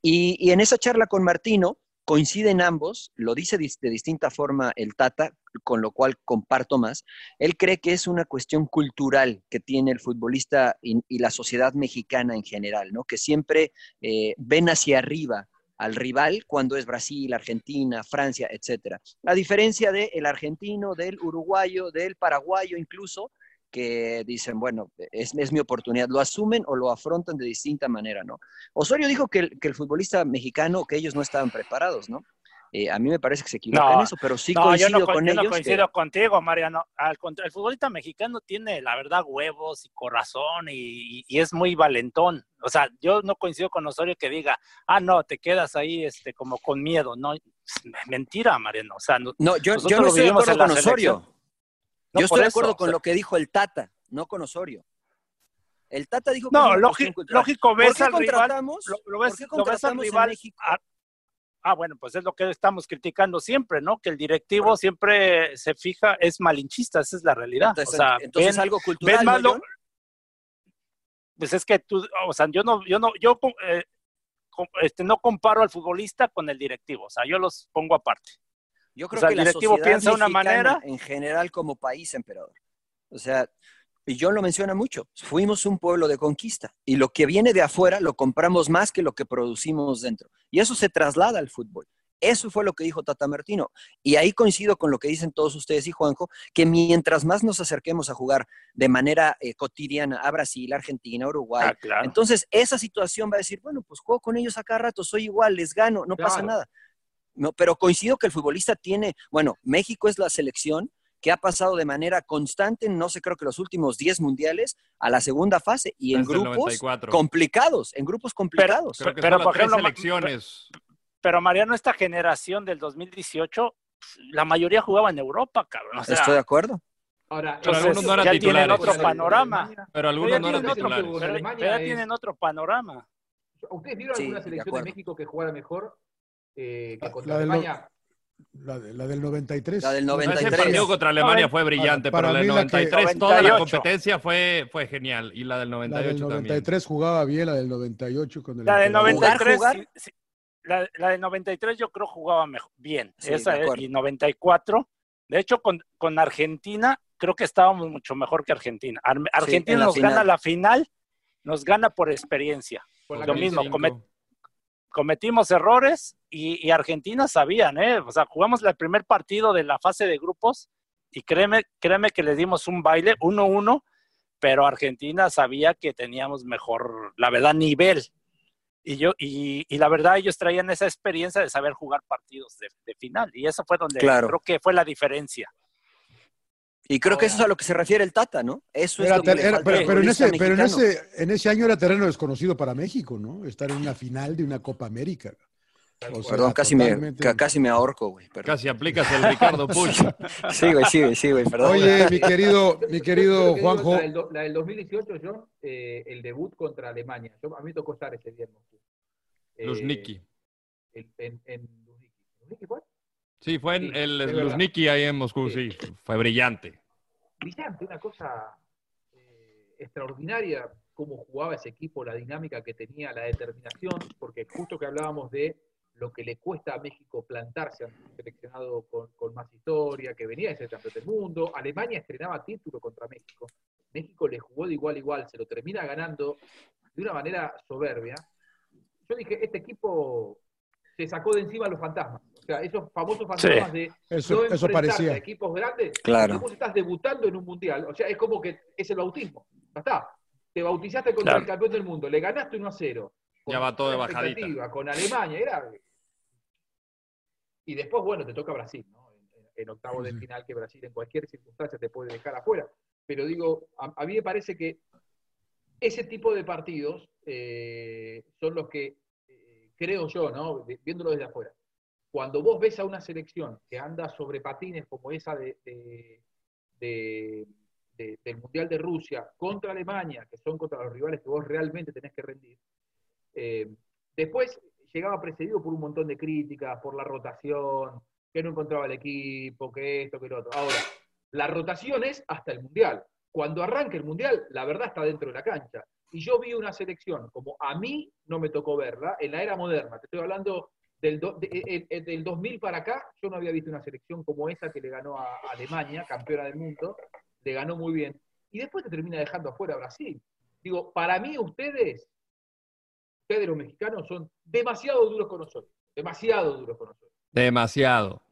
B: Y, y en esa charla con Martino, coinciden ambos, lo dice de distinta forma el Tata, con lo cual comparto más. Él cree que es una cuestión cultural que tiene el futbolista y, la sociedad mexicana en general, ¿no? Que siempre eh, ven hacia arriba al rival cuando es Brasil, Argentina, Francia, etcétera. A diferencia del argentino, del uruguayo, del paraguayo incluso, que dicen, bueno, es, es mi oportunidad, lo asumen o lo afrontan de distinta manera, ¿no? Osorio dijo que el, que el futbolista mexicano, que ellos no estaban preparados, ¿no? Eh, a mí me parece que se equivoca
E: No,
B: en eso, pero sí
E: no,
B: coincido
E: yo no, co-
B: con
E: yo no
B: ellos. que-
E: coincido contigo, Mariano. Al contra- el futbolista mexicano tiene, la verdad, huevos y corazón y, y es muy valentón. O sea, yo no coincido con Osorio que diga, ah, no, te quedas ahí este, como con miedo. No, mentira, Mariano. O sea, no,
B: No, yo, yo no
E: lo
B: estoy de
E: vivimos
B: acuerdo con Osorio.
E: selección. No,
B: yo estoy
E: por
B: de
E: eso,
B: acuerdo
E: o
B: con
E: sea-
B: lo que dijo el Tata, no con Osorio. El Tata dijo que
E: No,
B: es
E: lógico,
B: ¿Por
E: ves al rival,
B: contratamos?
E: lo, lo
B: ¿Por
E: ves,
B: qué
E: lo ves al rival. Ah, bueno, pues es lo que estamos criticando siempre, ¿no? Que el directivo siempre se fija, es malinchista, esa es la realidad.
B: Entonces,
E: o sea,
B: entonces
E: ven-
B: algo cultural,
E: ven más
B: ¿no,
E: lo-
B: John?
E: pues es que tú, o sea, yo no, yo no, yo eh, este, no comparo al futbolista con el directivo, o sea, yo los pongo aparte.
B: Yo
E: O
B: creo
E: sea,
B: que
E: el
B: la
E: directivo
B: sociedad
E: piensa de una manera.
B: en general como país, emperador. O sea, y John lo menciona mucho, fuimos un pueblo de conquista y lo que viene de afuera lo compramos más que lo que producimos dentro. Y eso se traslada al fútbol. Eso fue lo que dijo Tata Martino. Y ahí coincido con lo que dicen todos ustedes y Juanjo, que mientras más nos acerquemos a jugar de manera eh, cotidiana a Brasil, Argentina, Uruguay,
E: Ah, claro.
B: entonces esa situación va a decir, bueno, pues juego con ellos a cada rato, soy igual, les gano, no pasa nada. No, pero coincido que el futbolista tiene, bueno, México es la selección que ha pasado de manera constante, no sé, creo que los últimos 10 mundiales, a la segunda fase y en
D: Desde
B: grupos
D: 94.
B: complicados, en grupos complicados.
E: Pero, por ejemplo,
D: selecciones.
E: Pero Mariano, esta generación del 2018, la mayoría jugaba en Europa, cabrón. O sea,
B: Estoy de acuerdo.
C: Ahora,
D: Pero
E: entonces,
D: algunos no eran
E: ya tienen
D: titulares.
E: otro panorama.
D: Pero algunos no eran
E: tienen otro,
D: titulares.
E: pero- ya
C: es-
E: tienen otro panorama.
C: ¿Ustedes vieron
B: Sí,
C: alguna selección de. México que jugara mejor eh, que
A: La-
C: contra
A: la del no-
C: Alemania?
A: La, de- la del 93.
B: La del
D: Ese
B: 93.
D: partido contra Alemania fue brillante,
A: para
D: pero la del
A: mí la que-
D: 93, toda la
E: 98.
D: competencia fue, fue genial. Y la del
A: La
D: 98
A: del
D: también.
A: 93 jugaba bien, la del 98 con el
E: La del
A: emperador.
E: 93,
B: ¿Jugar,
E: sí, sí. La, la del 93 yo creo jugaba mejor, bien.
B: Sí,
E: Esa es- y 94. De hecho, con, con Argentina creo que estábamos mucho mejor que Argentina. Ar- Argentina
B: en la
E: nos
B: final.
E: gana la final, nos gana por experiencia.
C: Por la
E: Lo mismo,
D: 2005.
E: comet- cometimos errores y, y Argentina sabían, ¿eh? O sea, jugamos el primer partido de la fase de grupos y créeme, créeme que le dimos un baile 1-1, pero Argentina sabía que teníamos mejor, la verdad, nivel. Y, yo, y, y la verdad, ellos traían esa experiencia de saber jugar partidos de, de final. Y eso fue donde
B: Claro.
E: creo que fue la diferencia.
B: Y creo que eso es a lo que se refiere el Tata, ¿no? Eso es lo que
A: era- pero, en ese, pero en, ese, en ese año era terreno desconocido para México, ¿no? Estar en una final de una Copa América. O sea,
B: Perdón, casi me,
A: totalmente-
B: casi me ahorco, güey. perdón.
D: Casi aplicas el Ricardo Puch.
B: Sí, güey, sí, güey, sí, güey, perdón.
A: Oye, mi querido, mi
C: Yo
A: querido Juanjo,
C: La del, la del 2018, John, eh, el debut contra Alemania. Yo, a mí me tocó estar ese día en Moscú. Eh,
D: Los Nicky.
C: en, en, fue?
D: Sí, fue en
C: Sí,
D: el. Luzhniki ahí en Moscú, sí. Fue brillante.
C: brillante, una cosa eh, extraordinaria cómo jugaba ese equipo, la dinámica que tenía, la determinación, porque justo que hablábamos de lo que le cuesta a México plantarse ante un seleccionado con, con más historia, que venía de ser campeón del mundo. Alemania estrenaba título contra México. México le jugó de igual a igual, se lo termina ganando de una manera soberbia. Yo dije, este equipo se sacó de encima los fantasmas. O sea, esos famosos fantasmas
A: Sí.
C: de
A: Eso-
C: no
A: eso parecía.
C: a equipos grandes.
B: Claro.
C: Vos estás debutando en un mundial. O sea, es como que es el bautismo. Ya está. Te bautizaste contra
D: Claro.
C: el campeón del mundo. Le ganaste 1 a 0.
D: Ya va todo de bajadita.
C: Con Alemania. Era... Y después, bueno, te toca Brasil, ¿no? En, octavo de final, que Brasil en cualquier circunstancia te puede dejar afuera. Pero digo, a, a mí me parece que ese tipo de partidos eh, son los que, eh, creo yo, ¿no? De- viéndolo desde afuera. Cuando vos ves a una selección que anda sobre patines como esa de, de- de- de- del Mundial de Rusia contra Alemania, que son contra los rivales que vos realmente tenés que rendir, eh, después llegaba precedido por un montón de críticas, por la rotación, que no encontraba el equipo, que esto, que lo otro. Ahora, la rotación es hasta el Mundial. Cuando arranque el Mundial, la verdad está dentro de la cancha. Y yo vi una selección, como a mí no me tocó verla, en la era moderna. Te estoy hablando del, do- de- eh, eh, del 2000 para acá, yo no había visto una selección como esa que le ganó a Alemania, campeona del mundo, le ganó muy bien. Y después te termina dejando afuera a Brasil. Digo, para mí ustedes, ustedes los mexicanos, son demasiado duros con nosotros. Demasiado duros con nosotros.
D: Demasiado.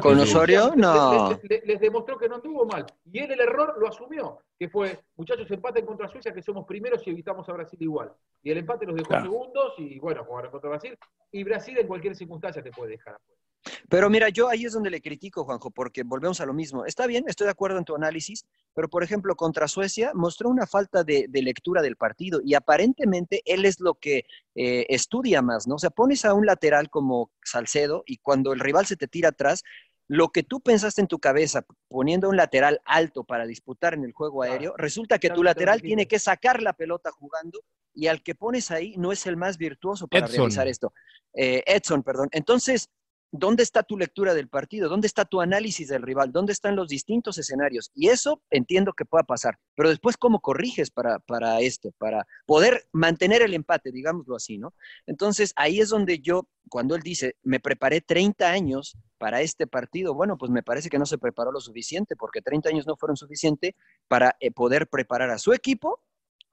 B: ¿Con Osorio?
C: les-
B: No.
C: Les, les- les demostró que no anduvo mal. Y él el error lo asumió, que fue, muchachos, empaten contra Suecia, que somos primeros y evitamos a Brasil igual. Y el empate los dejó
B: Claro.
C: segundos y bueno, jugaron contra Brasil. Y Brasil en cualquier circunstancia te puede dejar afuera.
B: Pero mira, yo ahí es donde le critico, Juanjo, porque volvemos a lo mismo. Está bien, estoy de acuerdo en tu análisis, pero por ejemplo, contra Suecia mostró una falta de, de lectura del partido y aparentemente él es lo que eh, estudia más, ¿no? O sea, pones a un lateral como Salcedo y cuando el rival se te tira atrás, lo que tú pensaste en tu cabeza poniendo un lateral alto para disputar en el juego aéreo, resulta que tu lateral tiene que sacar la pelota jugando y al que pones ahí no es el más virtuoso para
D: Edson.
B: realizar esto. Eh, Edson, perdón. Entonces, ¿dónde está tu lectura del partido? ¿Dónde está tu análisis del rival? ¿Dónde están los distintos escenarios? Y eso entiendo que pueda pasar. Pero después, ¿cómo corriges para, para esto? Para poder mantener el empate, digámoslo así, ¿no? Entonces, ahí es donde yo, cuando él dice, me preparé 30 años para este partido, bueno, pues me parece que no se preparó lo suficiente, porque 30 años no fueron suficientes para eh, poder preparar a su equipo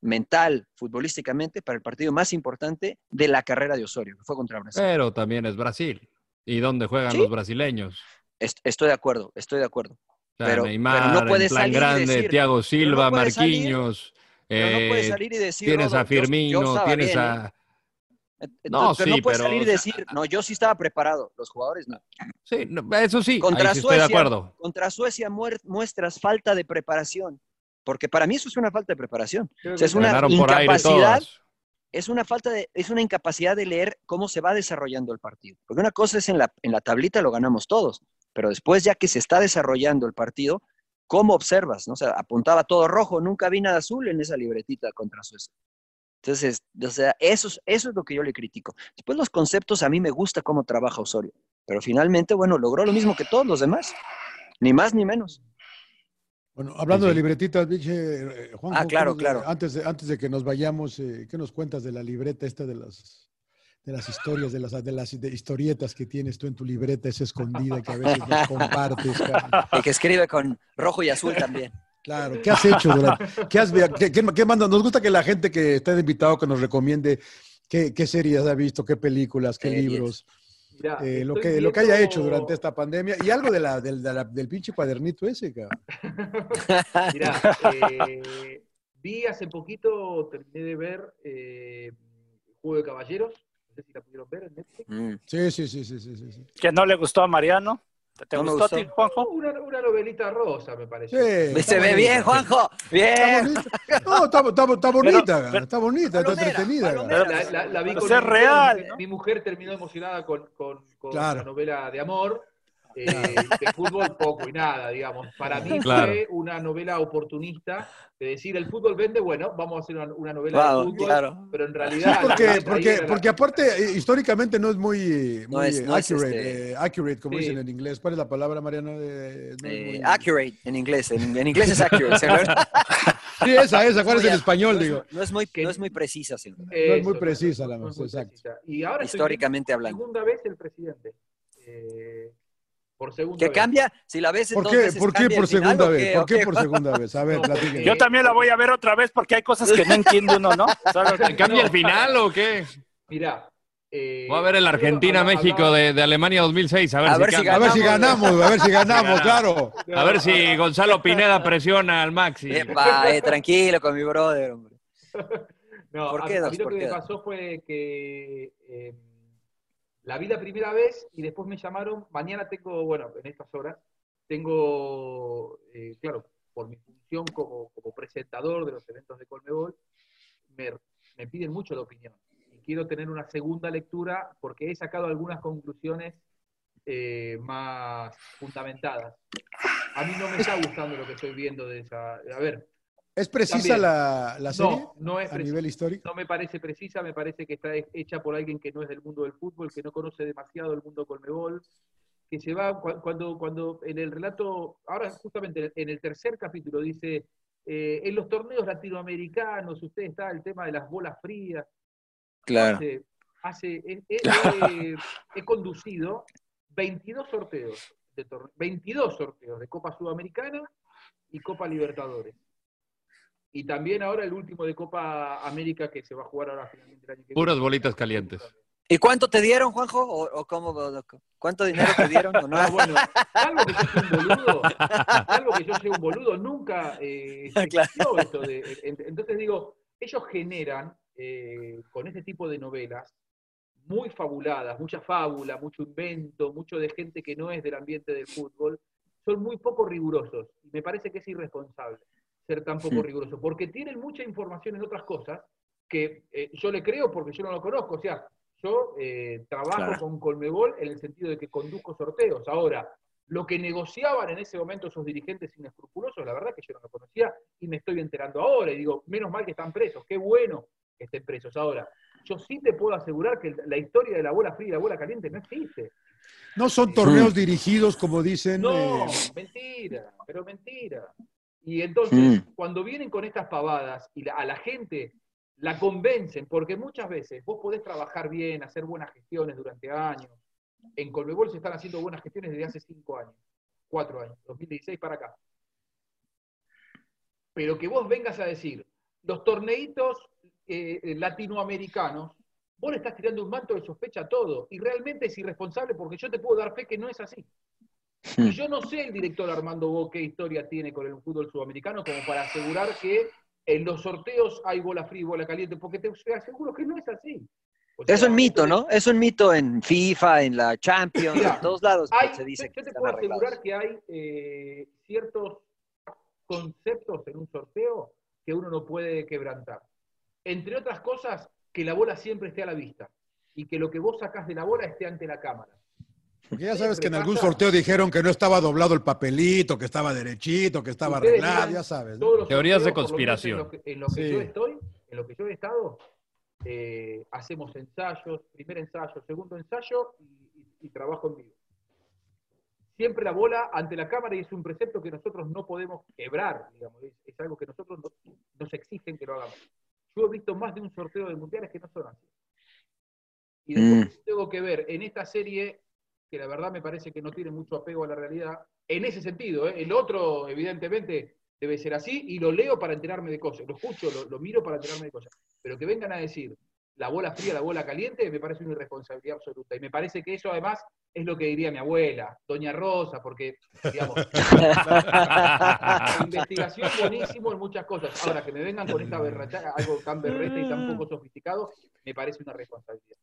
B: mental, futbolísticamente, para el partido más importante de la carrera de Osorio, que fue contra Brasil.
D: Pero también es Brasil. ¿Y dónde juegan
B: Sí.
D: los brasileños?
B: Est- Estoy de acuerdo, estoy de acuerdo.
D: O sea,
B: Pero-
D: Neymar,
B: pero no puedes
D: plan
B: salir y
D: grande,
B: decir-
D: Thiago Silva,
B: no puedes salir-
D: Marquinhos.
B: pero no puedes
D: eh,
B: salir y decir,
D: Tienes a Firmino,
B: yo
D: tienes
B: bien,
D: a...
B: ¿eh?
D: No,
B: pero
D: sí,
B: no puedes
D: pero,
B: salir y
D: o sea,
B: decir, no, yo sí estaba preparado, los jugadores no.
D: Sí, no, eso sí,
B: Contra
D: ahí sí estoy
B: Suecia,
D: de acuerdo.
B: contra Suecia muestras falta de preparación, porque para mí eso es una falta de preparación. O sea, es una
D: Ganaron por aire
B: incapacidad. Es una falta de, es una incapacidad de leer cómo se va desarrollando el partido. Porque una cosa es en la, en la tablita lo ganamos todos, pero después ya que se está desarrollando el partido, ¿cómo observas? No? O sea, apuntaba todo rojo, nunca vi nada azul en esa libretita contra Suecia. Entonces, o sea, eso es, eso es lo que yo le critico. Después los conceptos, a mí me gusta cómo trabaja Osorio, pero finalmente, bueno, logró lo mismo que todos los demás, ni más ni menos.
A: Bueno, hablando de libretitas, Viche, eh, Juanjo,
B: Ah, claro,
A: ¿qué nos-
B: claro.
A: Antes de, antes de que nos vayamos, eh, ¿qué nos cuentas de la libreta esta de las de las historias, de las, de las de historietas que tienes tú en tu libreta, esa escondida que a veces nos compartes? cara?
B: Y que escribe con rojo y azul también.
A: Claro, ¿qué has hecho durante? ¿Qué has qué, qué- qué manda? Nos gusta que la gente que está invitado que nos recomiende qué, qué series ha visto, qué películas, qué libros, Eh, lo, que, lo que haya hecho durante esta pandemia y algo de la, del, de la- del pinche cuadernito ese, cabrón.
C: Mirá, eh, vi hace poquito, terminé de ver eh, Juego de Caballeros. No sé si la pudieron ver en Netflix.
B: Mm.
A: Sí, sí, sí, sí, sí, sí.
E: Que no le gustó a Mariano. ¿Te,
B: No
E: gustó,
B: gustó.
E: Juanjo?
C: Una, una novelita rosa, me parece.
A: Sí, está
B: Se ve
A: bonita.
B: bien, Juanjo.
A: Está
B: Bien.
A: bonita. No, está, está- está bonita,
E: Pero- pero-
A: está bonita, está entretenida.
C: La, la- la vi con mi
E: real,
C: mi-
E: ¿no?
C: Mi mujer terminó emocionada con, con, con
A: Claro.
C: la novela de amor. Eh, de fútbol poco y nada, digamos. Para mí
D: Claro.
C: fue una novela oportunista de decir el fútbol vende, bueno, vamos a hacer una, una novela
B: Wow,
C: de fútbol,
B: claro.
C: pero en
A: Sí,
C: realidad... la
A: porque,
C: que
A: porque, porque aparte, eh, históricamente no es muy,
B: No
A: muy
B: es- no es
A: accurate,
B: este-
A: eh, accurate, como
C: Sí.
A: dicen en inglés. ¿Cuál es la palabra, Mariano? Eh, no es muy-
B: accurate en inglés. En, en inglés es accurate.
A: Sí, esa, esa. ¿Cuál es en español,
B: no es-
A: digo?
B: No es muy, no es muy precisa, sí.
A: No es muy precisa la
C: muy
A: exacto.
C: precisa. Y ahora
B: Históricamente hablando.
C: Segunda vez el presidente. Eh, por segunda
B: Que
C: vez.
B: cambia, si la ves en
A: ¿Por qué,
B: veces,
A: ¿por qué por
B: final,
A: segunda
B: ¿o
A: vez?
B: qué?
A: ¿Por
B: ¿O
A: qué
B: qué?
A: por segunda vez? A ver.
E: Yo también la voy a ver otra vez porque hay cosas que no entiende uno, ¿no?
D: ¿Cambia el final o qué?
C: Mirá. eh,
D: Voy a ver el Argentina-México de, de Alemania 2006. A ver,
B: A
D: si,
B: ver si
D: cambia.
A: A ver si
B: ganamos,
A: ganamos, a ver si ganamos, claro.
D: A ver si Gonzalo Pineda presiona al Maxi.
B: Epa, eh, tranquilo con mi brother, hombre.
C: No,
B: ¿Por
C: a-
B: qué,
C: a,
B: Dos?
C: mí lo
B: ¿Por
C: que
B: qué,
C: me
B: Dos?
C: pasó fue que eh, la vi la primera vez y después me llamaron. Mañana tengo, bueno, en estas horas, tengo, eh, claro, por mi función como, como presentador de los eventos de Colmebol, me, me piden mucho la opinión. Y quiero tener una segunda lectura porque he sacado algunas conclusiones eh, más fundamentadas. A mí no me está gustando lo que estoy viendo de esa. A ver,
A: ¿Es precisa
C: También.
A: la, la serie
C: no, no es
A: a
C: precisa.
A: nivel histórico?
C: No me parece precisa, me parece que está hecha por alguien que no es del mundo del fútbol, que no conoce demasiado el mundo Colmebol, que se va cu- cuando, cuando en el relato, ahora justamente en el tercer capítulo dice, eh, en los torneos latinoamericanos, usted está el tema de las bolas frías.
B: Claro.
C: Hace, hace- he, he- he- he conducido 22 sorteos, de torne- 22 sorteos de Copa Sudamericana y Copa Libertadores. Y también ahora el último de Copa América que se va a jugar ahora finalmente el año que
D: Puras
C: viene.
D: bolitas calientes.
B: ¿Y cuánto te dieron, Juanjo? ¿O, o cómo, ¿Cuánto dinero te dieron o no?
C: Ah, bueno, salvo que yo sea un boludo, salvo que yo sea un boludo, nunca eh,
B: Claro.
C: esto de. en- Entonces digo, ellos generan eh, con este tipo de novelas muy fabuladas, mucha fábula, mucho invento, mucho de gente que no es del ambiente del fútbol, son muy poco rigurosos. Y me parece que es irresponsable ser tan poco riguroso, porque tienen mucha información en otras cosas que eh, yo le creo porque yo no lo conozco. O sea, yo eh, trabajo
B: Claro.
C: con Colmebol en el sentido de que conduzco sorteos. Ahora, lo que negociaban en ese momento esos dirigentes inescrupulosos, la verdad que yo no lo conocía y me estoy enterando ahora. Y digo, menos mal que están presos, qué bueno que estén presos. Ahora, yo sí te puedo asegurar que la historia de la bola fría y la bola caliente no existe.
A: No son torneos dirigidos, como dicen.
C: No,
A: eh,
C: mentira, pero mentira. Y entonces,
B: Mm.
C: cuando vienen con estas pavadas y la- a la gente la convencen, porque muchas veces vos podés trabajar bien, hacer buenas gestiones durante años. En Colmebol se están haciendo buenas gestiones desde hace cinco años, cuatro años, 2016 para acá. Pero que vos vengas a decir, los torneitos eh, eh, latinoamericanos, vos le estás tirando un manto de sospecha a todo, y realmente es irresponsable porque yo te puedo dar fe que no es así. Y yo no sé el director Armando Bo qué historia tiene con el fútbol sudamericano como para asegurar que en los sorteos hay bola fría y bola caliente, porque te aseguro que no es así. O
B: Es
C: sea,
B: un mito, ¿no? Es un mito en FIFA, en la Champions,
C: Mira,
B: en todos lados
C: hay-
B: se dice
C: yo
B: que
C: te
B: están
C: puedo
B: arreglados.
C: asegurar que hay eh, ciertos conceptos en un sorteo que uno no puede quebrantar. Entre otras cosas, que la bola siempre esté a la vista y que lo que vos sacás de la bola esté ante la cámara.
A: Porque ya sabes que en algún sorteo dijeron que no estaba doblado el papelito, que estaba derechito, que estaba arreglado, ya sabes. ¿no?
D: Teorías de
C: sorteos, menos
D: conspiración.
C: En lo que, en lo que
A: Sí.
C: yo estoy, en lo que yo he estado, eh, hacemos ensayos, primer ensayo, segundo ensayo y, y- y trabajo en vivo. Siempre la bola ante la cámara y es un precepto que nosotros no podemos quebrar, digamos, es, es algo que nosotros no- nos exigen que lo hagamos. Yo he visto más de un sorteo de mundiales que no son así. Y después tengo que ver en esta serie, que la verdad me parece que no tiene mucho apego a la realidad, en ese sentido, ¿eh? el otro evidentemente debe ser así, y lo leo para enterarme de cosas, lo escucho, lo, lo miro para enterarme de cosas, pero que vengan a decir la bola fría, la bola caliente, me parece una irresponsabilidad absoluta, y me parece que eso además es lo que diría mi abuela, Doña Rosa, porque, digamos, investigación buenísimo en muchas cosas. Ahora, que me vengan con esta berracha, algo tan berreta y tan poco sofisticado, me parece una responsabilidad.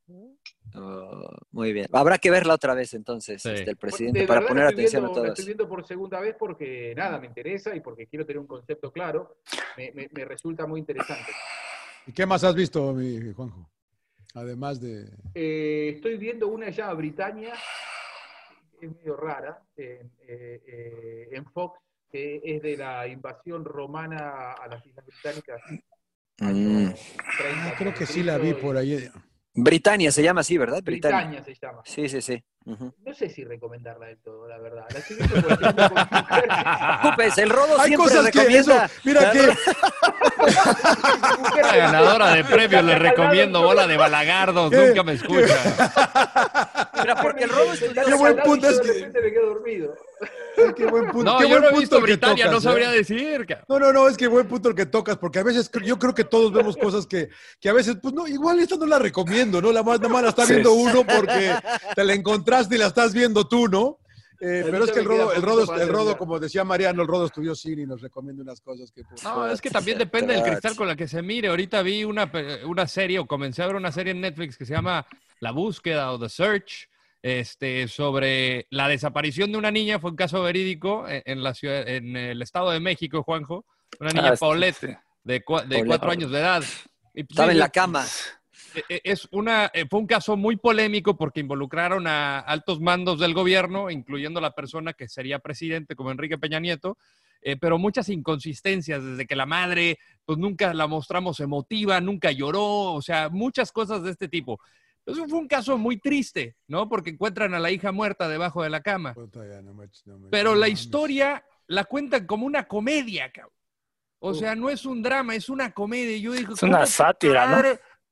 B: Oh, muy bien. Habrá que verla otra vez entonces,
D: Sí.
B: este, el presidente,
C: De
B: para poner
C: la estoy
B: atención
C: viendo,
B: a
C: la
B: todos.
C: estoy viendo por segunda vez porque nada, me interesa y porque quiero tener un concepto claro. Me, me- me resulta muy interesante.
A: ¿Y qué más has visto, mi Juanjo? Además de.
C: Eh, estoy viendo una ya Britannia. es medio rara en, eh, eh, en Fox, que es de la invasión romana a las Islas Británicas.
B: Mm.
A: Ah, creo que sí la vi por ahí.
B: Britannia se llama así, ¿verdad?
C: Britannia se llama.
B: Sí, sí, sí.
C: No sé si recomendarla del todo, la verdad. La estoy viendo.
B: Ocupes, el rodo
A: Hay
B: siempre
A: cosas que eso, mira que
D: La ganadora de premios, le recomiendo bola de balagardos,
A: ¿Qué?
D: nunca me escucha.
B: Mira, porque el rodo estudió
A: Qué buen punto es que-
C: me quedo dormido.
A: Qué buen punto.
D: No,
A: qué
D: yo
A: buen
D: no he
A: punto
D: visto
A: el que
D: Britannia, no
A: tocas,
D: sabría
A: ¿eh?
D: decir.
A: No, no, no, es que buen punto el que tocas, porque a veces yo creo que todos vemos cosas que, que a veces, pues no, igual esta no la recomiendo, ¿no? La más, nada más la está
E: Sí.
A: viendo uno porque te la encontraste y la estás viendo tú, ¿no? Eh, pero es que el rodo, el rodo, el rodo, como decía Mariano, el rodo estudió cine y nos recomienda unas cosas que. pues,
D: No, es que también depende del cristal con la que se mire. Ahorita vi una, una serie o comencé a ver una serie en Netflix que se llama La Búsqueda o The Search, este, sobre la desaparición de una niña. Fue un caso verídico en, en la ciudad, en el Estado de México, Juanjo. Una niña
E: Ah,
D: Paulette
E: sí.
D: de, cua- de
B: Paulette.
D: cuatro años de edad. Pues,
B: Estaba en la cama.
D: eh, eh, es una, eh, fue un caso muy polémico porque involucraron a altos mandos del gobierno, incluyendo la persona que sería presidente, como Enrique Peña Nieto, eh, pero muchas inconsistencias, desde que la madre, pues nunca la mostramos emotiva, nunca lloró, o sea, muchas cosas de este tipo. Eso fue un caso muy triste, ¿no? Porque encuentran a la hija muerta debajo de la cama. Pero la historia la cuentan como una comedia, cabrón. O sea, no es un drama, es una comedia. Yo digo,
E: Es una
D: ¿cómo
E: sátira, ¿no?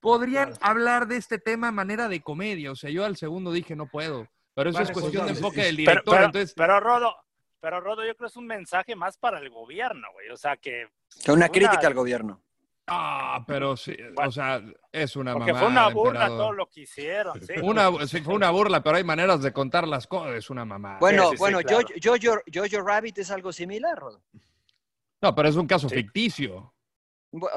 D: podrían hablar de este tema a manera de comedia? O sea, yo al segundo dije, no puedo. Pero eso es cuestión de enfoque del
E: Pero,
D: director.
E: pero,
D: entonces,
E: pero, Rodo, pero Rodo, yo creo que es un mensaje más para el gobierno, güey. O sea, que.
B: Que una
E: Una-
B: crítica al gobierno.
D: Ah, pero sí, o sea, es una
E: Porque
D: mamada.
E: fue una burla
D: emperador.
E: todo lo que hicieron. Sí.
D: Una, sí, fue una burla, pero hay maneras de contar las cosas. Es una mamada.
B: Bueno,
E: sí, sí,
B: bueno,
E: claro.
B: Jojo, Jojo- Jojo Rabbit es algo similar, Rodo.
D: No, pero es un caso
E: Sí.
D: ficticio.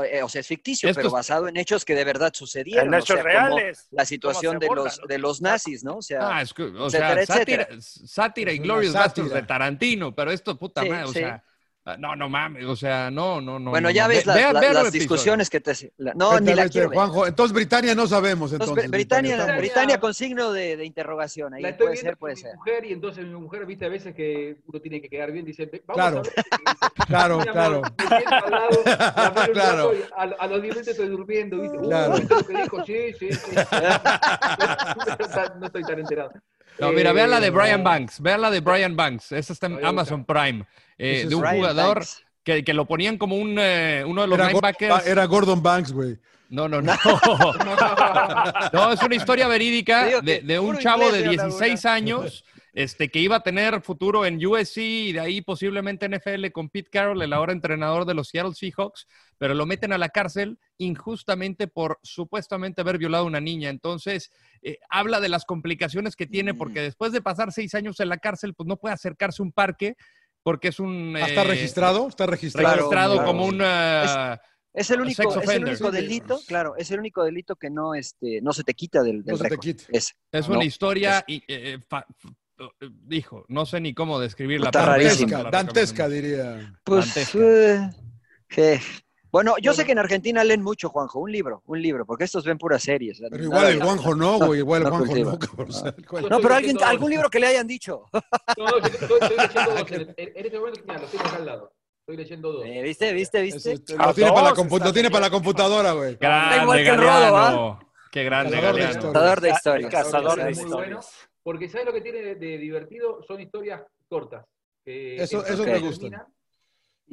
B: Eh, O sea, es ficticio,
D: Esto
B: pero
D: es-
B: basado en hechos que de verdad sucedieron.
E: En
B: o
E: hechos
B: sea,
E: reales.
B: La situación de los,
E: ¿no?
B: de los nazis, ¿no? O sea,
D: Ah, es que, o
B: etcétera,
D: sea, sátira,
B: etcétera.
D: sátira y
A: Es una
D: Glorious Bastards
A: sátira.
D: de Tarantino, pero esto, puta
B: Sí,
D: madre, o
B: sí.
D: sea, no, no mames, o sea, no, no, no.
B: bueno,
D: no,
B: ya
D: no.
B: ves
D: Ve-
B: las,
D: vea-
B: la- las discusiones que te... la- no, ni la quiero ver.
A: Juanjo, entonces Britannia no sabemos.
B: Entonces,
A: Entonces,
B: Britannia,
A: estamos-
B: Britannia con signo de, de interrogación. Ahí
C: La estoy
B: puede
C: viendo
B: ser, puede
C: mi
B: ser.
C: mujer y entonces mi mujer, viste, a veces que uno tiene que quedar bien, dice, "Ve, vamos
A: Claro.
C: a ver. Y dice,
A: Claro,
C: "Mi amor,
A: claro.
C: la
A: Claro.
C: a, a los 10 minutos estoy durmiendo, ¿viste? Uh,
A: Claro.
C: ¿viste lo que dijo? Sí, sí, sí. no estoy tan enterado.
D: No, mira, vean la de
C: Eh,
D: Brian Banks, vean la de Brian Banks, esa está en Amazon Prime, eh, de un
B: Brian
D: jugador que, que lo ponían como un, eh, uno de los
A: Era, Gordon,
D: linebackers.
A: era Gordon Banks, güey.
D: No, no, no. No, es una historia verídica de, de un chavo de
B: señor
D: 16 años este, que iba a tener futuro en USC y de ahí posiblemente NFL con Pete Carroll, el ahora entrenador de los Seattle Seahawks, pero lo meten a la cárcel injustamente por supuestamente haber violado a una niña. Entonces, eh, habla de las complicaciones que tiene porque después de pasar seis años en la cárcel, pues no puede acercarse a un parque porque es un...
A: Ah, ¿Está
D: eh,
A: registrado? ¿Está registrado?
D: registrado
B: Claro,
D: como un...
B: Es el único,
D: sex
B: es el
D: offender.
B: único delito, claro, es el único delito que no, este, no se te quita del, del
A: No se te quita.
D: Es
B: No,
D: una historia,
B: es-
D: y, eh, fa- dijo, no sé ni cómo describirla.
B: Está
D: la
A: Dantesca, diría.
B: Pues,
D: Dantesca.
B: eh. Bueno, yo sé que en Argentina leen mucho, Juanjo, un libro, un libro, porque estos ven puras series.
A: Pero
B: nada
A: igual el Juanjo no, güey. Igual el
B: no
A: Juanjo
B: cultiva.
A: no, cabrón. O sea, ¿cuál-
B: No, pero alguien, algún libro que le hayan dicho.
C: No, no, yo estoy, estoy leyendo dos. En, en- en este momento, mira, lo tengo acá al lado. Estoy leyendo dos.
B: Eh, ¿Viste, viste, viste?
A: este, lo tiene, para la, lo tiene para la computadora, güey.
D: Grande,
B: igual que el Rodo,
D: Galeano. Qué grande,
A: Cazador de
D: Galeano.
A: historias.
B: Cazador de historias.
E: cazador de
C: Muy
E: historias.
C: bueno, porque ¿sabes lo que tiene de, divertido? Son historias cortas.
A: Eso- eso me
C: terminan,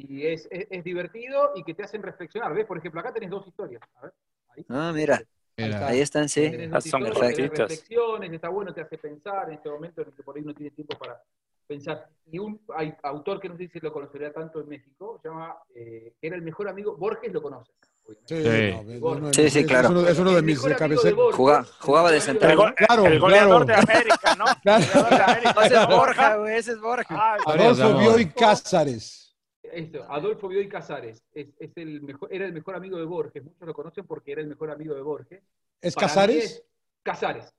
C: Y es, es, es divertido y que te hacen reflexionar. ¿Ves? Por ejemplo, acá tenés dos historias. A ver, ahí.
B: Ah, mira,
D: Mira.
B: ahí están, sí.
E: Ah, son
C: reflexiones, está bueno, te hace pensar en este momento en el que por ahí no tiene tiempo para pensar. Y un hay autor que no sé si lo conocería tanto en México, se llama, eh, que era el mejor amigo, Borges lo conoce. obviamente.
A: Sí,
D: Sí.
A: no, es
B: claro.
A: uno- Es uno de
C: El
A: mis.
C: Borges,
B: Jugaba- jugaba de central.
E: El, go-
A: Claro,
E: el goleador
A: claro.
E: de América, ¿no?
A: Claro.
E: El goleador de América.
B: Ese es Borja, güey, ese es Borja.
A: Adolfo. Bioy Cázares.
C: Adolfo Bioy Casares es, es el mejor, era el mejor amigo de Borges. Muchos lo conocen porque era el mejor amigo de Borges.
A: ¿Es
C: Para
A: Casares?
C: es Casares.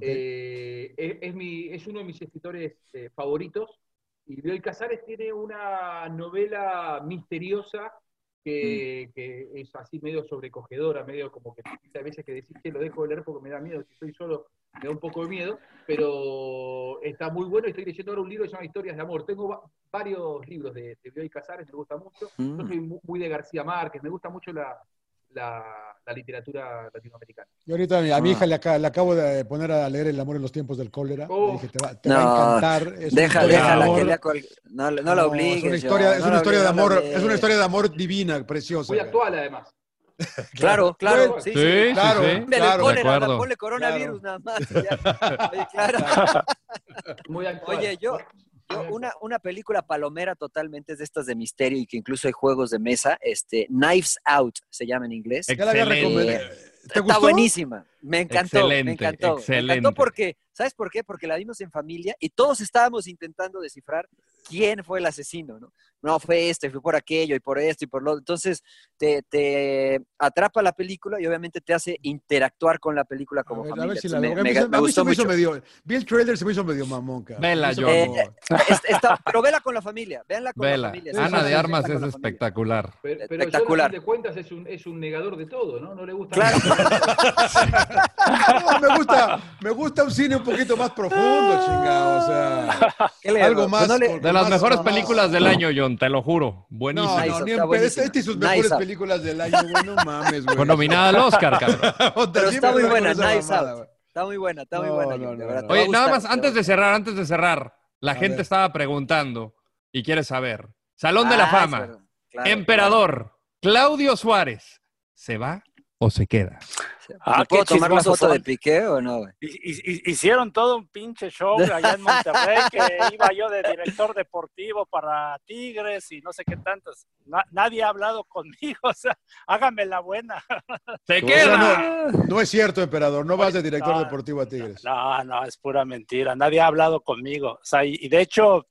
C: Eh, es, es mi, es uno de mis escritores eh, favoritos. Y Bioy Casares tiene una novela misteriosa que, que es así medio sobrecogedora, medio como que a veces que decís que lo dejo de leer porque me da miedo, si estoy solo me da un poco de miedo, pero está muy bueno estoy leyendo ahora un libro que se llama Historias de Amor. Tengo va- varios libros de, de Bioy Casares, me gusta mucho. Yo
B: Mm.
C: soy mu- muy de García Márquez, me gusta mucho la, la, la literatura latinoamericana.
A: Yo ahorita a mi, a mi
B: Ah.
A: hija le, aca- le acabo de poner a leer El amor en los tiempos del cólera. Le
C: Oh.
A: dije, te va, te va a
B: No,
A: encantar. Es una
B: deja, déjala que lea cual- no, no la
A: No,
B: obligues.
A: Es una historia, es
B: no
A: una
B: la
A: historia de
B: obligues, no la
A: amor, es una historia de amor divina, preciosa.
C: Muy actual, además.
B: Claro, claro,
A: Bueno,
B: sí,
D: Sí,
B: sí.
D: sí,
A: Claro, claro.
B: cólera, ponle coronavirus nada más. ya. Oye, claro.
C: Muy actual.
B: Oye, yo, yo una, una película palomera totalmente es de estas de misterio y que incluso hay juegos de mesa, este, Knives Out se llama en inglés.
A: Ya la había
D: Excelente.
A: recomendado. ¿Te
B: Está
A: gustó?
B: buenísima. Me encantó,
D: Excelente,
B: me encantó. Me encantó porque, ¿sabes por qué? Porque la vimos en familia y todos estábamos intentando descifrar quién fue el asesino, ¿no? No, fue este, fue por aquello y por esto y por lo otro. Entonces, te, te atrapa la película y obviamente te hace interactuar con la película
A: A
B: como
A: a
B: familia.
A: ver si la me,
B: me, me-
A: a mí
B: gustó
A: se me hizo
B: mucho.
A: medio. Vi el trailer, se me hizo medio mamón, cara.
D: Vela,
A: como-
B: Eh, Es- está- pero vela con la familia, véanla con
D: Vela.
B: la familia.
A: Sí,
D: Ana
A: sí,
D: de
A: sí,
D: Armas es espectacular.
C: Pero, pero
B: Espectacular.
C: De cuentas es un, es un negador de todo, ¿no? No le gusta.
B: Claro.
A: No, me gusta, me gusta un cine un poquito más profundo, chingado. O sea,
B: ¿Qué le-
A: algo
B: pues
A: más.
B: no le-
A: con-
D: De las
A: más-
D: mejores películas del año, John, te lo juro.
A: No,
D: Buenísimo.
B: Nice
A: no, ni en
B: buenísima.
A: Este y sus
B: Nice
A: mejores películas del año, güey. No mames, güey.
D: Fue nominada al Oscar, cabrón.
B: Pero está muy buena, Knives
A: mamada,
B: Out.
A: güey.
B: Está muy buena, está muy
A: No,
B: buena. de verdad,
D: Oye, nada más, antes de cerrar, antes de cerrar, la
A: A
D: gente
A: ver.
D: estaba preguntando y quiere saber. Salón de la
B: Ah, es
D: Fama.
B: Claro,
D: Emperador, Claudio Suárez, ¿se va o se queda?
E: Ah,
B: ¿Me puedo
E: qué
B: tomar la foto de
E: son.
B: Piqué o no, güey?
E: Hicieron todo un pinche show allá en Monterrey que iba yo de director deportivo para Tigres y no sé qué tantos. Na- nadie ha hablado conmigo, o sea, hágame la buena.
D: ¡Se
A: O sea,
D: queda!
A: no, no es cierto, emperador. No vas de director
E: No.
A: deportivo a Tigres.
E: No, no, es pura mentira. Nadie ha hablado conmigo. O sea, y, y de hecho,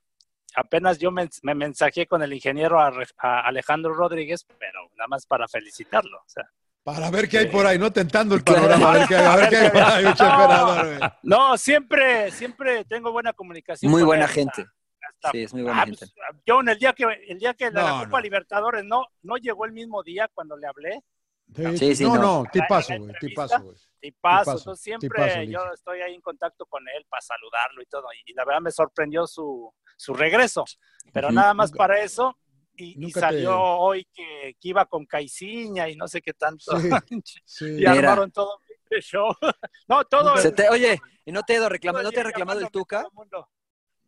E: apenas yo me, me mensajé con el ingeniero Arre- a Alejandro Rodríguez, pero nada más para felicitarlo. O sea,
A: Para ver qué hay por ahí, no tentando el panorama. A ver qué, a ver qué hay por ahí, güey.
E: no, siempre, siempre tengo buena comunicación.
B: Muy buena gente.
E: hasta-
B: Sí, es muy buena
E: Ah,
B: gente.
E: pues, John, el día que, el día que la,
A: No,
E: la Copa
A: no.
E: Libertadores no, no llegó el mismo día cuando le hablé,
A: Sí,
B: Sí, sí,
A: no,
B: no.
A: no, tipazo,
E: En la
A: güey, güey.
E: y paso, entonces siempre
A: tipazo,
E: yo estoy ahí en contacto con él para saludarlo y todo, y, y la verdad me sorprendió su, su regreso, pero nada más para eso, y, y salió
A: te-
E: hoy que, que iba con Caiciña y no sé qué tanto,
A: Sí, Sí.
E: y
B: Mira.
E: armaron todo pinche show. no, todo...
B: Se te- oye, ¿y no te,
E: el
B: ¿no te ha reclamado el Tuca?
E: el.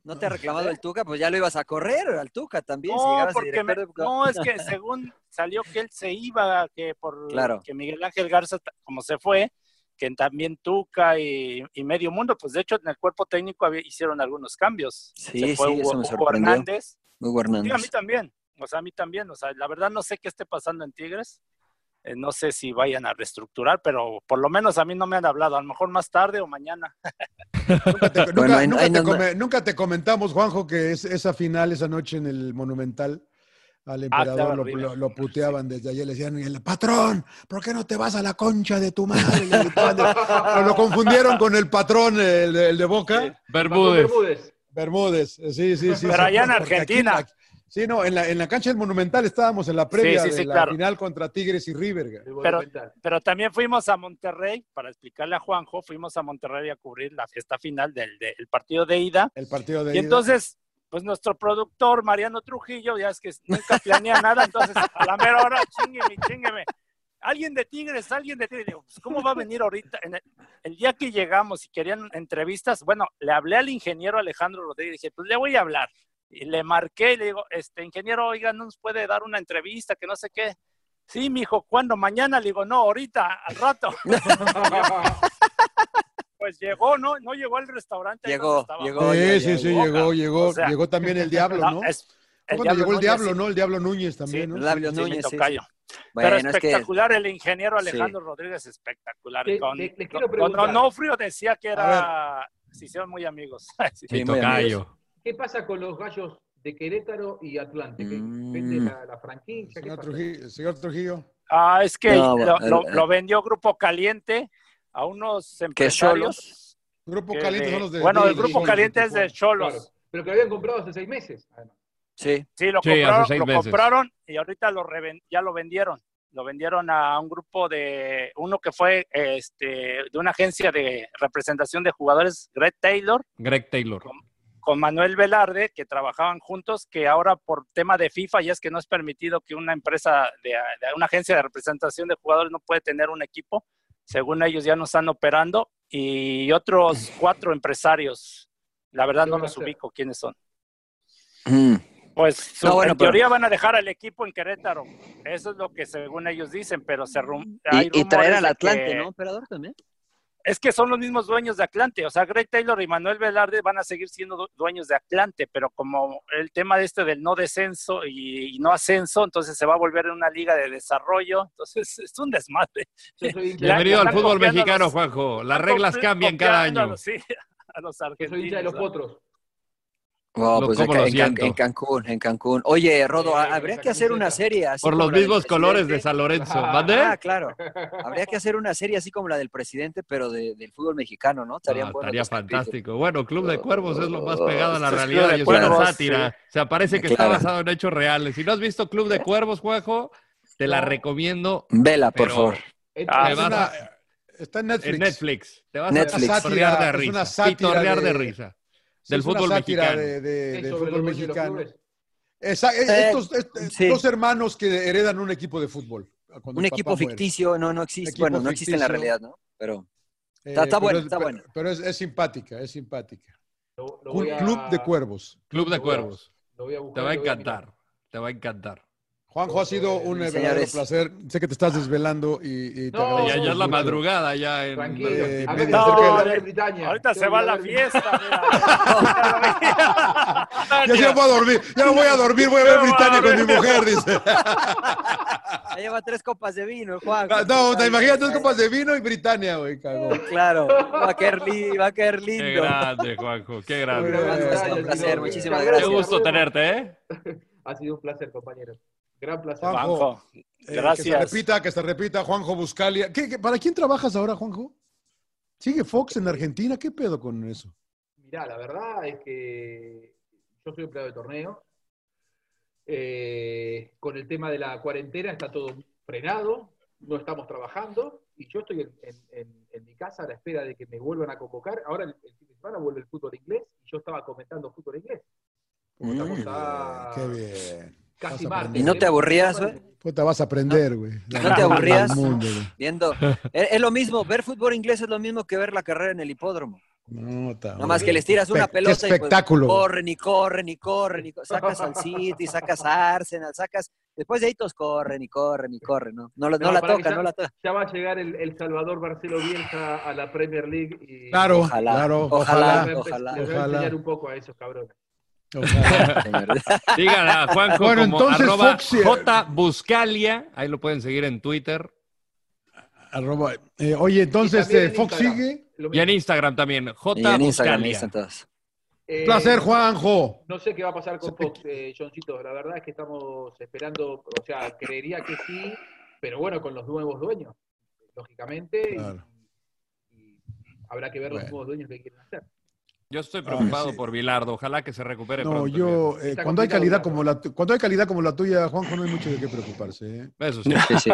B: ¿No te ha reclamado el Tuca? Pues ya lo ibas a correr al Tuca también.
E: No, porque me-
B: de-
E: es que según salió que él se iba, que por
B: Claro.
E: que Miguel Ángel Garza, como se fue, que también Tuca y, y Medio Mundo, pues de hecho en el cuerpo técnico había- hicieron algunos cambios.
B: Sí,
E: se fue
B: sí, eso
E: Hugo,
B: me
E: Hugo
B: sorprendió.
E: Hernández.
B: Hugo
E: Sí, a mí
B: Hernández.
E: también, o sea, a mí también, o sea, la verdad no sé qué esté pasando en Tigres. Eh, no sé si vayan a reestructurar, pero por lo menos a mí no me han hablado, a lo mejor más tarde o mañana.
A: Nunca te,
B: Bueno,
A: nunca-
B: ahí-
A: nunca
B: ahí
A: te
B: no-
A: come- nunca te comentamos, Juanjo, que es, esa final, esa noche en el Monumental, al emperador
E: estaba
A: lo,
E: horrible.
A: lo- lo puteaban desde ayer. Le decían, el patrón, ¿por qué no te vas a la concha de tu madre? Pero lo confundieron con el patrón, el, de- el de Boca.
D: Bermúdez.
C: Bermúdez.
A: Bermúdez, sí, sí, sí.
E: Pero
A: sí,
E: allá en
A: aquí-
E: Argentina.
A: aquí- sí, no, en la, en la cancha del Monumental estábamos en la previa
E: Sí, sí,
A: de
E: sí,
A: la
E: claro.
A: final contra Tigres y River.
E: Pero-. Pero también fuimos a Monterrey, para explicarle a Juanjo, fuimos a Monterrey a cubrir la fiesta final del, del partido de ida.
A: El partido de
E: Y
A: ida.
E: entonces, pues nuestro productor, Mariano Trujillo, ya es que nunca planea nada, entonces a la mera hora, chingueme, chingueme. Alguien de Tigres, alguien de Tigres. Digo, pues, ¿cómo va a venir ahorita? En el, el día que llegamos y querían entrevistas, bueno, le hablé al ingeniero Alejandro Rodríguez, dije, pues le voy a hablar. Y le marqué y le digo, este ingeniero, oiga, ¿no nos puede dar una entrevista? Que no sé qué. Sí, mijo, ¿cuándo? Mañana. Le digo, no, ahorita, al rato. pues llegó, ¿no? No llegó al restaurante.
B: Llegó, llegó.
A: Sí,
B: ya,
A: sí, sí, llegó, llegó,
E: O sea,
A: llegó también el Diablo,
E: No, el
A: cuando llegó el
E: Núñez,
A: Diablo,
E: sí.
A: ¿no? El Diablo Núñez también,
E: Sí,
A: ¿no?
B: Labio
E: Sí,
B: Núñez, sí, sí.
E: tocayo.
B: Bueno,
E: Pero
B: es que
E: espectacular, el ingeniero
B: Sí.
E: Alejandro Rodríguez, espectacular.
C: Le-
E: con,
C: le- les
E: con-
C: quiero
E: con
C: preguntar.
E: Onofrio decía que era. Se hicieron muy amigos. Sí.
B: Muy
D: tocayo.
C: ¿Qué pasa con los gallos de Querétaro y Atlante? ¿Que
B: Mm.
C: vende la, la franquicia? ¿Qué
A: Señor? Trujillo, señor Trujillo.
E: Ah, es que
B: No,
E: lo,
B: el-
E: lo- lo vendió Grupo Caliente a unos
B: que
E: empresarios.
B: Cholos.
A: Grupo
E: que
A: Caliente
E: de-
A: son los de.
E: bueno,
A: de-
E: el
A: de
E: Grupo Caliente es de. Cholos.
C: Claro, pero que lo habían comprado hace seis meses. además.
B: Sí.
E: Sí, lo,
D: Sí,
E: compraron, lo compraron y ahorita lo reven- ya lo vendieron. Lo vendieron a un grupo de uno que fue este, de una agencia de representación de jugadores, Greg Taylor,
D: Greg Taylor.
E: con Manuel Velarde, que trabajaban juntos, que ahora por tema de FIFA ya es que no es permitido que una empresa, de, de una agencia de representación de jugadores no puede tener un equipo. Según ellos ya no están operando y otros cuatro empresarios. La verdad no los ubico quiénes son.
B: Mm.
E: Pues su-
B: No, bueno,
E: en
B: pero-
E: teoría van a dejar al equipo en Querétaro. Eso es lo que según ellos dicen, pero se rum- hay
B: Y, y traer al Atlante,
E: que-
B: ¿no, emperador también?
E: Es que son los mismos dueños de Atlante. O sea, Greg Taylor y Manuel Velarde van a seguir siendo du- dueños de Atlante, pero como el tema de este del no descenso y, y no ascenso, entonces se va a volver una liga de desarrollo. Entonces es un desmadre.
D: Bienvenido al fútbol mexicano,
E: los-
D: Juanjo. Las reglas cambian cada
E: copiando a
D: año.
E: los- sí, a los argentinos.
C: soy hincha de los
E: ¿no?
C: potros.
B: Oh,
D: Lo-
B: pues
D: ¿cómo
B: en,
D: lo
B: en Can-
D: siento?
B: en Cancún, en Cancún. Oye, Rodo, habría que hacer una serie así
D: Por los mismos colores de. San Lorenzo. ¿Mande?
B: Ah, claro. Habría que hacer una serie así como la del presidente, pero de- del fútbol mexicano, ¿no? Estarían
D: Ah, estaría fantástico. Bueno, Club de Cuervos es lo más pegado a la realidad y es una sátira.
B: sí.
D: Se parece que está basado en hechos reales. Si no has visto Club de Cuervos, Juanjo, te la recomiendo.
B: Vela, por favor.
E: Ah,
A: Es una- está en Netflix.
D: en Netflix. Te vas
B: Netflix.
D: a pitorrear de
A: Es
D: risa.
A: Sí,
D: Del
A: es una
D: fútbol mexicano.
A: de- de-
C: Sí,
A: del fútbol mexicano. Esa- eh,
B: Eh,
A: estos, est-
B: sí.
A: Dos hermanos que heredan un equipo de fútbol.
B: Un equipo
A: muere.
B: ficticio, no, no existe.
A: Equipo
B: Bueno, no existe en la realidad, ¿no? Pero
A: Eh,
B: Está- está
A: pero
B: bueno,
A: es-
B: está
A: pero-
B: bueno.
A: Pero es, es simpática, es simpática.
C: Lo- lo
A: Un
C: a-
A: club de cuervos.
D: Club de
C: lo voy a-
D: Cuervos.
C: lo voy a buscar
D: Te va a encantar. Te va a encantar.
A: Juanjo, ha sido un verdadero placer. Sé que te estás desvelando y, y te
C: No,
A: agradezco
D: Ya, ya es la madrugada, ya en
C: Tranquilo.
A: Eh,
C: ver Britania.
E: Ahorita se va la fiesta.
A: Ya se voy a dormir, ya voy a dormir, voy a ver
E: No,
A: Britannia con mi mujer, dice.
B: ya lleva tres copas de vino, Juan.
A: Ah, No, te imaginas dos copas de vino y Britannia, güey, cagó.
B: Claro, va a caer, li- va a caer
D: Qué
B: lindo.
D: grande, Juanjo. Qué grande.
A: bien.
B: Ha sido un
C: Gracias,
B: placer, muchísimas
C: Muchas
D: Qué
B: gracias.
D: gusto tenerte, ¿eh?
C: Ha sido un placer, compañero. Gran placer.
A: Juanjo.
E: Juanjo,
A: Eh, que se
E: gracias.
A: repita, que se repita, Juanjo Buscalia. ¿Qué, qué- para quién trabajas ahora, Juanjo? ¿Sigue Fox en Argentina? ¿Qué pedo con eso?
C: Mirá, la verdad es que yo soy empleado de torneo. Eh, con el tema de la cuarentena está todo frenado, no estamos trabajando y yo estoy en, en- en- en mi casa a la espera de que me vuelvan a convocar. Ahora el, el fin de semana vuelve el fútbol inglés y yo estaba comentando fútbol inglés.
B: Mm.
C: estamos a
A: Qué bien.
C: Casi martes.
B: ¿Y no te aburrías, güey?
A: Pues te vas a aprender, güey.
B: ¿No te aburrías?
A: Mundo, güey.
B: Viendo. Es, es lo mismo, ver fútbol inglés es lo mismo que ver la carrera en el hipódromo.
A: No, está
B: Nada más que les tiras una pelota
A: qué
B: y pues,
A: espectáculo.
B: corren y corren y corren y sacas al City, sacas a Arsenal, sacas. Después de ahí todos corren y corren y corren, ¿no? No, lo- no
C: No,
B: la
C: ya-
B: no la tocan.
C: Ya va a llegar el, el Salvador Marcelo Bielsa a la Premier League y
A: Claro,
B: Ojalá,
A: claro,
B: ojalá,
A: ojalá.
C: les voy a empe-
B: ojalá.
C: les voy a
A: Ojalá.
C: enseñar un poco a esos cabrones.
A: Ojalá.
B: señores.
D: Digan a Juanjo
A: Bueno,
D: como
A: entonces,
D: arroba J Buscalia. Ahí lo pueden seguir en Twitter.
A: Arroba- eh, oye, entonces, eh,
C: en
A: Fox
C: Instagram.
A: sigue.
D: Y en. Instagram también.
B: Y
D: J Buscalia.
B: todos.
C: Eh,
A: Placer, Juanjo.
C: No sé qué va a pasar con Fox, eh, Johncito. La verdad es que estamos esperando, o sea, creería que sí, pero bueno, con los nuevos dueños, lógicamente. y-
A: Claro.
C: Y, habrá que ver los nuevos dueños que quieren hacer.
D: Yo estoy preocupado
A: Ah, sí.
D: por Vilardo. Ojalá que se recupere
A: No,
D: pronto.
A: yo, eh, cuando hay calidad como la tu- cuando hay calidad como la tuya, Juanjo, no hay mucho de qué preocuparse. ¿eh?
D: Eso sí.
B: Sí, sí.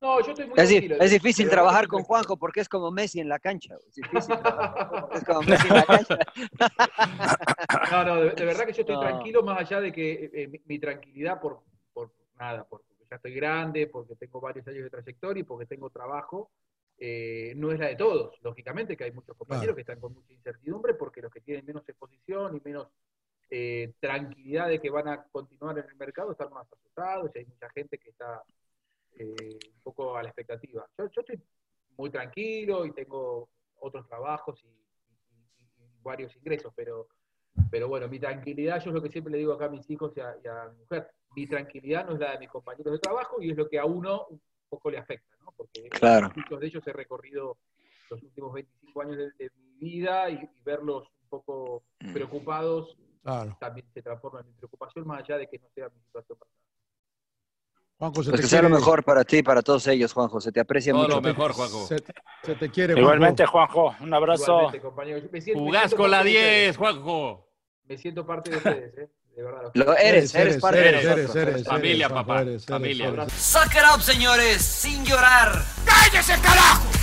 C: No, yo estoy muy
B: Es, es difícil trabajar con Juanjo porque es como Messi en la cancha. Es difícil como Messi en la cancha.
C: No, no, de, de verdad que yo estoy
B: No.
C: tranquilo, más allá de que eh, mi, mi tranquilidad por, por nada, porque ya estoy grande, porque tengo varios años de trayectoria y porque tengo trabajo, eh, no es la de todos. Lógicamente que hay muchos compañeros
A: Claro.
C: que están con mucha incertidumbre porque los que tienen menos exposición y menos eh, tranquilidad de que van a continuar en el mercado están más asustados y hay mucha gente que está eh, un poco a la expectativa. Yo, yo estoy muy tranquilo y tengo otros trabajos y, y- y- y varios ingresos, pero, pero bueno, mi tranquilidad, yo es lo que siempre le digo acá a mis hijos y a, a mi mujer, mi tranquilidad no es la de mis compañeros de trabajo y es lo que a uno un poco le afecta, ¿no? Porque
B: Claro.
C: muchos de ellos he recorrido los últimos 25 años de, de mi vida y, y verlos un poco
B: Mm.
C: preocupados
A: Claro.
C: también se transforma en mi preocupación, más allá de que no sea mi situación personal.
A: Juanjo, se
B: Pues
A: te
B: que sea lo
A: quiere-
B: mejor para ti y para todos ellos, Juanjo. Se te aprecia
D: Todo
B: mucho.
D: lo mejor, Juanjo.
A: Se, se te quiere, Juanjo.
E: Igualmente, Juanjo, un abrazo.
C: Igualmente, compañero. Me siento- me
D: Jugás
C: siento
D: con la
C: parte de
D: 10,
C: ustedes.
D: Juanjo.
C: Me siento parte de ustedes, ¿eh? De verdad.
A: Lo eres, eres, parte de
G: eres,
A: nosotros.
G: eres, eres,
D: Familia,
G: eres,
D: papá, familia.
B: Suck it up, señores, sin llorar.
H: ¡Cállese, carajo!